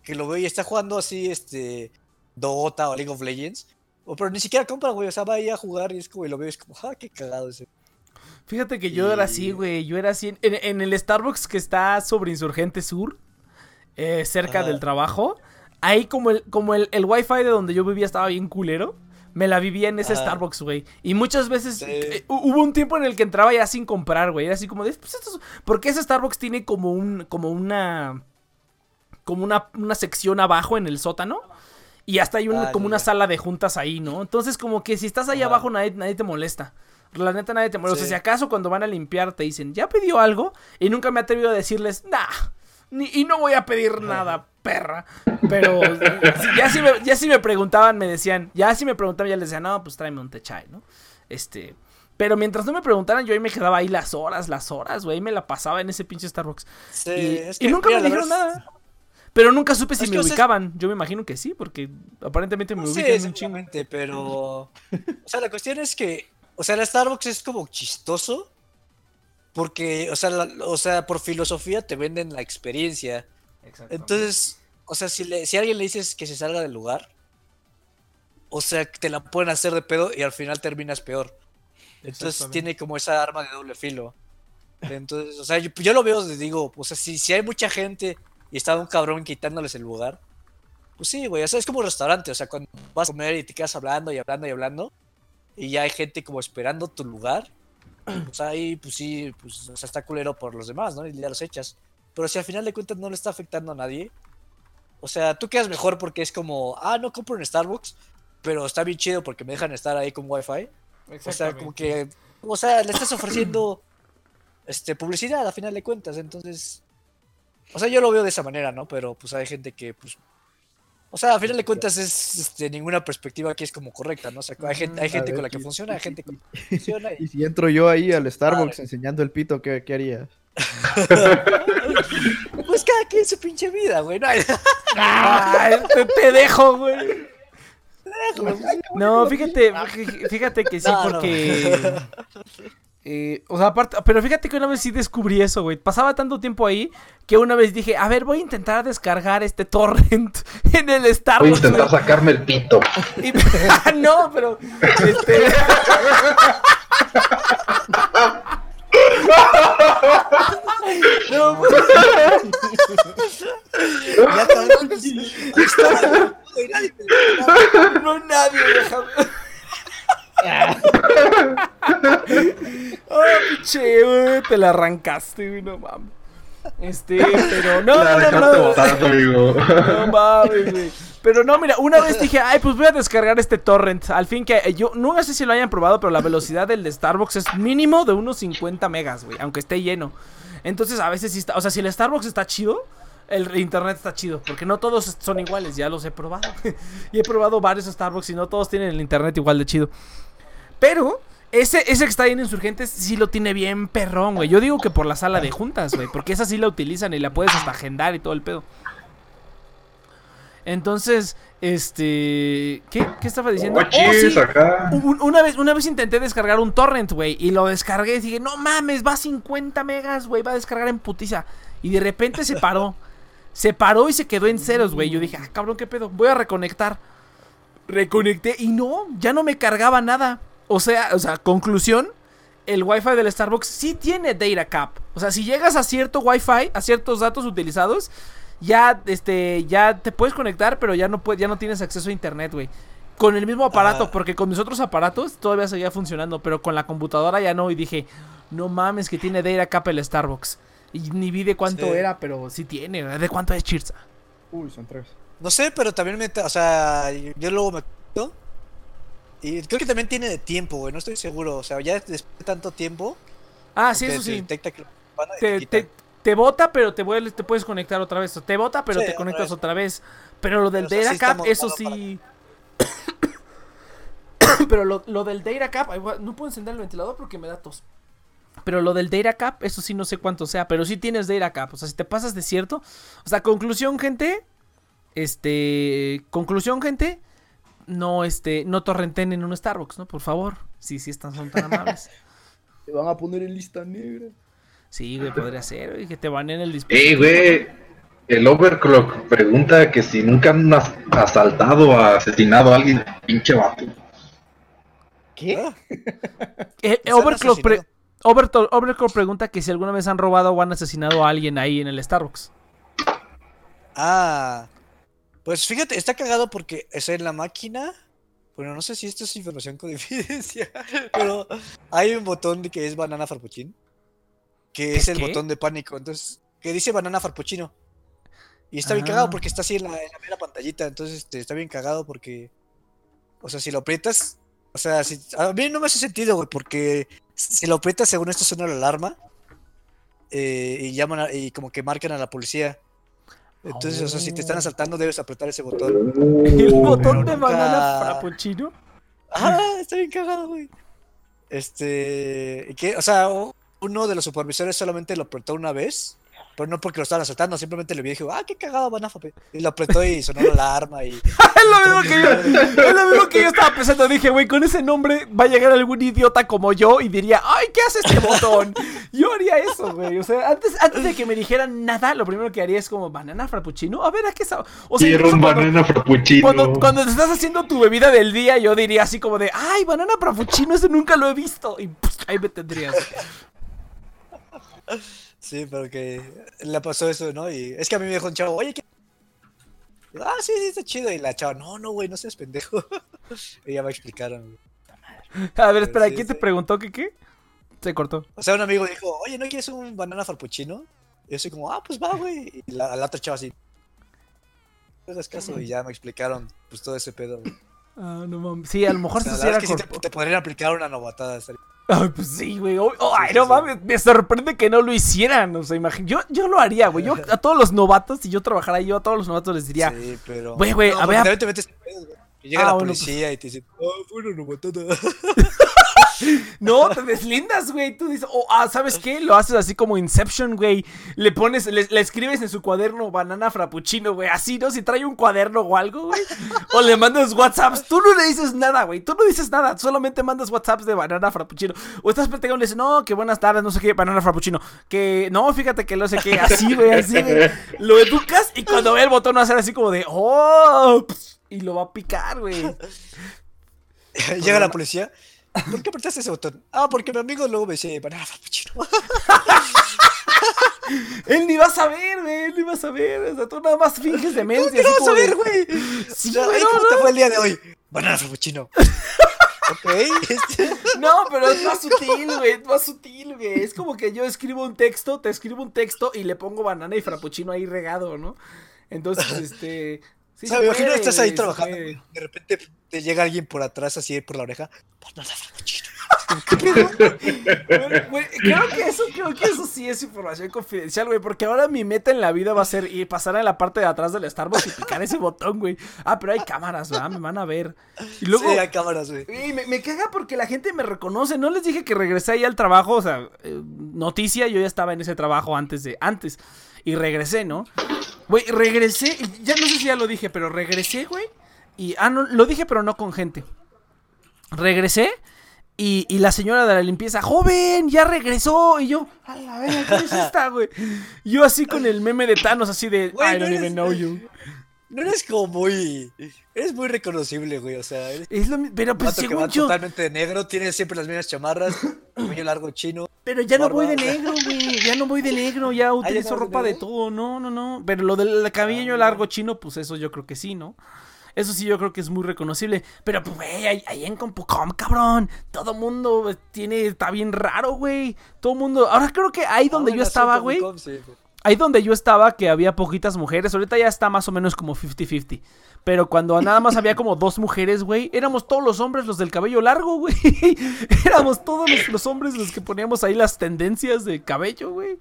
que lo veo y está jugando así, este, Dota o League of Legends. O, pero ni siquiera compra, güey, o sea, va ahí a jugar y es como, y lo veo y es como, ah, qué cagado ese. Fíjate que yo era así, güey. Yo era así. En, en el Starbucks que está sobre Insurgente Sur, eh, cerca Ajá. del trabajo. Ahí, como el, como el, el wifi de donde yo vivía estaba bien culero. Me la vivía en ese Ajá. Starbucks, güey. Y muchas veces Sí. eh, hu- hubo un tiempo en el que entraba ya sin comprar, güey. Era así como de. Pues esto es- porque ese Starbucks tiene como un. como una. como una, una sección abajo en el sótano. Y hasta hay un- Ah, como ya, una sala de juntas ahí, ¿no? Entonces, como que si estás ahí Ajá. abajo, nadie, nadie te molesta. La neta, nadie te molesta. O sea, si acaso cuando van a limpiar te dicen, ¿ya pidió algo? Y nunca me he atrevido a decirles, nah. Ni, y no voy a pedir nada, perra. Pero ya, si me, ya si me preguntaban, me decían, ya si me preguntaban, ya les decía, no, pues tráeme un techay, ¿no? Este. Pero mientras no me preguntaran, yo ahí me quedaba ahí las horas, las horas, güey. Me la pasaba en ese pinche Starbucks. Sí, y, es y que, nunca mira, me dijeron verdad nada. Pero nunca supe si Es me que, ubicaban. Yo me imagino que sí, porque aparentemente me No sé, ubican un chingo. pero. O sea, la cuestión es que. O sea, el Starbucks es como chistoso. Porque, o sea, la- o sea, por filosofía te venden la experiencia. Entonces, o sea, si, le- si a alguien le dices que se salga del lugar, o sea, te la pueden hacer de pedo y al final terminas peor. Entonces tiene como esa arma de doble filo. Entonces, o sea, yo, yo lo veo, digo, o sea, si, si hay mucha gente y está un cabrón quitándoles el lugar, pues sí, güey, o sea, es como un restaurante, o sea, cuando vas a comer y te quedas hablando y hablando y hablando, y ya hay gente como esperando tu lugar, pues ahí, pues sí, pues, o sea, está culero por los demás, ¿no? Y ya los echas. Pero si al final de cuentas no le está afectando a nadie, o sea, tú quedas mejor porque es como, ah, no compro en Starbucks, pero está bien chido porque me dejan estar ahí con Wi-Fi. O sea, como que, o sea, le estás ofreciendo este, publicidad a final de cuentas, entonces, o sea, yo lo veo de esa manera, ¿no? Pero pues hay gente que, pues, o sea, a final de cuentas es, este, ninguna perspectiva aquí es como correcta, ¿no? O sea, hay gente, hay A gente ver, con la que y- funciona, hay gente con la que no funciona. Y Y, si entro yo ahí al Starbucks Madre. enseñando el pito, ¿qué, qué harías? pues cada quien su pinche vida, güey. No, te, te dejo, güey. No, fíjate, fí- fíjate que sí, No, no. Eh, o sea, aparte, pero fíjate que una vez sí descubrí eso, güey. Pasaba tanto tiempo ahí que una vez dije, a ver, voy a intentar descargar este torrent en el Starbucks. Voy a intentar sacarme el pito. Y, ah, no, pero... Este... No, pues. ya. No, nadie, déjame. Oh, pinche, güey, te la arrancaste, güey, no mames. Este, pero no, La no, no, no, botar, amigo. no mames, güey. Pero no, mira, una vez dije, ay, pues voy a descargar este torrent. Al fin que eh, yo no sé si lo hayan probado, pero la velocidad del de Starbucks es mínimo de unos 50 megas, güey, aunque esté lleno. Entonces a veces sí está, o sea, si el Starbucks está chido, el internet está chido, porque no todos son iguales, ya los he probado. y he probado varios Starbucks y no todos tienen el internet igual de chido. Pero ese, ese que está ahí en Insurgentes sí lo tiene bien perrón, güey. Yo digo que por la sala de juntas, güey, porque esa sí la utilizan y la puedes hasta agendar y todo el pedo. Entonces, este. ¿Qué, ¿Qué estaba diciendo? Oh, Oh, cheers, sí. acá. Un- una, vez, una vez intenté descargar un torrent, güey, y lo descargué y dije, no mames, va a 50 megas, güey, va a descargar en putiza. Y de repente se paró. Se paró y se quedó en ceros, güey. Yo dije, ah, cabrón, qué pedo, voy a reconectar. Reconecté y no, ya no me cargaba nada. O sea, o sea, conclusión, el Wi-Fi del Starbucks sí tiene data cap. O sea, si llegas a cierto Wi-Fi, a ciertos datos utilizados, ya, este, ya te puedes conectar, pero ya no puedes, ya no tienes acceso a internet, güey. Con el mismo aparato, Ah. porque con mis otros aparatos todavía seguía funcionando, pero con la computadora ya no. Y dije, no mames que tiene data cap el Starbucks. Y ni vi de cuánto Sí. era, pero sí tiene. ¿De cuánto es Chirza? Uy, son tres. No sé, pero también me. O sea, yo luego me. Y creo que también tiene de tiempo, güey. No estoy seguro. O sea, ya después de tanto tiempo. Ah, sí, eso sí. te, te, te bota, pero te, vuelves, te puedes conectar otra vez. Te bota, pero Sí, te conectas vez. otra vez. Pero lo del Pero, Data Cap, eso sí. pero lo, lo del Data Cap, no puedo encender el ventilador porque me da tos. Pero lo del Data Cap, eso sí no sé cuánto sea, pero sí tienes Data Cap. O sea, si te pasas de cierto. O sea, conclusión, gente. Este. Conclusión, gente. No, este. No torrenten en un Starbucks, ¿no? Por favor. Sí, sí, están, son tan amables. Te van a poner en lista negra. Sí, güey, podría ser, güey, que te van en el Ey, dispositivo. güey. El Overclock pregunta que si nunca han as- asaltado o asesinado a alguien, pinche vato. ¿Qué? Ah, Eh, pre- Overclock pregunta que si alguna vez han robado o han asesinado a alguien ahí en el Starbucks. Ah. Pues fíjate, está cagado porque es en la máquina. Bueno, no sé si esto es información con evidencia. Pero hay un botón que es banana frappuccino. Que es el qué? botón de pánico. Entonces, que dice banana frappuccino. Y está bien Ah. cagado porque está así en la, en la mera pantallita. Entonces, este, está bien cagado porque. O sea, si lo aprietas. O sea, si, a mí no me hace sentido, güey, porque si lo aprietas, según esto suena la alarma. eh, y llaman a- y como que marcan a la policía. Entonces, o sea, si te están asaltando, debes apretar ese botón. El botón de nunca- banana frappuccino. Ah, está bien cagado, güey. Este. y que, o sea, uno de los supervisores solamente lo apretó una vez. Pero no porque lo estaban asaltando, simplemente le vi y dijo, ah, qué cagado, van a fape". Y lo apretó y sonó la alarma y. Es lo mismo que yo, es lo mismo que yo estaba pensando. Dije, güey, con ese nombre va a llegar algún idiota como yo y diría, ay, ¿qué hace este botón? Yo haría eso, güey. O sea, antes, antes de que me dijeran nada, lo primero que haría es como, ¿banana frappuccino? A ver, ¿a qué sabe? O sea, Quiero incluso un cuando- banana frappuccino. Cuando, cuando te estás haciendo tu bebida del día, yo diría así como de, ay, banana frappuccino, ese nunca lo he visto. Y pss, ahí me tendrías. Sí, pero que le pasó eso, ¿no? Y es que a mí me dijo un chavo, oye, ¿qué? Ah, sí, sí, está chido. Y la chava, no, no, güey, no seas pendejo. y ya me explicaron. A ver, espera, Sí, ¿quién te preguntó que qué? Se cortó. O sea, un amigo dijo, oye, ¿no quieres un banana frappuccino? Y yo soy como, ah, pues va, güey. Y la, la otra chava así. No hagas caso. Y ya me explicaron, pues todo ese pedo. güey. Ah, no mames. Sí, a lo mejor O sea, la sí era es que sí te, te podrían aplicar una novatada. estaría- Ay, pues sí, güey. Oh, oh, ay, Sí, no sí, sí. mames. Me sorprende que no lo hicieran. O sea, imagínate. Yo, yo lo haría, güey. Yo a todos los novatos, si yo trabajara ahí, yo a todos los novatos les diría. Sí, pero. Güey, güey, No, a ver, te metes. Que llega Ah, la bueno, pues. policía y te dice, ah, fue una novatada. No, te deslindas, güey. Tú dices, oh, ah, ¿sabes qué? Lo haces así como Inception, güey. Le pones, le, escribes en su cuaderno banana frappuccino, güey. Así, ¿no? Si trae un cuaderno o algo, güey. O le mandas WhatsApps. Tú no le dices nada, güey. Tú no dices nada. Solamente mandas WhatsApps de banana frappuccino. O estás platicando y le dices, no, que buenas tardes, no sé qué, banana frappuccino. Que, no, fíjate que no sé qué. Así, güey, así, güey. Lo educas y cuando ve el botón va a hacer así como de, oh, y lo va a picar, güey. llega la policía. ¿Por qué apretaste ese botón? Ah, porque mi amigo luego me dice, banana frappuccino. Él ni va a saber, güey. Él ni va a saber. O sea, tú nada más finges demencia. ¿Qué vas a ver, güey? Sí, güey, ¿Cómo no, te fue el día de hoy? Banana frappuccino. ok. este- No, pero es más sutil, güey. Es más sutil, güey. Es como que yo escribo un texto, te escribo un texto y le pongo banana y frappuccino ahí regado, ¿no? Entonces, este. Sí, me imagino que estás ahí trabajando. güey, De repente te llega alguien por atrás, así por la oreja. Güey, güey, creo que eso, creo que eso sí es información confidencial, güey, porque ahora mi meta en la vida va a ser ir pasar a la parte de atrás del Starbucks y picar ese botón, güey. Ah, pero hay cámaras, ¿verdad? Me van a ver. Y luego, Sí, hay cámaras, güey. Me caga porque la gente me reconoce. No les dije que regresé ahí al trabajo. O sea, eh, noticia, yo ya estaba en ese trabajo antes de. Antes. Y regresé, ¿no? Güey, regresé. Ya no sé si ya lo dije, pero regresé, güey. Y. Ah, no, lo dije, pero no con gente. Regresé. Y, y la señora de la limpieza, joven, ya regresó. Y yo, a la verga, ¿quién es esta, güey? Yo así con el meme de Thanos, así de, Güey, I no don't eres- even know you. No eres como muy. Eres muy reconocible, güey. O sea, eres Es lo pero un pues vato que según va yo, totalmente de negro. Tiene siempre las mismas chamarras. Cuello largo chino. Pero ya no voy de negro, güey. Ya no voy de negro. Ya utilizo vas de ropa de todo. No, no, no. Pero lo del cabello largo chino, pues eso yo creo que sí, ¿no? Eso sí yo creo que es muy reconocible. Pero, pues, güey, ahí, ahí en Compucom, cabrón. Todo mundo tiene... Está bien raro, güey. Todo mundo... Ahora creo que ahí donde Ah, yo bueno, sí, estaba, güey. sí, güey. Ahí donde yo estaba, que había poquitas mujeres. Ahorita ya está más o menos como 50-50. Pero cuando nada más había como dos mujeres, güey, éramos todos los hombres los del cabello largo, güey. éramos todos los, los hombres los que poníamos ahí las tendencias de cabello, güey.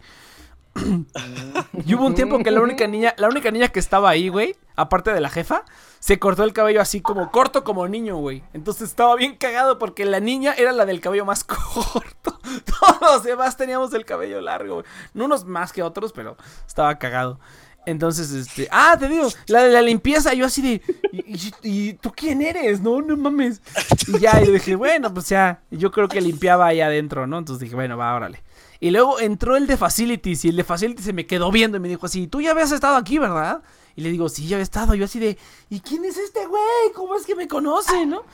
Y hubo un tiempo que la única niña, la única niña que estaba ahí, güey, aparte de la jefa, se cortó el cabello así como corto como niño, güey. Entonces estaba bien cagado porque la niña era la del cabello más corto. Todos los demás teníamos el cabello largo, güey. No unos más que otros, pero estaba cagado. Entonces, este. Ah, te digo, la de la limpieza, yo así de. ¿Y, y- tú quién eres? No, no mames. Y ya, yo dije, bueno, pues ya. Yo creo que limpiaba ahí adentro, ¿no? Entonces dije, bueno, va, órale. Y luego entró el de Facilities y el de Facilities se me quedó viendo y me dijo así, tú ya habías estado aquí, ¿verdad? Y le digo, sí, ya había estado. Yo así de, ¿y quién es este güey? ¿Cómo es que me conoce, no?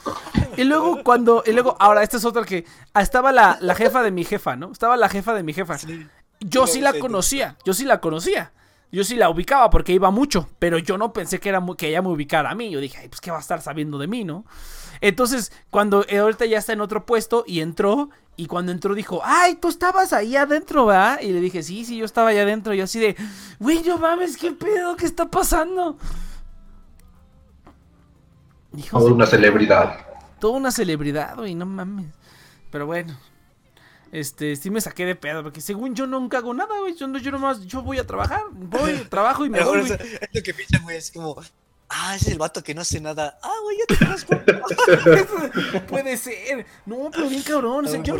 Y luego cuando, y luego, ahora, esta es otra que, ah, estaba la, la jefa de mi jefa, ¿no? Estaba la jefa de mi jefa. Yo sí la conocía, yo sí la conocía. Yo sí la ubicaba porque iba mucho, pero yo no pensé que, era que ella me ubicara a mí. Yo dije, ay, pues qué va a estar sabiendo de mí, ¿no? Entonces, cuando ahorita ya está en otro puesto y entró, y cuando entró dijo, ay, tú estabas ahí adentro, ¿verdad? Y le dije, sí, sí, yo estaba allá adentro. Y yo así de, güey, no mames, ¿qué pedo? ¿Qué está pasando? Hijos Toda de una celebridad. toda una celebridad, güey, no mames. Pero bueno, este, sí me saqué de pedo, porque según yo nunca hago nada, güey. Yo, no- yo nomás, yo voy a trabajar, voy, trabajo y me voy, es lo que piensan, güey. Es como. Ah, ese es el vato que no hace nada. Ah, güey, ya te conozco. Puede ser. No, pero bien cabrón. O sea, yo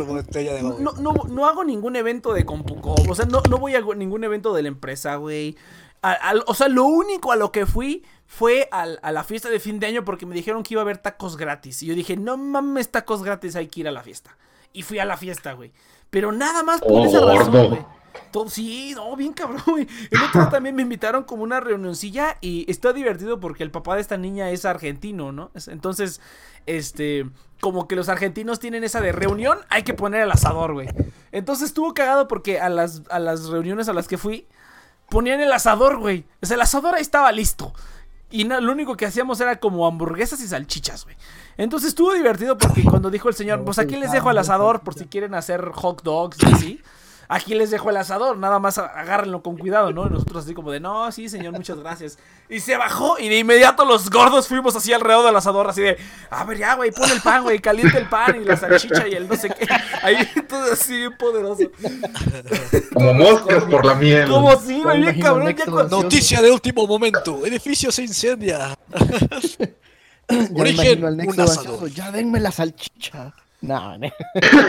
no, no, no hago ningún evento de CompuCom. O sea, no, no voy a ningún evento de la empresa, güey. Al- o sea, lo único a lo que fui fue al- a la fiesta de fin de año porque me dijeron que iba a haber tacos gratis. Y yo dije, no mames, tacos gratis, hay que ir a la fiesta. Y fui a la fiesta, güey. Pero nada más por Oh, esa razón, güey. Todo, sí, no, bien cabrón, güey. El otro día también me invitaron como una reunioncilla y está divertido porque el papá de esta niña es argentino, ¿no? Es- Entonces, este, como que los argentinos tienen esa de reunión, hay que poner el asador, güey. Entonces estuvo cagado porque a las, a las reuniones a las que fui, ponían el asador, güey. O sea, el asador ahí estaba listo. Y no- lo único que hacíamos era como hamburguesas y salchichas, güey. Entonces estuvo divertido porque cuando dijo el señor, pues aquí les dejo el asador por si quieren hacer hot dogs y así. Aquí les dejo el asador, nada más agárrenlo con cuidado, ¿no? Y nosotros así como de, no, sí, señor, muchas gracias. Y se bajó y de inmediato los gordos fuimos así alrededor del asador, así de, a ver, ya, güey, pon el pan, güey, caliente el pan y la salchicha y el no sé qué. Ahí todo así bien poderoso. Como moscas por la miel. Como si, güey, bien cabrón. Ya cuando- Noticia de último momento. Edificio se incendia. Origen, un asador. Ya denme la salchicha. No, no.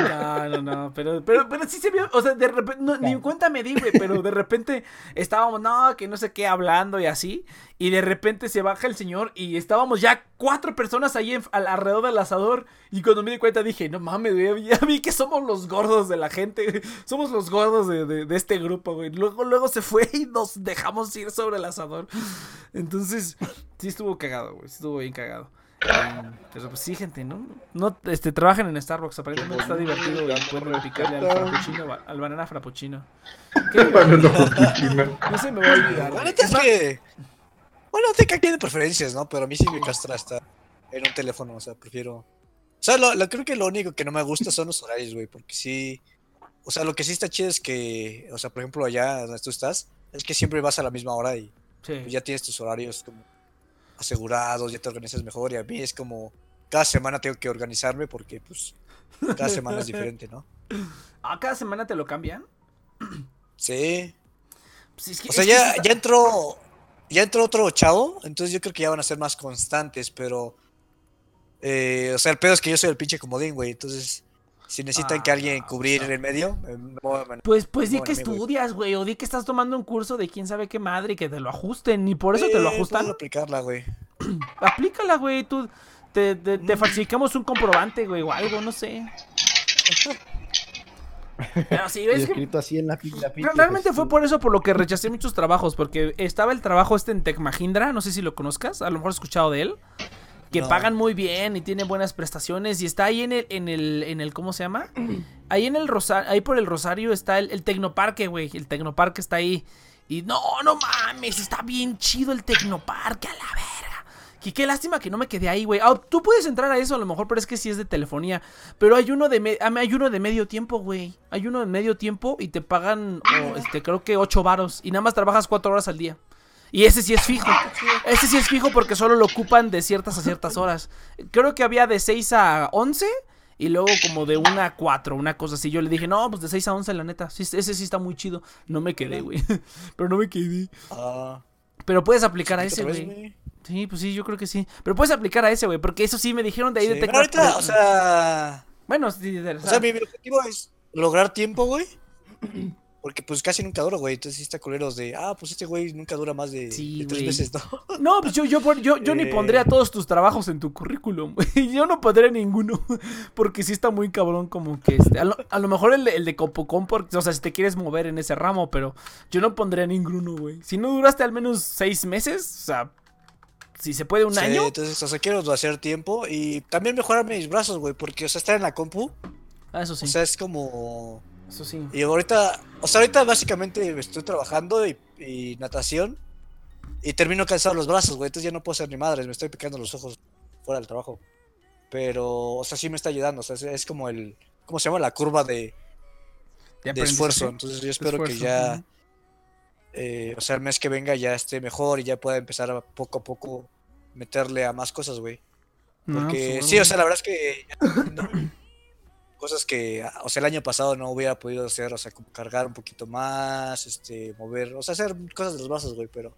No, no, pero, pero, pero sí se vio, o sea, de repente, no, ni cuenta me di, güey, pero de repente estábamos, no, que no sé qué, hablando y así, y de repente se baja el señor y estábamos ya cuatro personas ahí en- al- alrededor del asador, y cuando me di cuenta dije, no mames, güey, ya vi que somos los gordos de la gente, somos los gordos de, de- de este grupo, güey, luego, luego se fue y nos dejamos ir sobre el asador, entonces, sí estuvo cagado, güey, sí estuvo bien cagado. Pero pues sí, gente, ¿no? No, este, trabajen en Starbucks, aparentemente está divertido y pueden picarle al frappuccino, al banana frappuccino. ¿Qué? Banana frappuccino. No se me va a olvidar. La güey. neta es que. Bueno, te cada quien de preferencias, ¿no? Pero a mí sí me castra estar en un teléfono, o sea, prefiero. O sea, lo, lo- creo que lo único que no me gusta son los horarios, güey, porque sí. O sea, lo que sí está chido es que, o sea, por ejemplo, allá donde tú estás, es que siempre vas a la misma hora y Sí. pues, ya tienes tus horarios como asegurados, ya te organizas mejor y a mí es como cada semana tengo que organizarme porque pues cada semana es diferente, ¿no? Ah, cada semana te lo cambian. Sí. Pues es que- O sea, ya, está- ya entró ya entró otro chavo, entonces yo creo que ya van a ser más constantes, pero eh, o sea, el pedo es que yo soy el pinche comodín, güey, entonces si necesitan que Ah, alguien cubrir no. en el medio, eh, me Pues, pues di que estudias, güey, o di que estás tomando un curso de quién sabe qué madre y que te lo ajusten, y por eso te lo ajustan. puedo aplicarla, güey. Aplícala, güey, tú. Te, te, te falsificamos un comprobante, güey, o algo, no sé. Pero sí, ves que escrito así en la pila. realmente fue por eso por lo que rechacé muchos trabajos, porque estaba el trabajo este en Tec Mahindra, no sé si lo conozcas, a lo mejor has escuchado de él, que No. pagan muy bien y tienen buenas prestaciones y está ahí en el, en el, en el, ¿cómo se llama? Ahí en el Rosario, ahí por el Rosario está el, el Tecnoparque, güey, el Tecnoparque está ahí. Y no, no mames, está bien chido el Tecnoparque, a la verga. Que qué lástima que no me quedé ahí, güey. Ah, tú puedes entrar a eso a lo mejor, pero es que sí es de telefonía. Pero hay uno de me- ah, hay uno de medio tiempo, güey. Hay uno de medio tiempo y te pagan, oh, este, creo que 8 varos. Y nada más trabajas 4 horas al día. Y ese sí es fijo. Ese sí es fijo porque solo lo ocupan de ciertas a ciertas horas. Creo que había de 6 a 11 y luego como de 1 a 4, una cosa así. Yo le dije, no, pues de 6 a 11 la neta. Sí, ese sí está muy chido. No me quedé, güey. Pero no me quedé. Ah, Pero puedes aplicar a ¿otra ese, güey. Sí, pues sí, yo creo que sí. Pero puedes aplicar a ese, güey, porque eso sí me dijeron de ahí Sí, de pero Tecno- ahorita, o sea, Bueno, sí, de- O sea, mi, mi objetivo es lograr tiempo, güey. Porque pues casi nunca duro, güey. Entonces sí está culeros de, ah, pues este güey nunca dura más de, Sí, de tres güey. meses, ¿no? No, pues yo, yo, yo, yo ni Eh. pondría todos tus trabajos en tu currículum, güey. Yo no pondría ninguno. Porque sí está muy cabrón, como que este. A lo, a lo mejor el, de- el de Copocom, porque, o sea, si te quieres mover en ese ramo, pero yo no pondría ninguno, güey. Si no duraste al menos seis meses, o sea, si se puede un Sí, año. entonces, o sea, quiero hacer tiempo y también mejorar mis brazos, güey. Porque, o sea, estar en la compu, Ah, eso sí. o sea, es como. Eso sí. Y ahorita, o sea, ahorita básicamente estoy trabajando y, y natación. Y termino cansado los brazos, güey. Entonces ya no puedo hacer ni madres, me estoy picando los ojos fuera del trabajo. Pero, o sea, sí me está ayudando. O sea, es, es como el. ¿Cómo se llama? La curva de, de esfuerzo. Entonces yo espero que ya, eh, o sea, el mes que venga ya esté mejor y ya pueda empezar a poco a poco meterle a más cosas, güey. Porque pues, sí, o sea, la verdad es que cosas que, ah, o sea, el año pasado no hubiera podido hacer, o sea, como cargar un poquito más, este, mover, o sea, hacer cosas de los brazos, güey, pero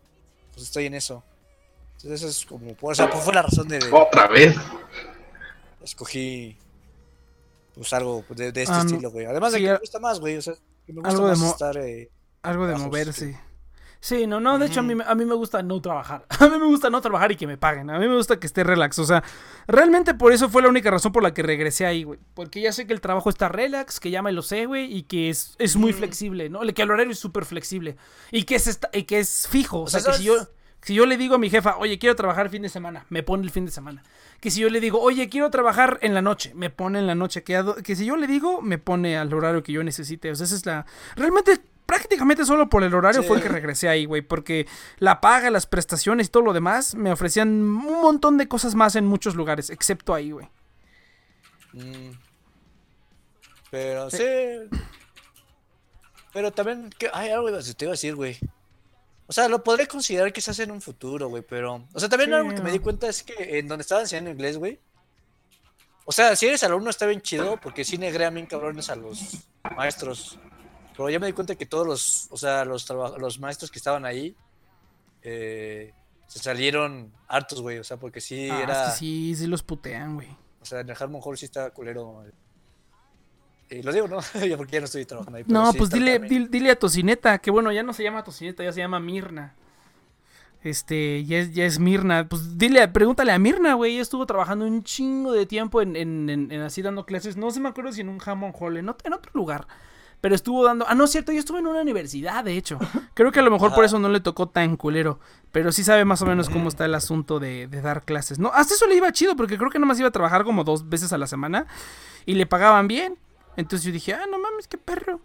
pues estoy en eso. Entonces eso es como, por- o sea, pues fue la razón de, de- Otra vez. escogí pues algo de, de este Ah, estilo, güey. Además de Sí, que me gusta más, güey, o sea, que me gusta Algo de más mo- estar eh, Algo de Bajos, moverse. Sí, no, no, de hecho a mí, a mí me gusta no trabajar. A mí me gusta no trabajar y que me paguen. A mí me gusta que esté relax. O sea, realmente por eso fue la única razón por la que regresé ahí, güey. Porque ya sé que el trabajo está relax, que ya me lo sé, güey, y que es, es muy flexible, ¿no? Que el horario es súper flexible. Y que es, esta- y que es fijo. O sea, que si yo, si yo le digo a mi jefa, oye, quiero trabajar el fin de semana, me pone el fin de semana. Que si yo le digo, oye, quiero trabajar en la noche, me pone en la noche. Que, que si yo le digo, me pone al horario que yo necesite. O sea, esa es la... Realmente, prácticamente solo por el horario Sí. fue que regresé ahí, güey. Porque la paga, las prestaciones y todo lo demás me ofrecían un montón de cosas más en muchos lugares, excepto ahí, güey. Mm. Pero sí. Pero también, que hay algo que te iba a decir, güey. O sea, lo podré considerar quizás en un futuro, güey, pero... O sea, también Sí, algo que me di cuenta es que en donde estaba enseñando inglés, güey. O sea, si eres alumno está bien chido, porque sí negrean bien cabrones a los maestros. Pero ya me di cuenta que todos los, o sea, los, los maestros que estaban ahí, eh, se salieron hartos, güey. O sea, porque sí Ah, era... es que sí, sí los putean, güey. O sea, en el Harmon Hall sí está culero. Y lo digo, ¿no? Porque ya no estoy trabajando ahí. No, sí pues dile, dile, dile a Tocineta, que bueno, ya no se llama Tocineta, ya se llama Mirna. Este, ya es, ya es Mirna. Pues dile, pregúntale a Mirna, güey. Ella estuvo trabajando un chingo de tiempo en, en, en- en así dando clases. No se me acuerdo si en un Hammond Hall, en otro, en otro lugar. Pero estuvo dando. Ah, no es cierto, yo estuve en una universidad, de hecho. Creo que a lo mejor por Ajá. eso no le tocó tan culero. Pero sí sabe más o menos cómo está el asunto de, de dar clases. No, hasta eso le iba chido, porque creo que nomás iba a trabajar como dos veces a la semana y le pagaban bien. Entonces yo dije, ah, no mames, qué perro.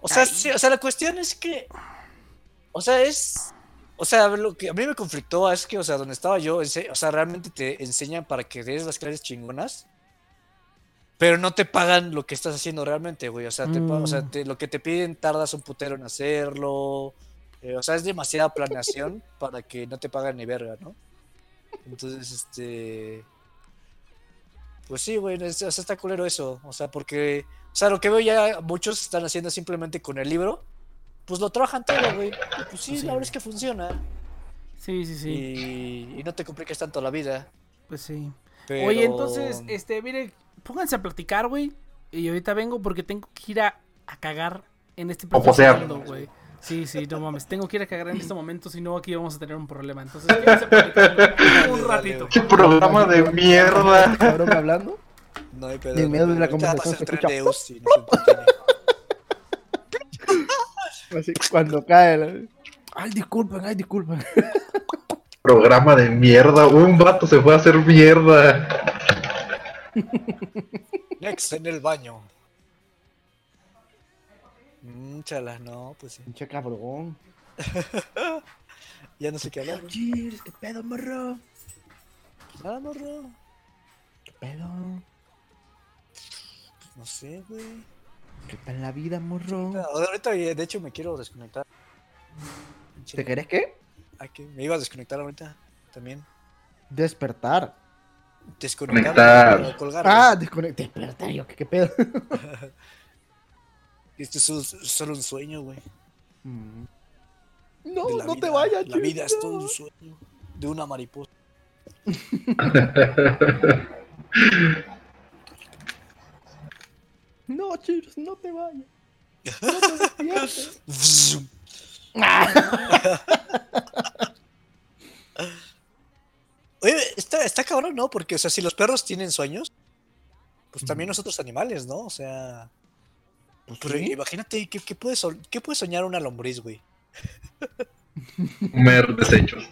O sea, sí, o sea, la cuestión es que. O sea, es. O sea, lo que a mí me conflictó es que, o sea, donde estaba yo, o sea, realmente te enseñan para que des las clases chingonas. Pero no te pagan lo que estás haciendo realmente, güey. O sea, te, pa- o sea Mm. te- lo que te piden tardas un putero en hacerlo. eh, o sea, es demasiada planeación para que no te paguen ni verga, ¿no? Entonces, este. Pues sí, güey, es- o sea, está culero eso. O sea, porque. O sea, lo que veo ya muchos están haciendo simplemente con el libro. Pues lo trabajan todo, güey. Pues sí, Sí. la verdad es que funciona. Sí, sí, sí. Y, y no te compliques tanto la vida. Pues sí. Pero... Oye, entonces, este, mire, pónganse a platicar, güey. Y ahorita vengo porque tengo que ir a, a cagar en este O posear. segundo, güey. Sí, sí, no mames. Tengo que ir a cagar en este momento, si no aquí vamos a tener un problema. Entonces, platicando un ratito. ¡Qué programa de mierda! Cabrón hablando. No hay pedo. Y en medio de la conversación se escucha, de. Así, cuando cae. la- Ay, disculpen, ay, disculpen. Programa de mierda. Un vato se fue a hacer mierda. Next en el baño. Mm, chala, no, pues sí. Pinche cabrón. Ya no sé qué hablar. Cheers, qué pedo, morro. Nada, morro. ¿Qué pedo? No sé, güey. ¿Qué tal la vida, morro? Ah, Ahorita, de hecho, me quiero desconectar. ¿Te querés qué? ¿A qué? Me iba a desconectar ahorita también. Despertar. Desconectar. Ah, desconecté. Despertar, yo, ¿qué, qué pedo? Esto es un- solo un sueño, güey. Mm. No, no vida. te vayas, La vida es todo un sueño. De una mariposa. No, Cheers, no te vayas. No te. Oye, está, está cabrón, ¿no? Porque, o sea, si los perros tienen sueños, pues también los otros animales, ¿no? O sea, Pues pero sí. imagínate, ¿qué, qué puede so- qué puede soñar una lombriz, güey? Comer desechos.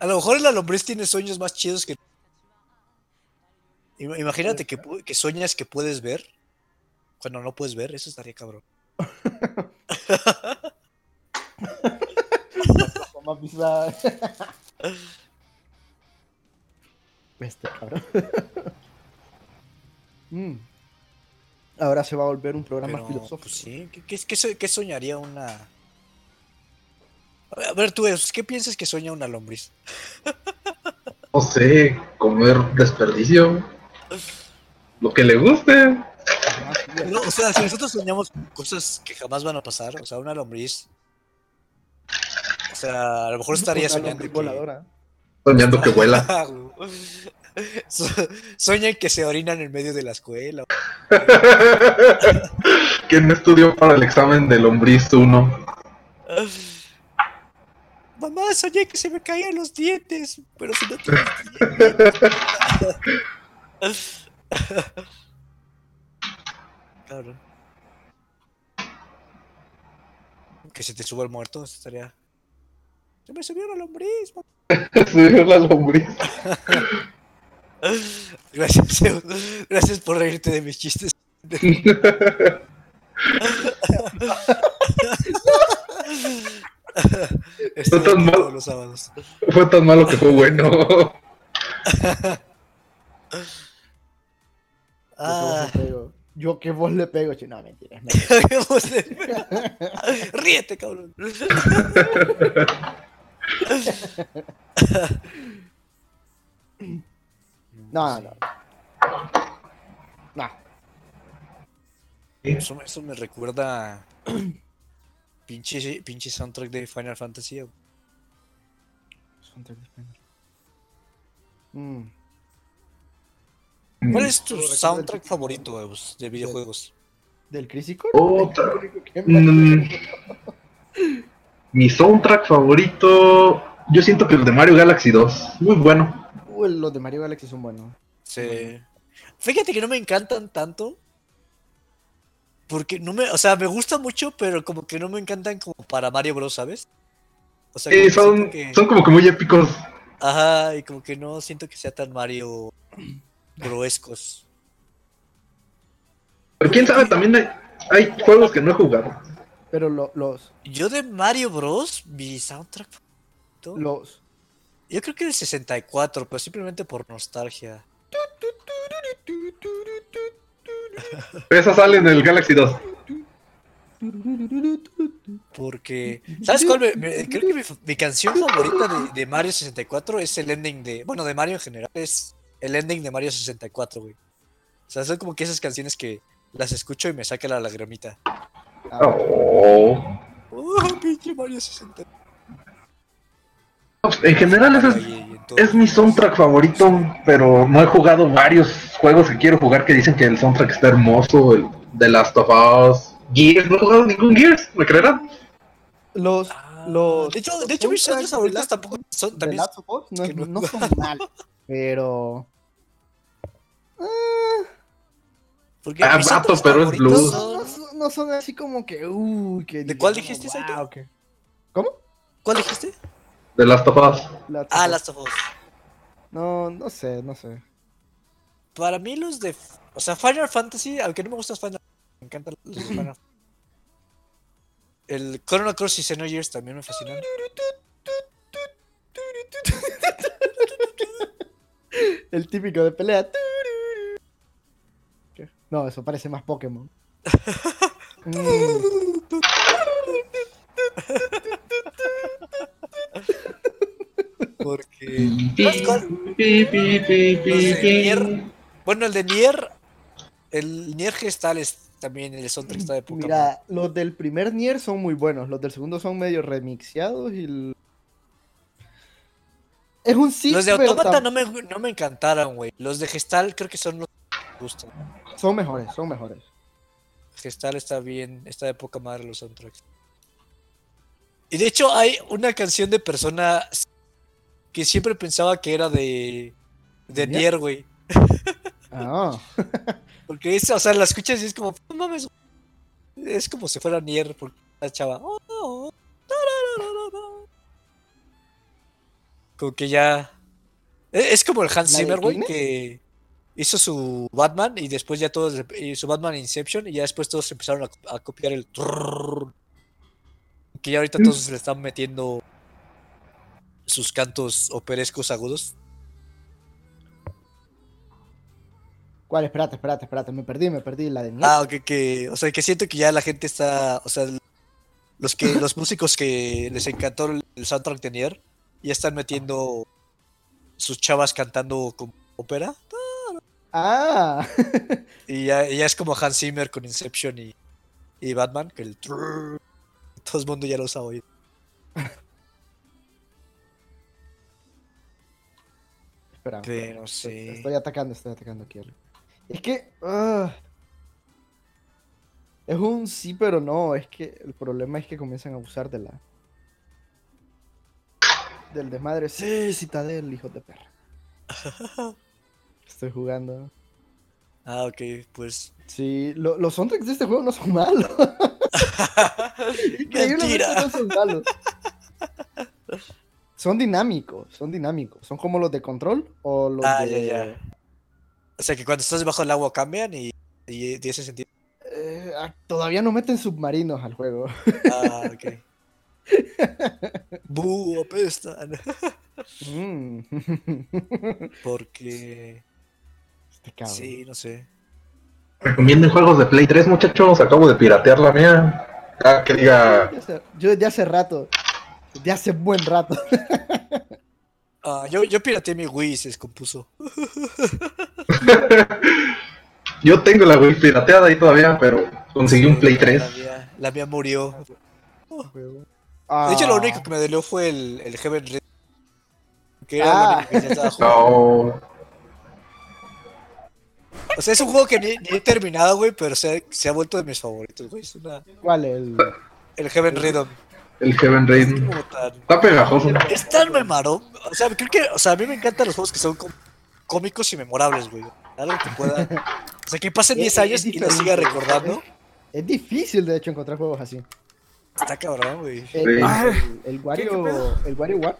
A lo mejor la lombriz tiene sueños más chidos que... Ima- Imagínate que, que sueñas que puedes ver cuando no puedes ver, eso estaría cabrón. Este cabrón. Mm. Ahora se va a volver un programa Pero, filosófico. pues sí, ¿qué, qué- qué so- qué soñaría una... A ver, tú, ¿qué piensas que sueña una lombriz? No sé, comer desperdicio. Lo que le guste. No, o sea, si nosotros soñamos cosas que jamás van a pasar, o sea, una lombriz... O sea, a lo mejor estaría Una soñando que... voladora. Soñando que vuela. So- Sueñan que se orinan en medio de la escuela. ¿Quién estudió para el examen de lombriz 1? Mamá, soñé que se me caían los dientes, pero si no dientes. Cabrón. Que se te suba el muerto, estaría. Se me subió la lombriz. mamá". Subió la lombriz. Gracias, Zeus. Gracias por reírte de mis chistes. Estoy tan aquí mal. todos los sábados. Fue tan malo que fue bueno. Ah, Yo que vos le pego. Yo que vos le pego. No, mentira. es mentira. ¿qué vos le- Ríete, cabrón. No, no. No. Eso, eso me recuerda pinche, pinche soundtrack de Final Fantasy. güey. Mm. ¿Cuál es tu soundtrack favorito Eus, de videojuegos? ¿Del? Otra. Me- Mm, Mi soundtrack favorito. Yo siento que el de Mario Galaxy 2. Muy bueno. Los de Mario Galaxy son buenos. Sí. Fíjate que no me encantan tanto. Porque no me, o sea, me gusta mucho, pero como que no me encantan como para Mario Bros, ¿sabes? O sea, que son, que- son como que muy épicos. Ajá, y como que no siento que sea tan Mario Broescos. Pero quién sabe, también hay, hay juegos que no he jugado. Pero lo- los, Yo de Mario Bros, mi soundtrack los, yo creo que el 64, pero simplemente por nostalgia. Esa sale en el Galaxy 2. Porque, ¿sabes cuál? Me- me- creo que mi, mi canción favorita de, de Mario 64 es el ending de, bueno, de Mario en general, es el ending de Mario 64, güey. O sea, son como que esas canciones que las escucho y me saca la lagrimita. Oh. Oh, pinche Mario 64. En general, ese es, es mi soundtrack favorito, pero no he jugado varios juegos que quiero jugar que dicen que el soundtrack está hermoso. El The Last of Us, Gears, no he jugado ningún Gears, ¿me creerán? los, Ah, los. de hecho, de hecho mis soundtracks favoritos tampoco son The también. Last of Us no, que no- no son mal, pero. Porque Ah, vato, soundtracks pero es blues. No, son- no así como que. Uy, que ¿De cuál dijiste? "Wow, que-". ¿Cómo? ¿Cuál dijiste? The Last of Us. Last Ah, of Us. Last of Us. No, no sé, no sé. Para mí los de... O sea, Final Fantasy, aunque no me gustan Final me encantan los de Final El Chrono Cross y Xenogears también me fascinan. El típico de pelea. ¿Qué? No, eso parece más Pokémon. Mm, Porque... Bueno, el de Nier... El Nier Gestal es también el soundtrack está de poca madre. Mira, los del primer Nier son muy buenos. Los del segundo son medio remixeados y. el- Es un sí, Los de tam- no me, no me encantaron, güey. Los de Gestal creo que son los que me gustan. son mejores, son mejores. Gestal está bien, está de poca madre los soundtracks. Y de hecho hay una canción de Persona que siempre pensaba que era de de ¿Nier? Nier, güey. Ah, Porque es, o sea, la escuchas y es como, no mames. Es como si fuera Nier, porque la chava. "Oh, oh, tarararara". Como que ya. e- Es como el Hans ¿La de Zimmer, güey, que hizo su Batman y después ya todos. y su Batman Inception y ya después todos empezaron a, a copiar el. trrrr. Que ya ahorita todos le están metiendo sus cantos operescos agudos. ¿Cuál? Espérate, espérate, espérate. Me perdí, me perdí. La de. Ah, ok, que, o sea, que siento que ya la gente está, o sea, los que, los músicos que les encantó el, soundtrack de Nier, ya están metiendo sus chavas cantando como ópera, Ah, y ya, es como Hans Zimmer con Inception y, y Batman, que el trrr, todo el mundo ya lo hoy. espera. Pero Estoy, sí. estoy atacando, estoy atacando aquí. algo. Es que. ah, es un sí, pero no. Es que el problema es que comienzan a abusar de la. Del desmadre. Sí, citadel, hijo de perra. Estoy jugando. Ah, ok, pues. Sí, lo- los soundtracks de este juego no son malos. Increíblemente Mentira. no son. Son dinámicos, son dinámicos. Son como los de control o los Ah, de. ya, ya. O sea que cuando estás debajo del agua cambian y, y ese sentido. Eh, ah, todavía no meten submarinos al juego. Ah, ok. ¡Bú, apestan! Mm. Porque. Este cabrón. Sí, no sé. Recomienden juegos de Play 3, muchachos. Acabo de piratear la mía. Ah, que diga. Yo desde hace rato. Desde hace buen rato. Ah, yo, yo pirateé mi Wii y se descompuso. Yo tengo la Wii pirateada ahí todavía, pero conseguí un Play La 3. mía, la mía murió. Ah, De hecho, lo único que me dolió fue el, el Heaven Red. Que era Ah. lo único que ya estaba jugando. No. O sea, es un juego que ni, ni he terminado, güey, pero se, ha- se ha vuelto de mis favoritos, güey. Es una- ¿Cuál? El... el Heaven Rhythm. El Heaven Es Raid. como tan- Está pegajoso. Es tan memorable. O sea, creo que, o sea, a mí me encantan los juegos que son cómicos y memorables, güey. Algo que pueda. O sea, que pasen Es- 10 es años y lo siga recordando. Es difícil, de hecho, encontrar juegos así. Está cabrón, güey. El, el, el, el Wario. qué el Wario War.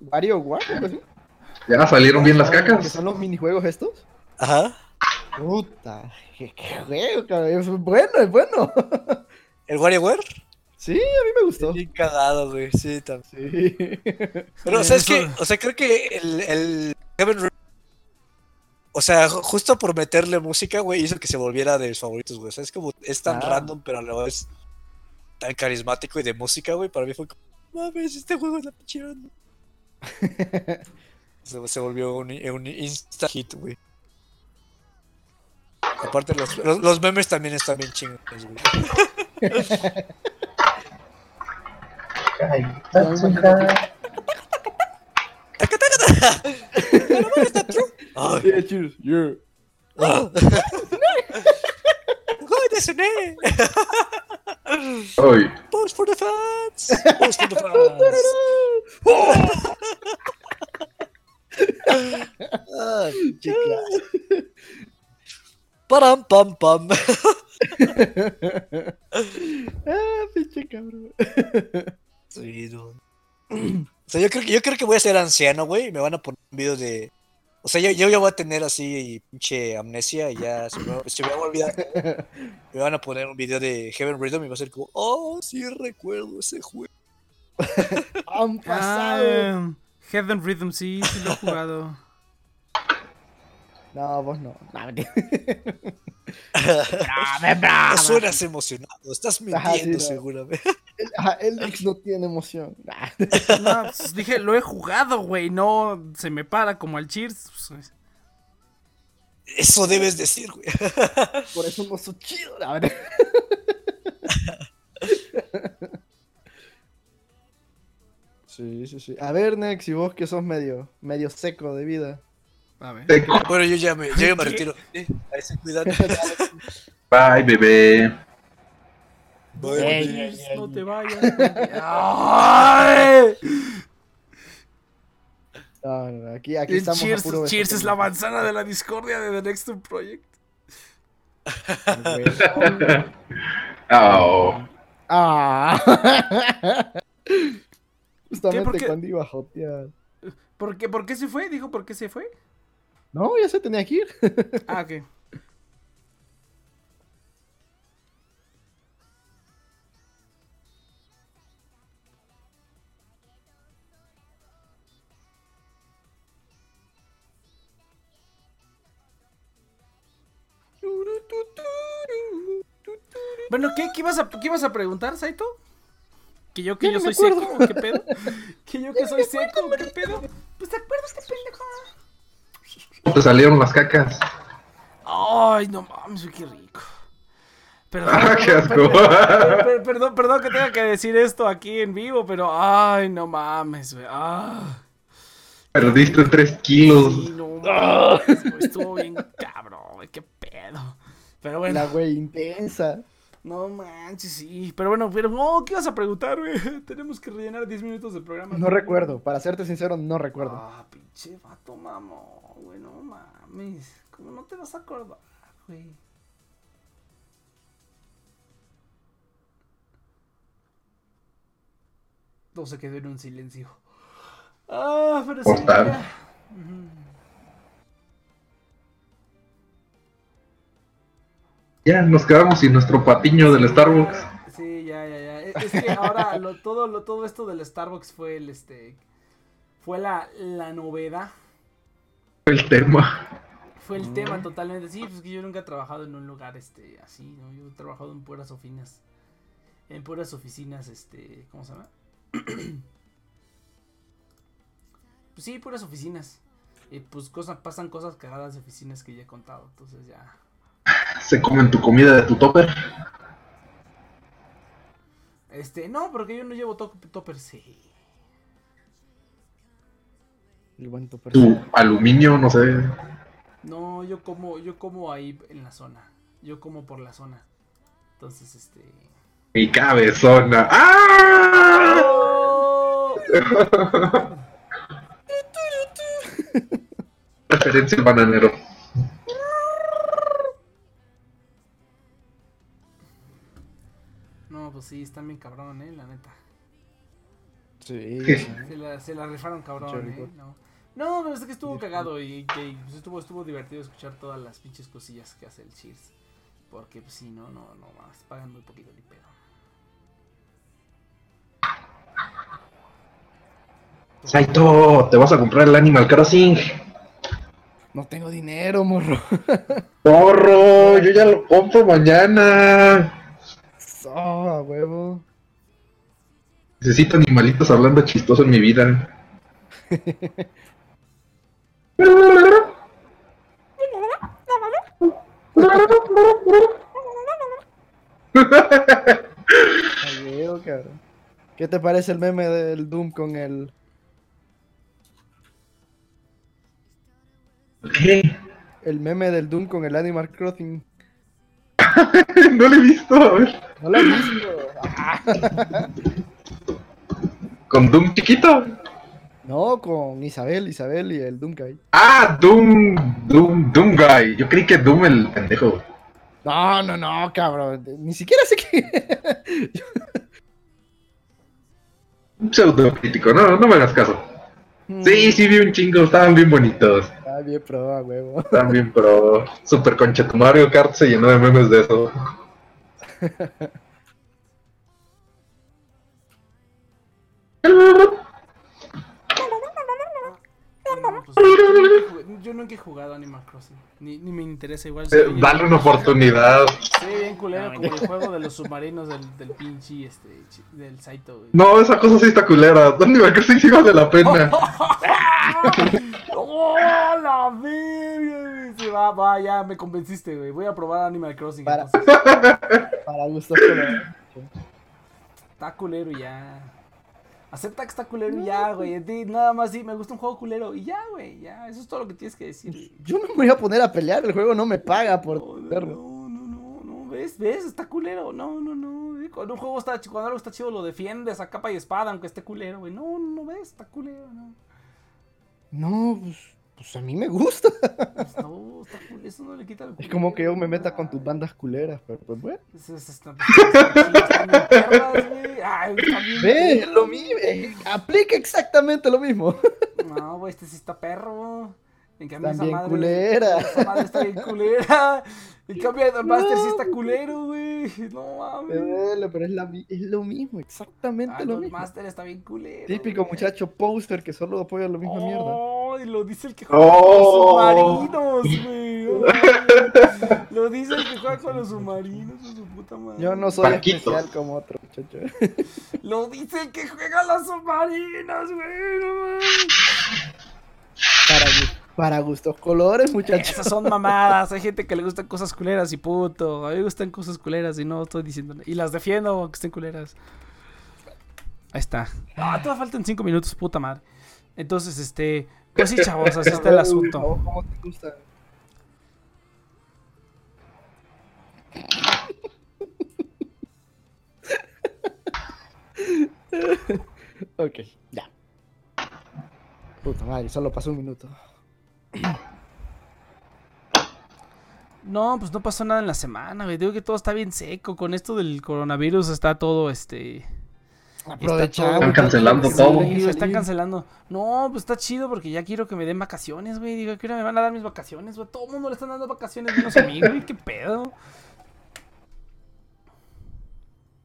Wario War. ¿Ya salieron bien las ¿Que cacas? son los minijuegos estos? Ajá. Puta, qué, qué juego, cabrón. Es bueno, es bueno. ¿El WarioWare? Sí, a mí me gustó. Bien cagado, güey. Sí, también. Sí. Pero, ¿sabes Eso- qué? O sea, creo que el, el Heaven O sea, ju- justo por meterle música, güey, hizo que se volviera de mis favoritos, güey. O sea, es como, es tan Ah. random, pero a la vez tan carismático y de música, güey. Para mí fue como, mames, este juego es la pinche onda". se, se volvió un, un insta hit, güey. Aparte, los, los, los memes también están bien Yeah, cheers. Yeah. ¡Oh! Post for the fans! Post for the fans! Ah, chica. Param, pam, pam. Ah, pinche cabrón. Sí, no. O sea, yo creo, que- yo creo que voy a ser anciano, güey, y me van a poner un video de... O sea, yo, yo ya voy a tener así pinche amnesia y ya se me, se me va a olvidar. Me van a poner un video de Heaven Rhythm y va a ser como, oh, sí recuerdo ese juego. Han pasado. Ah, Heaven Rhythm, sí, sí lo he jugado. No, vos no. No, suenas emocionado, estás Ajá, sí, mintiendo no. seguramente. Ajá, el ex no tiene emoción. Ah, No, pues, dije, lo he jugado, güey. No se me para como al Cheers. pues, Eso debes decir, güey. Por eso no soy chido. A ver. Sí, sí, sí. A ver, Nex, y vos que sos medio, medio seco de vida. A ver. seco. Bueno, yo ya me, yo ya me retiro. Eh, ahí se cuidan. Bye, bebé. Ey, ey. no te vayas. ¡Ay! No, no, no, aquí, aquí El estamos. a Cheers, puro Cheers es la manzana de la discordia de The Next Project. Oh. Ah. Justamente ¿Por qué? cuando iba a jotear. ¿Por qué, ¿Por qué se fue? Dijo, ¿por qué se fue? No, ya se tenía que ir. Ah, ok. Bueno, ¿qué, qué, ibas a, ¿qué ibas a preguntar, Saito? ¿Que yo que yo soy acuerdo. seco? ¿o ¿Qué pedo? ¿Que yo que soy seco? ¿o ¿Qué pedo? Pues te acuerdas, qué pendejo. Te salieron las cacas. Ay, no mames, qué rico. Perdón, Ah, qué asco. perdón, perdón que tenga que decir esto aquí en vivo, pero ay, no mames, güey. Ah, Perdiste 3 kilos. sí, no mames, estuvo bien cabrón, güey, qué pedo. Pero bueno, La güey intensa. no manches, sí. Pero bueno, pero no, ¿qué ibas a preguntar, güey? Tenemos que rellenar 10 minutos del programa. No recuerdo, para serte sincero, no recuerdo. Ah, pinche vato mamón, güey, no mames. ¿Cómo no te vas a acordar, güey? Todo se quedó en un silencio. Ah, pero sí. Ya. Nos quedamos sin nuestro patiño del Starbucks. Sí, ya, ya, ya. Es es que ahora lo, todo, lo, todo esto del Starbucks fue el este. Fue la, la novedad. El tema. Fue el tema totalmente. Sí, pues que yo nunca he trabajado en un lugar este así, ¿no? Yo he trabajado en puras oficinas. En puras oficinas, este. ¿Cómo se llama? pues sí, puras oficinas. Y pues cosas, pasan cosas cagadas de oficinas que ya he contado. Entonces ya. Se comen tu comida de tu topper. Este, no, porque yo no llevo to topper, sí. El buen topper. Tu aluminio, no sé. No, yo como, yo como ahí en la zona. Yo como por la zona. Entonces, este. Mi cabezona. ¡Ah! ¡Oh! Referencia al bananero. No, pues sí, están bien cabrón, eh, la neta. Sí. Se la, se la rifaron cabrón, Cherry eh. No, no pero es que estuvo cagado y que pues, estuvo, estuvo divertido escuchar todas las pinches cosillas que hace el Cheers. Porque pues sí, no, no, no más, pagan muy poquito ni pedo. Saito, te vas a comprar el Animal Crossing. No tengo dinero, morro. Porro, yo ya lo compro mañana. Oh, a huevo. Necesito animalitos hablando chistoso en mi vida. ¿Qué te parece el meme del Doom con el. ¿Qué? El meme del Doom con el Animal Crossing? No lo he visto, a ver. ¿No lo has visto? ¿Con Doom chiquito? No, con Isabel, Isabel y el Doom Guy. Ah, Doom, Doom, Doom Guy. Yo creí que Doom el pendejo. No, no, no, cabrón. Ni siquiera sé qué. Un pseudo crítico, no, no me hagas caso. Sí, sí vi un chingo, estaban bien bonitos. Ah, bien pro, a huevo. Estaban bien pro. Super concha, tu Mario Kart se llenó de memes de eso. yo nunca he jugado Animal Crossing. Ni, ni me interesa igual. Eh, Dale una oportunidad. Ve bien culero como el juego de los submarinos del, del pinche este, del Saito, güey. No, esa cosa sí está culera. Animal Crossing sí vale la pena. ¡Oh, la verga! Se va, va, ya me convenciste, güey. Voy a probar Animal Crossing. Para- entonces. Para gustos colores. Está culero ya. Acepta que está culero y ya, güey. Nada más sí, me gusta un juego culero. Y ya, güey, ya. Eso es todo lo que tienes que decir. Yo no me voy a poner a pelear, el juego no me paga por No, no, verlo. no, no, no, no, ¿ves? ¿Ves? Está culero. No, no, no. Cuando un juego está, ch- cuando algo está chido, lo defiendes a capa y espada, aunque esté culero, güey. No, no, no, ¿ves? Está culero, no. No, pues, pues a mí me gusta. Pues no, está culero. Eso no le quita el Es como que yo me meta con tus bandas culeras, pero pues bueno. Es, es, está, están bien perras, güey. Ay, está bien Ve, lo mismo, eh, aplica exactamente lo mismo. No, güey, este sí está perro. En cambio, esa madre. culera. Esa madre está bien culera. En cambio, Don Master sí está culero, güey. No Me mames. pero es, la mi- es lo mismo, exactamente Ah, lo Don mismo. Master está bien culero. Típico güey. muchacho poster que solo apoya la misma mierda. Oh, y lo dice el que juega Oh. con los submarinos, güey. Oh, güey. lo dice el que juega con los submarinos, su puta madre. Yo no soy Paquito. especial como otro muchacho. Lo dice el que juega a los submarinos, güey. No mames. Para, para gustos colores, muchachos. Esas son mamadas. Hay gente que le gustan cosas culeras y punto. A mí me gustan cosas culeras y no estoy diciendo. Y las defiendo aunque estén culeras. Ahí está. Ah, todavía faltan cinco minutos, puta madre. Entonces, este. Pues sí, chavos, así está el asunto. ¿Cómo te gusta? ok, ya. Puta madre, solo pasó un minuto. No, pues no pasó nada en la semana, güey. Digo que todo está bien seco. Con esto del coronavirus está todo, este. Aprovechamos. Están cancelando todo. están cancelando. No, pues está chido porque ya quiero que me den vacaciones, güey. Digo, que ahora me van a dar mis vacaciones, güey. Todo el mundo le están dando vacaciones menos a mí, güey. ¿Qué pedo?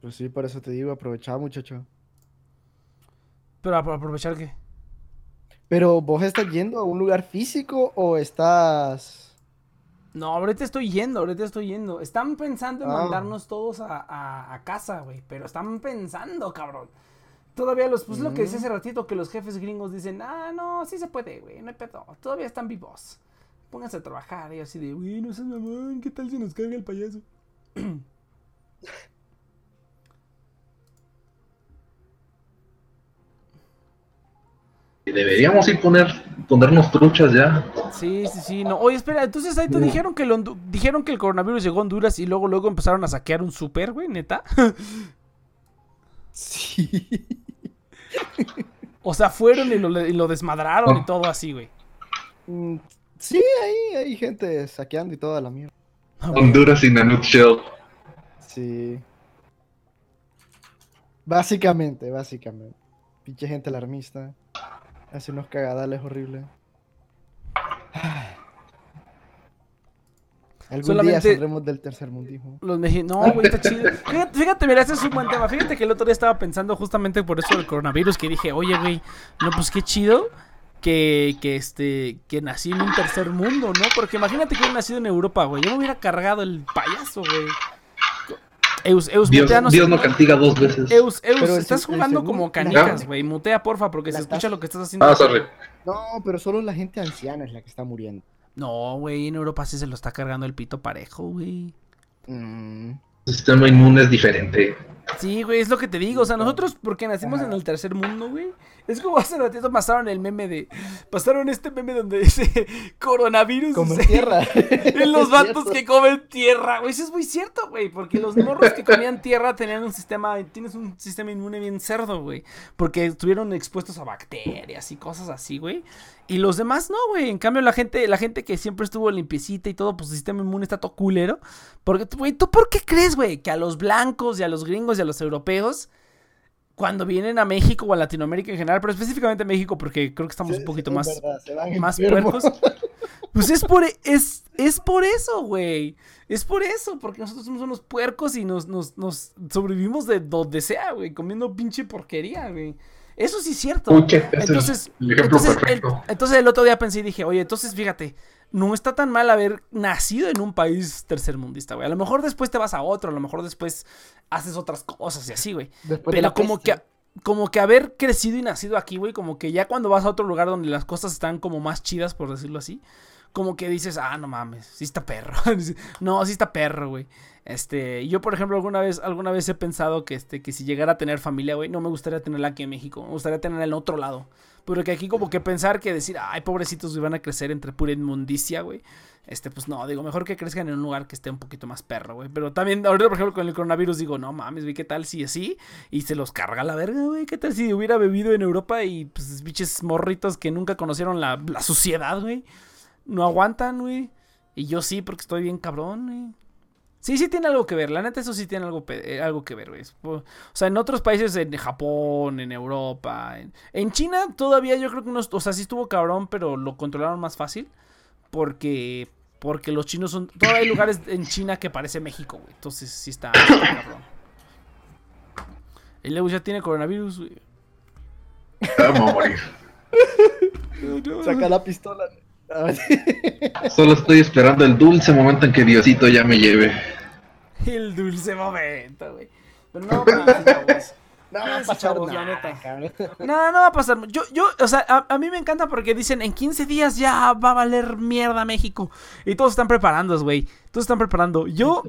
Pues sí, por eso te digo, aprovechá, muchacho. Pero apro- aprovechar que. Pero vos estás yendo a un lugar físico o estás. No, ahorita estoy yendo, ahorita estoy yendo. Están pensando en Ah. mandarnos todos a, a- a casa, güey. Pero están pensando, cabrón. Todavía los, pues lo que decía hace ratito, que los jefes gringos dicen, ah, no, sí se puede, güey, no hay pedo. Todavía están vivos. Pónganse a trabajar. Y así de, güey, no seas mamón, ¿qué tal si nos carga el payaso? Deberíamos ir poner, ponernos truchas ya. Sí, sí, sí. No. Oye, espera, entonces ahí te dijeron que, el Hondu- dijeron que el coronavirus llegó a Honduras y luego, luego empezaron a saquear un súper, güey, neta. Sí. O sea, fueron y lo, y lo desmadraron y todo así, güey. Mm, Sí, ahí hay gente saqueando y toda la mierda. Honduras in a nutshell. Sí. Básicamente, básicamente. Pinche gente alarmista. Hace unos cagadales horribles. Algún día Solamente- saldremos del tercer mundismo. Los mexicanos. No, güey, está chido. Fíjate, fíjate, mira, ese es un buen tema. Fíjate que el otro día estaba pensando justamente por eso del coronavirus. Que dije, oye, güey, no, pues qué chido que, que este, que nací en un tercer mundo, ¿no? Porque imagínate que hubiera nacido en Europa, güey. Yo me hubiera cargado el payaso, güey. Eus, Eus, Dios, muteanos. Dios no castiga dos veces. Eus, Eus, Pero estás el jugando segundo- como canicas, güey. Mutea, porfa, porque La se escucha lo que estás haciendo. Ah, sorry. No, pero solo la gente anciana es la que está muriendo. No, güey, en Europa sí se lo está cargando el pito parejo, güey. Mm, El sistema inmune es diferente. Sí, güey, es lo que te digo. O sea, nosotros, porque nacimos en el tercer mundo, güey. Es como hace ratito pasaron el meme de. Pasaron este meme donde dice coronavirus. Dice, tierra. En los vatos que comen tierra, güey. Eso es muy cierto, güey. Porque los morros que comían tierra tenían un sistema. Tienes un sistema inmune bien cerdo, güey. Porque estuvieron expuestos a bacterias y cosas así, güey. Y los demás no, güey. En cambio, la gente, la gente que siempre estuvo limpiecita y todo, pues su sistema inmune está todo culero. Porque, güey, ¿tú por qué crees, güey? Que a los blancos y a los gringos y a los europeos, cuando vienen a México o a Latinoamérica en general, pero específicamente a México, porque creo que estamos un poquito Es más, verdad, más enfermos. puercos. Pues es por, es, es por eso, güey. Es por eso, porque nosotros somos unos puercos y nos, nos, nos sobrevivimos de donde sea, güey, comiendo pinche porquería, güey. Eso sí es cierto. Pucha, es entonces, el ejemplo entonces, perfecto. el- entonces el otro día pensé y dije, oye, entonces fíjate, no está tan mal haber nacido en un país tercermundista, güey. A lo mejor después te vas a otro, a lo mejor después haces otras cosas y así, güey. Después Pero como peste. que, como que haber crecido y nacido aquí, güey, como que ya cuando vas a otro lugar donde las cosas están como más chidas, por decirlo así, como que dices, ah, no mames, sí está perro. no, sí está perro, güey. Este, yo por ejemplo alguna vez, alguna vez he pensado que este, que si llegara a tener familia, güey, no me gustaría tenerla aquí en México, me gustaría tenerla en otro lado. Porque aquí como que pensar que decir, ay, pobrecitos, van a crecer entre pura inmundicia, güey. Este, pues no, digo, mejor que crezcan en un lugar que esté un poquito más perro, güey. Pero también, ahorita, por ejemplo, con el coronavirus, digo, no mames, güey, ¿qué tal si así? Y se los carga la verga, güey. ¿Qué tal si hubiera bebido en Europa y, pues, biches morritos que nunca conocieron la, la suciedad, güey? No aguantan, güey. Y yo sí, porque estoy bien cabrón, güey. Sí, sí tiene algo que ver. La neta, eso sí tiene algo, eh, algo que ver, güey. O sea, en otros países, en Japón, en Europa, en, en China, todavía yo creo que unos. O sea, sí estuvo cabrón, pero lo controlaron más fácil. Porque. Porque los chinos son. Todavía hay lugares en China que parece México, güey. Entonces sí está, está cabrón. El Lewis ya tiene coronavirus, güey. Vamos a morir. Saca la pistola. Solo estoy esperando el dulce momento en que Diosito ya me lleve. El dulce momento, güey. Pero no, chavos. No va a pasar chavos, la nada, neta. cabrón. No, no va a pasar. Yo, yo, o sea, a, a mí me encanta porque dicen en 15 días ya va a valer mierda México. Y todos están preparando, güey. Todos están preparando. Yo,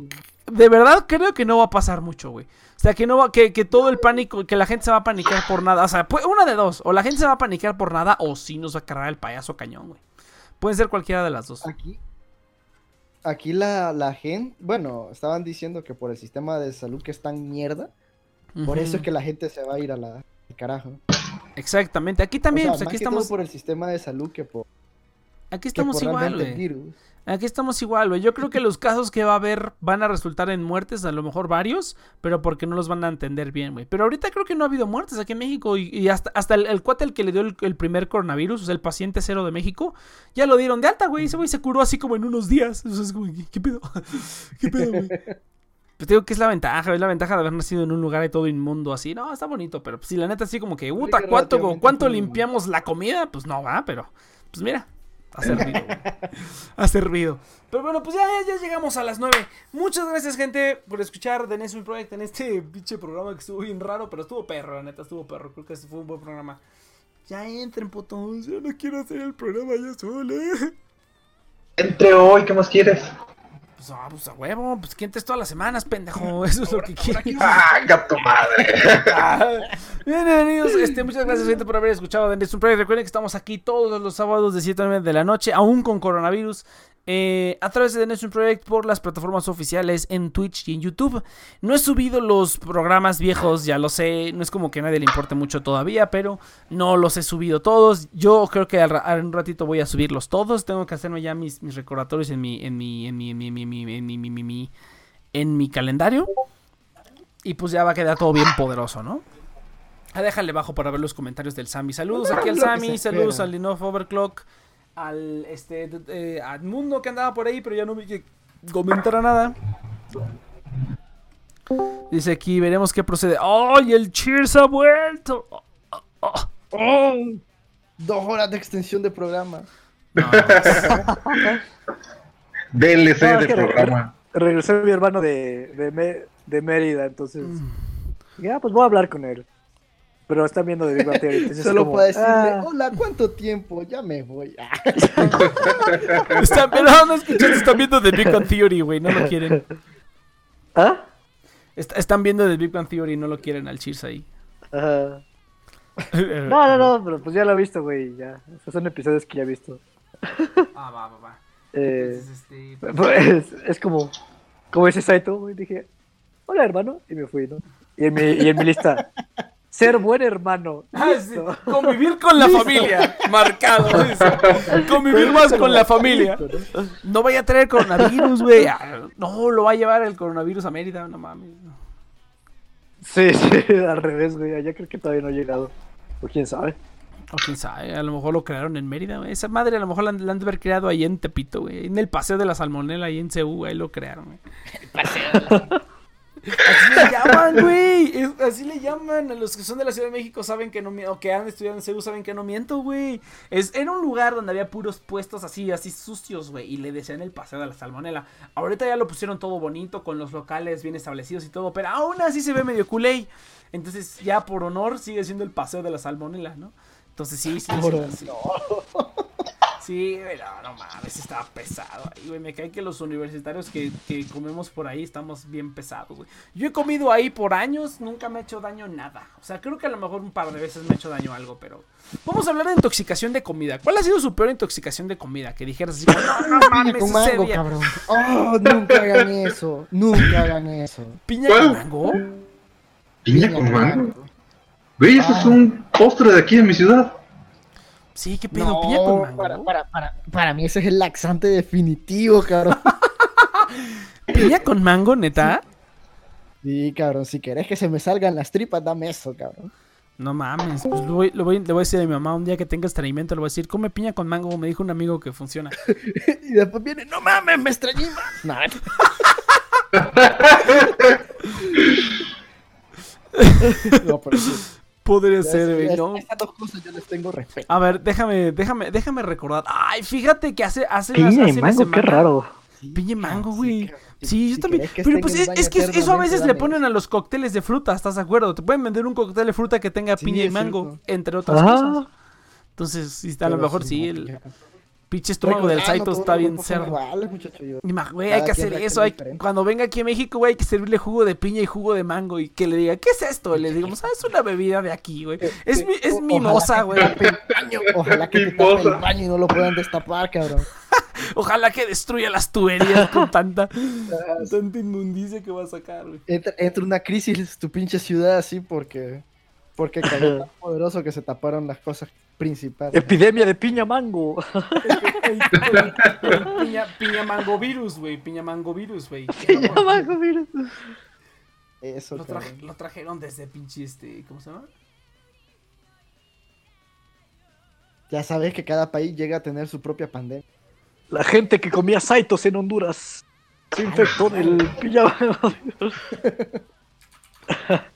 de verdad, creo que no va a pasar mucho, güey. O sea, que no va, que, que todo el pánico, que la gente se va a panicar por nada. O sea, pues, una de dos. O la gente se va a panicar por nada, o sí nos va a cargar el payaso cañón, güey. Pueden ser cualquiera de las dos. Aquí, aquí la, la gente, bueno, estaban diciendo que por el sistema de salud que está en mierda, por eso es que la gente se va a ir a la al carajo. Exactamente. Aquí también, o pues aquí más que todo estamos, por el sistema de salud que por, aquí que estamos por igual, güey. virus. Aquí estamos igual, güey. Yo creo que los casos que va a haber van a resultar en muertes, a lo mejor varios, pero porque no los van a entender bien, güey. Pero ahorita creo que no ha habido muertes aquí en México y, y hasta, hasta el, el cuate el que le dio el, el primer coronavirus, o sea, el paciente cero de México, ya lo dieron de alta, güey. Ese güey se curó así como en unos días. O sea, es como, ¿qué, qué pedo? ¿Qué pedo, güey? Pues te digo que es la ventaja, es la ventaja de haber nacido en un lugar de todo inmundo así. No, está bonito, pero pues, si la neta así como que, puta, ¿cuánto, ¿cuánto limpiamos la comida? Pues no, va, pero pues mira, ha servido, güey. Ha servido. Pero bueno, pues ya, ya llegamos a las 9. Muchas gracias, gente, por escuchar The Nessun Project en este pinche programa que estuvo bien raro, pero estuvo perro, la neta, estuvo perro. Creo que ese fue un buen programa. Ya entren, putos. Yo no quiero hacer el programa yo solo. Entre hoy, ¿qué más quieres? Pues, ah, pues a huevo, pues que entres todas las semanas, pendejo. Eso es lo que quiero. ¡Ah, gato madre! Bienvenidos, este, muchas gracias gente por haber escuchado Project. Recuerden que estamos aquí todos los sábados de 7 a 9 de la noche, aún con coronavirus, eh, a través de The Nessun Project por las plataformas oficiales en Twitch y en YouTube. No he subido los programas viejos, ya lo sé, no es como que a nadie le importe mucho todavía, pero no los he subido todos. Yo creo que en un ratito voy a subirlos todos. Tengo que hacerme ya mis, mis recordatorios en mi, en mi, en mi, en mi, en mi, en mi, en mi, en mi- en mi calendario. Y pues ya va a quedar todo bien poderoso, ¿no? Ah, déjale bajo para ver los comentarios del Sammy. Saludos aquí al se saludos al Linoff Overclock, al este eh, al Mundo que andaba por ahí, pero ya no vi que comentara nada. Dice aquí, veremos qué procede. ¡Ay, el Cheers ha vuelto! Oh, oh, oh. ¡Oh! Dos horas de extensión de programa. No, no, DLC No, es de re- programa. Regresó mi hermano de, de Mérida, entonces. Mm. Ya, pues voy a hablar con él. Pero están viendo de Big Bang Theory. entonces es Solo como, puedo decirle, ah, hola, ¿cuánto tiempo? Ya me voy. Están, pero no escuchando, están viendo The Big Bang Theory, güey, no lo quieren. ¿Ah? Est- están viendo The Big Bang Theory, no lo quieren al Cheers ahí. Ajá. No, no, no, pero pues ya lo he visto, güey. Ya. Esos son episodios que ya he visto. Ah, va, va, va. Eh, Entonces, este, pues, es como. Como ese Saito, güey. Dije, hola, hermano. Y me fui, ¿no? Y en mi, y en mi lista, ser buen hermano. Ah, sí, Convivir con la familia. Marcado. dice. Convivir más con la familia. No vaya a traer coronavirus, güey. Ah, No, lo va a llevar el coronavirus a Mérida. No mames. Sí, sí, al revés, güey. Allá creo que todavía no ha llegado. O quién sabe. O quién sabe, a lo mejor lo crearon en Mérida. güey. Esa madre a lo mejor la han, la han de haber creado ahí en Tepito, güey. En el Paseo de la Salmonela, ahí en CU, ahí lo crearon, güey. Así le llaman, güey. Es- Así le llaman. A los que son de la Ciudad de México saben que no miento. O que han estudiado en CEU saben que no miento, güey. Es, era un lugar donde había puros puestos así, así sucios, güey. Y le decían el paseo de la salmonela. Ahorita ya lo pusieron todo bonito, con los locales bien establecidos y todo. Pero aún así se ve medio culé. Entonces, ya por honor, sigue siendo el paseo de la salmonela, ¿no? Entonces sí, sí, Por sí, sí. Sí, no, no mames, estaba pesado ahí, güey. Me cae que los universitarios que, que comemos por ahí estamos bien pesados, güey. Yo he comido ahí por años, nunca me ha hecho daño nada. O sea, creo que a lo mejor un par de veces me ha hecho daño algo, pero. Vamos a hablar de intoxicación de comida. ¿Cuál ha sido su peor intoxicación de comida? Que dijeras así, no, no mames, Piña con ese mango, día". cabrón. Oh, nunca hagan eso. Nunca hagan eso. ¿Piña con mango? Piña con mango. Güey, eso es un postre de aquí en mi ciudad. Sí, ¿qué pedo? ¿Piña con mango? para, para, para, para mí ese es el laxante definitivo, cabrón. ¿Piña con mango, neta? Sí, cabrón, si querés que se me salgan las tripas, dame eso, cabrón. No mames, pues lo voy, lo voy- le voy a decir a mi mamá un día que tenga estreñimiento, le voy a decir, come piña con mango, me dijo un amigo que funciona. Y después viene, no mames, me extrañé. No, no, pero sí. Podría ser, Es- güey, es- ¿no? Estas dos cosas yo les tengo respeto. A ver, déjame, déjame, déjame recordar. Ay, fíjate que hace, hace Piña y hace mango, qué raro. Piña y mango, güey. Sí, yo si también. Pero esté pues es, que eso a veces le ponen a los cócteles de fruta, ¿estás de acuerdo? Te pueden vender un cóctel de fruta que tenga Sí, piña y mango, cierto. entre otras Ah. cosas. Entonces, a lo mejor sí, el. Pinche estómago del Recordando, Saito está bien cerdo. iguales, muchacho, yo- güey, hay que hacer eso. hay- cuando venga aquí a México, güey, hay que servirle jugo de piña y jugo de mango. Y que le diga, ¿qué es esto? Y le digamos, ah, es una bebida de aquí, güey. Es, mi- es O- mimosa, ojalá güey. Ojalá que te tape el baño y no lo puedan destapar, cabrón. Ojalá que destruya las tuberías con tanta, tanta inmundicia que va a sacar, güey. Entra, entra una crisis tu pinche ciudad así porque porque cayó tan poderoso que se taparon las cosas principales. Epidemia de piña mango. Piña, piña mango virus, güey. Piña mango virus, güey. Piña mango, mira. Eso, Lo, traje- lo trajeron desde pinche este. ¿Cómo se llama? Ya sabes que cada país llega a tener su propia pandemia. La gente que comía saitos en Honduras se infectó del piña mango.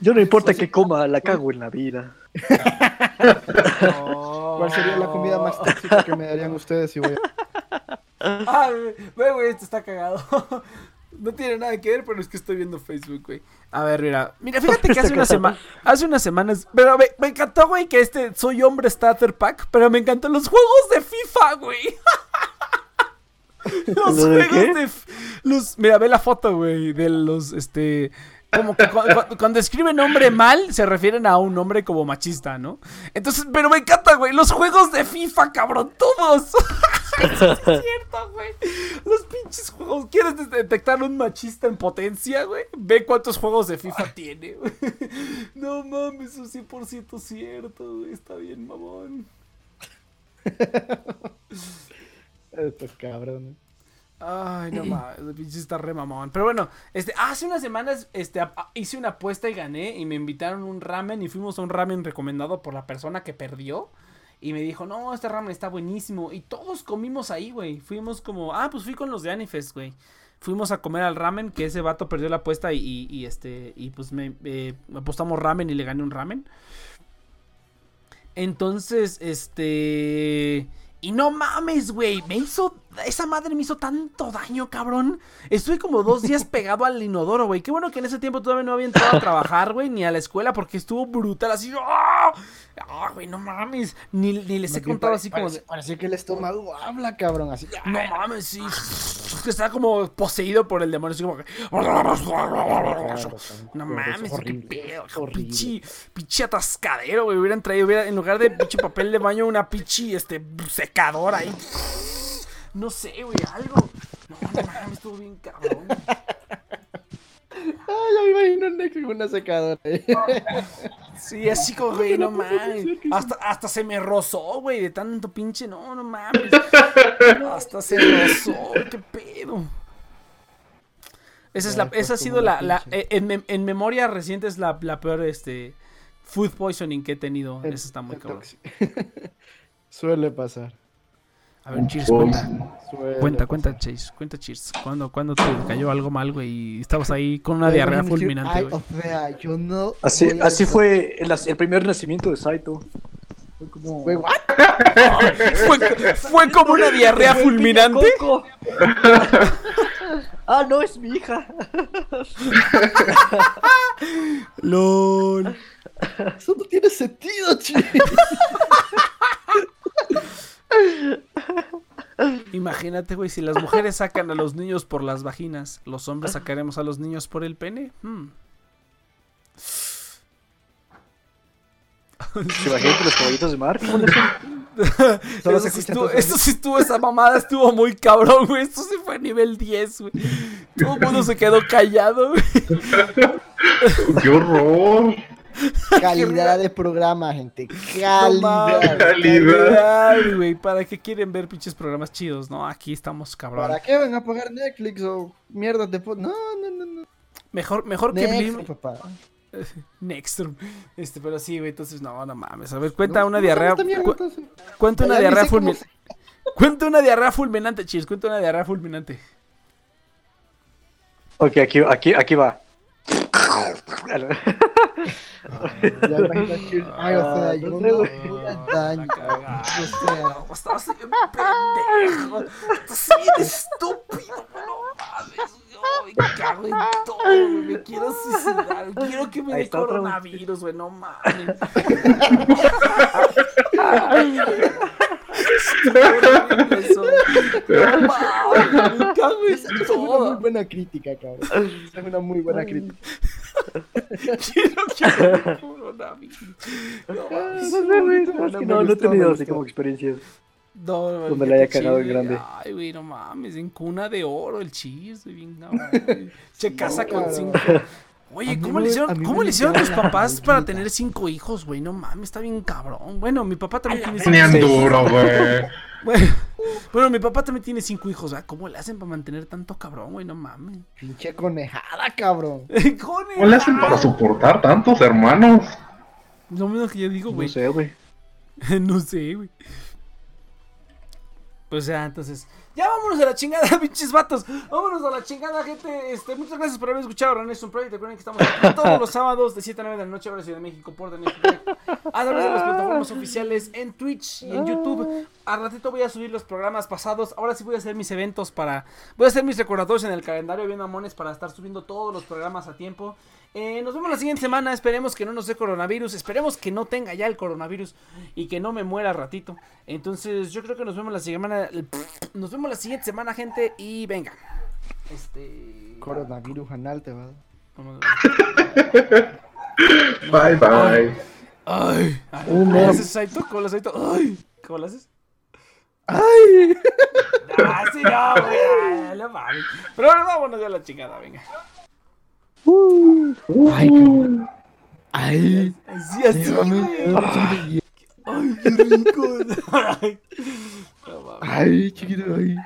Yo no importa que coma, la cago en la vida. ¿Cuál sería la comida más tóxica que me darían ustedes si voy a... Ah, güey, güey, güey, esto está cagado. No tiene nada que ver, pero es que estoy viendo Facebook, güey. A ver, mira. Mira, fíjate que hace una semana. Hace unas semanas. Pero me, me encantó, güey, que este Soy Hombre Starter Pack. Pero me encantó los juegos de FIFA, güey. los ¿Lo de juegos de. f- Los, mira, ve la foto, güey. De los. Este. Como que cu- cu- cuando escriben hombre mal, se refieren a un hombre como machista, ¿no? Entonces, pero me encanta, güey. Los juegos de FIFA, cabrón, todos. Eso sí es cierto, güey. Los pinches juegos. ¿Quieres detectar un machista en potencia, güey? Ve cuántos juegos de FIFA tiene, güey. No mames, eso es 100% cierto, güey. Está bien, mamón. Estos cabrones. Ay, no mames, el pinche está re mamón. Pero bueno, este, hace unas semanas este, hice una apuesta y gané y me invitaron un ramen y fuimos a un ramen recomendado por la persona que perdió. Y me dijo, no, este ramen está buenísimo. Y todos comimos ahí, güey. Fuimos como, ah, pues fui con los de Anifest, güey. Fuimos a comer al ramen, que ese vato perdió la apuesta y, y- este, y pues me eh, apostamos ramen y le gané un ramen. Entonces, este... Y no mames, güey. Me hizo... Esa madre me hizo tanto daño, cabrón. Estuve como dos días pegado al inodoro, güey. Qué bueno que en ese tiempo todavía no había entrado a trabajar, güey, ni a la escuela, porque estuvo brutal. Así, ¡ah! ¡Ah, güey, no mames! Ni, ni les he contado así como... Parecía que el estómago habla, cabrón, así. No mames, sí. Que está como poseído por el demonio. Así como que... No mames, qué pedo. horrible. Pinche, pinche atascadero, güey. Hubieran traído, hubiera, en lugar de pinche papel de baño, una pinche este, secadora ahí. No sé, güey, algo. No, no mames, estuvo bien cabrón. Ay, ya me imagino un Nex con una secadora. ahí. Sí, así como, güey, no mames. Hasta, hasta se me rozó, güey, de tanto pinche. No, no mames. Hasta se rozó, qué pedo. Esa, es la, esa ha como sido la eh, en, mem- en memoria reciente es la, la peor este food poisoning que he tenido. Eso está muy El cabrón. Suele pasar. A ver, Cheers, cuenta. Cuenta, cuenta, Cheers. Cuenta, Cheers. ¿Cuándo, cuándo te cayó algo mal, güey? Y estabas ahí con una Me diarrea fulminante, güey. O sea, yo no. Así, así fue el, el primer nacimiento de Saito. Fue como. ¿Fue, fue como una diarrea fulminante. Ah, no, es mi hija. LOL. Eso no tiene sentido, chico. Imagínate, güey, si las mujeres sacan a los niños por las vaginas, ¿los hombres sacaremos a los niños por el pene? Hmm. Imagínate los caballitos de mar. se sí, estuvo, sí estuvo, esa mamada estuvo muy cabrón, güey. Esto sí fue nivel 10, güey. Todo el mundo se quedó callado, güey. ¡Qué horror! Calidad de programa, gente. Calidad. Calidad. calidad, güey. ¿Para qué quieren ver pinches programas chidos? No, aquí estamos cabrón. ¿Para qué van a pagar Netflix o mierdas de... No, no, no, no. Mejor, mejor que Blim. papá. Nextrum. Este, pero sí, güey. Entonces, no, no mames. A ver, cuenta No, una no, diarrea. mierda, cu- entonces. Cuenta una diarrea fulminante. Cuenta una diarrea fulminante, chis. Cuenta una diarrea fulminante. Ok, aquí, aquí, aquí va. Ya imaginas que- Ay, o sea, Ah, yo no daño. O sea, no, Estabas bien pendejo. Estás bien estúpido. No mames. Yo me cago en todo, güey. Me quiero suicidar. Quiero que me dé coronavirus, güey. No mames. Eso. No mames. Me cago en esa es una muy buena crítica, cabrón. Esa es una muy buena crítica. No. No no, no he tenido así como experiencias. No, no, Donde la haya cagado grande. Ay, güey, no mames, en cuna de oro el chis, bien güey. Che, casa con cinco. Oye, ¿cómo me- le hicieron, cómo le hicieron tus papás para tener cinco hijos, güey? No mames, está bien cabrón. Bueno, mi papá también tiene cinco Sí. duro, güey. Bueno, bueno, mi papá también tiene cinco hijos, ¿verdad? ¿Cómo le hacen para mantener tanto cabrón, güey? No mames. Pinche conejada, cabrón. ¿Cómo le hacen para soportar tantos hermanos? Lo mismo que yo digo, No güey. sé, güey. no sé, güey. Pues ya, entonces. Ya vámonos a la chingada, pinches vatos. Vámonos a la chingada, gente. Este, muchas gracias por haber escuchado Renaissance Project. Recuerden que estamos aquí todos los sábados de 7 a 9 de la noche, hora Ciudad de México, por The. A través de las plataformas oficiales en Twitch y en YouTube. Al ratito voy a subir los programas pasados. Ahora sí voy a hacer mis eventos para. Voy a hacer mis recordatorios en el calendario bien mamones para estar subiendo todos los programas a tiempo. Eh, nos vemos la siguiente semana. Esperemos que no nos dé coronavirus. Esperemos que no tenga ya el coronavirus y que no me muera ratito. Entonces, yo creo que nos vemos la semana. Nos vemos la siguiente semana, gente. Y venga. Este. Coronavirus anal te va Bye, bye. Ay. Un ¿Cómo haces, Saito? ¿Cómo lo haces? Ay. ¿Cómo lo haces? ¡Ay! Ah, sí, no, güey. ay, no mames. Pero bueno, vámonos ya a la chingada, venga. ¡Ay, cabrón! ¡Ay! Así, así, güey. ¡Ay, Ay, qué rico. Ay. No mames. ay chiquito! ¡Ay!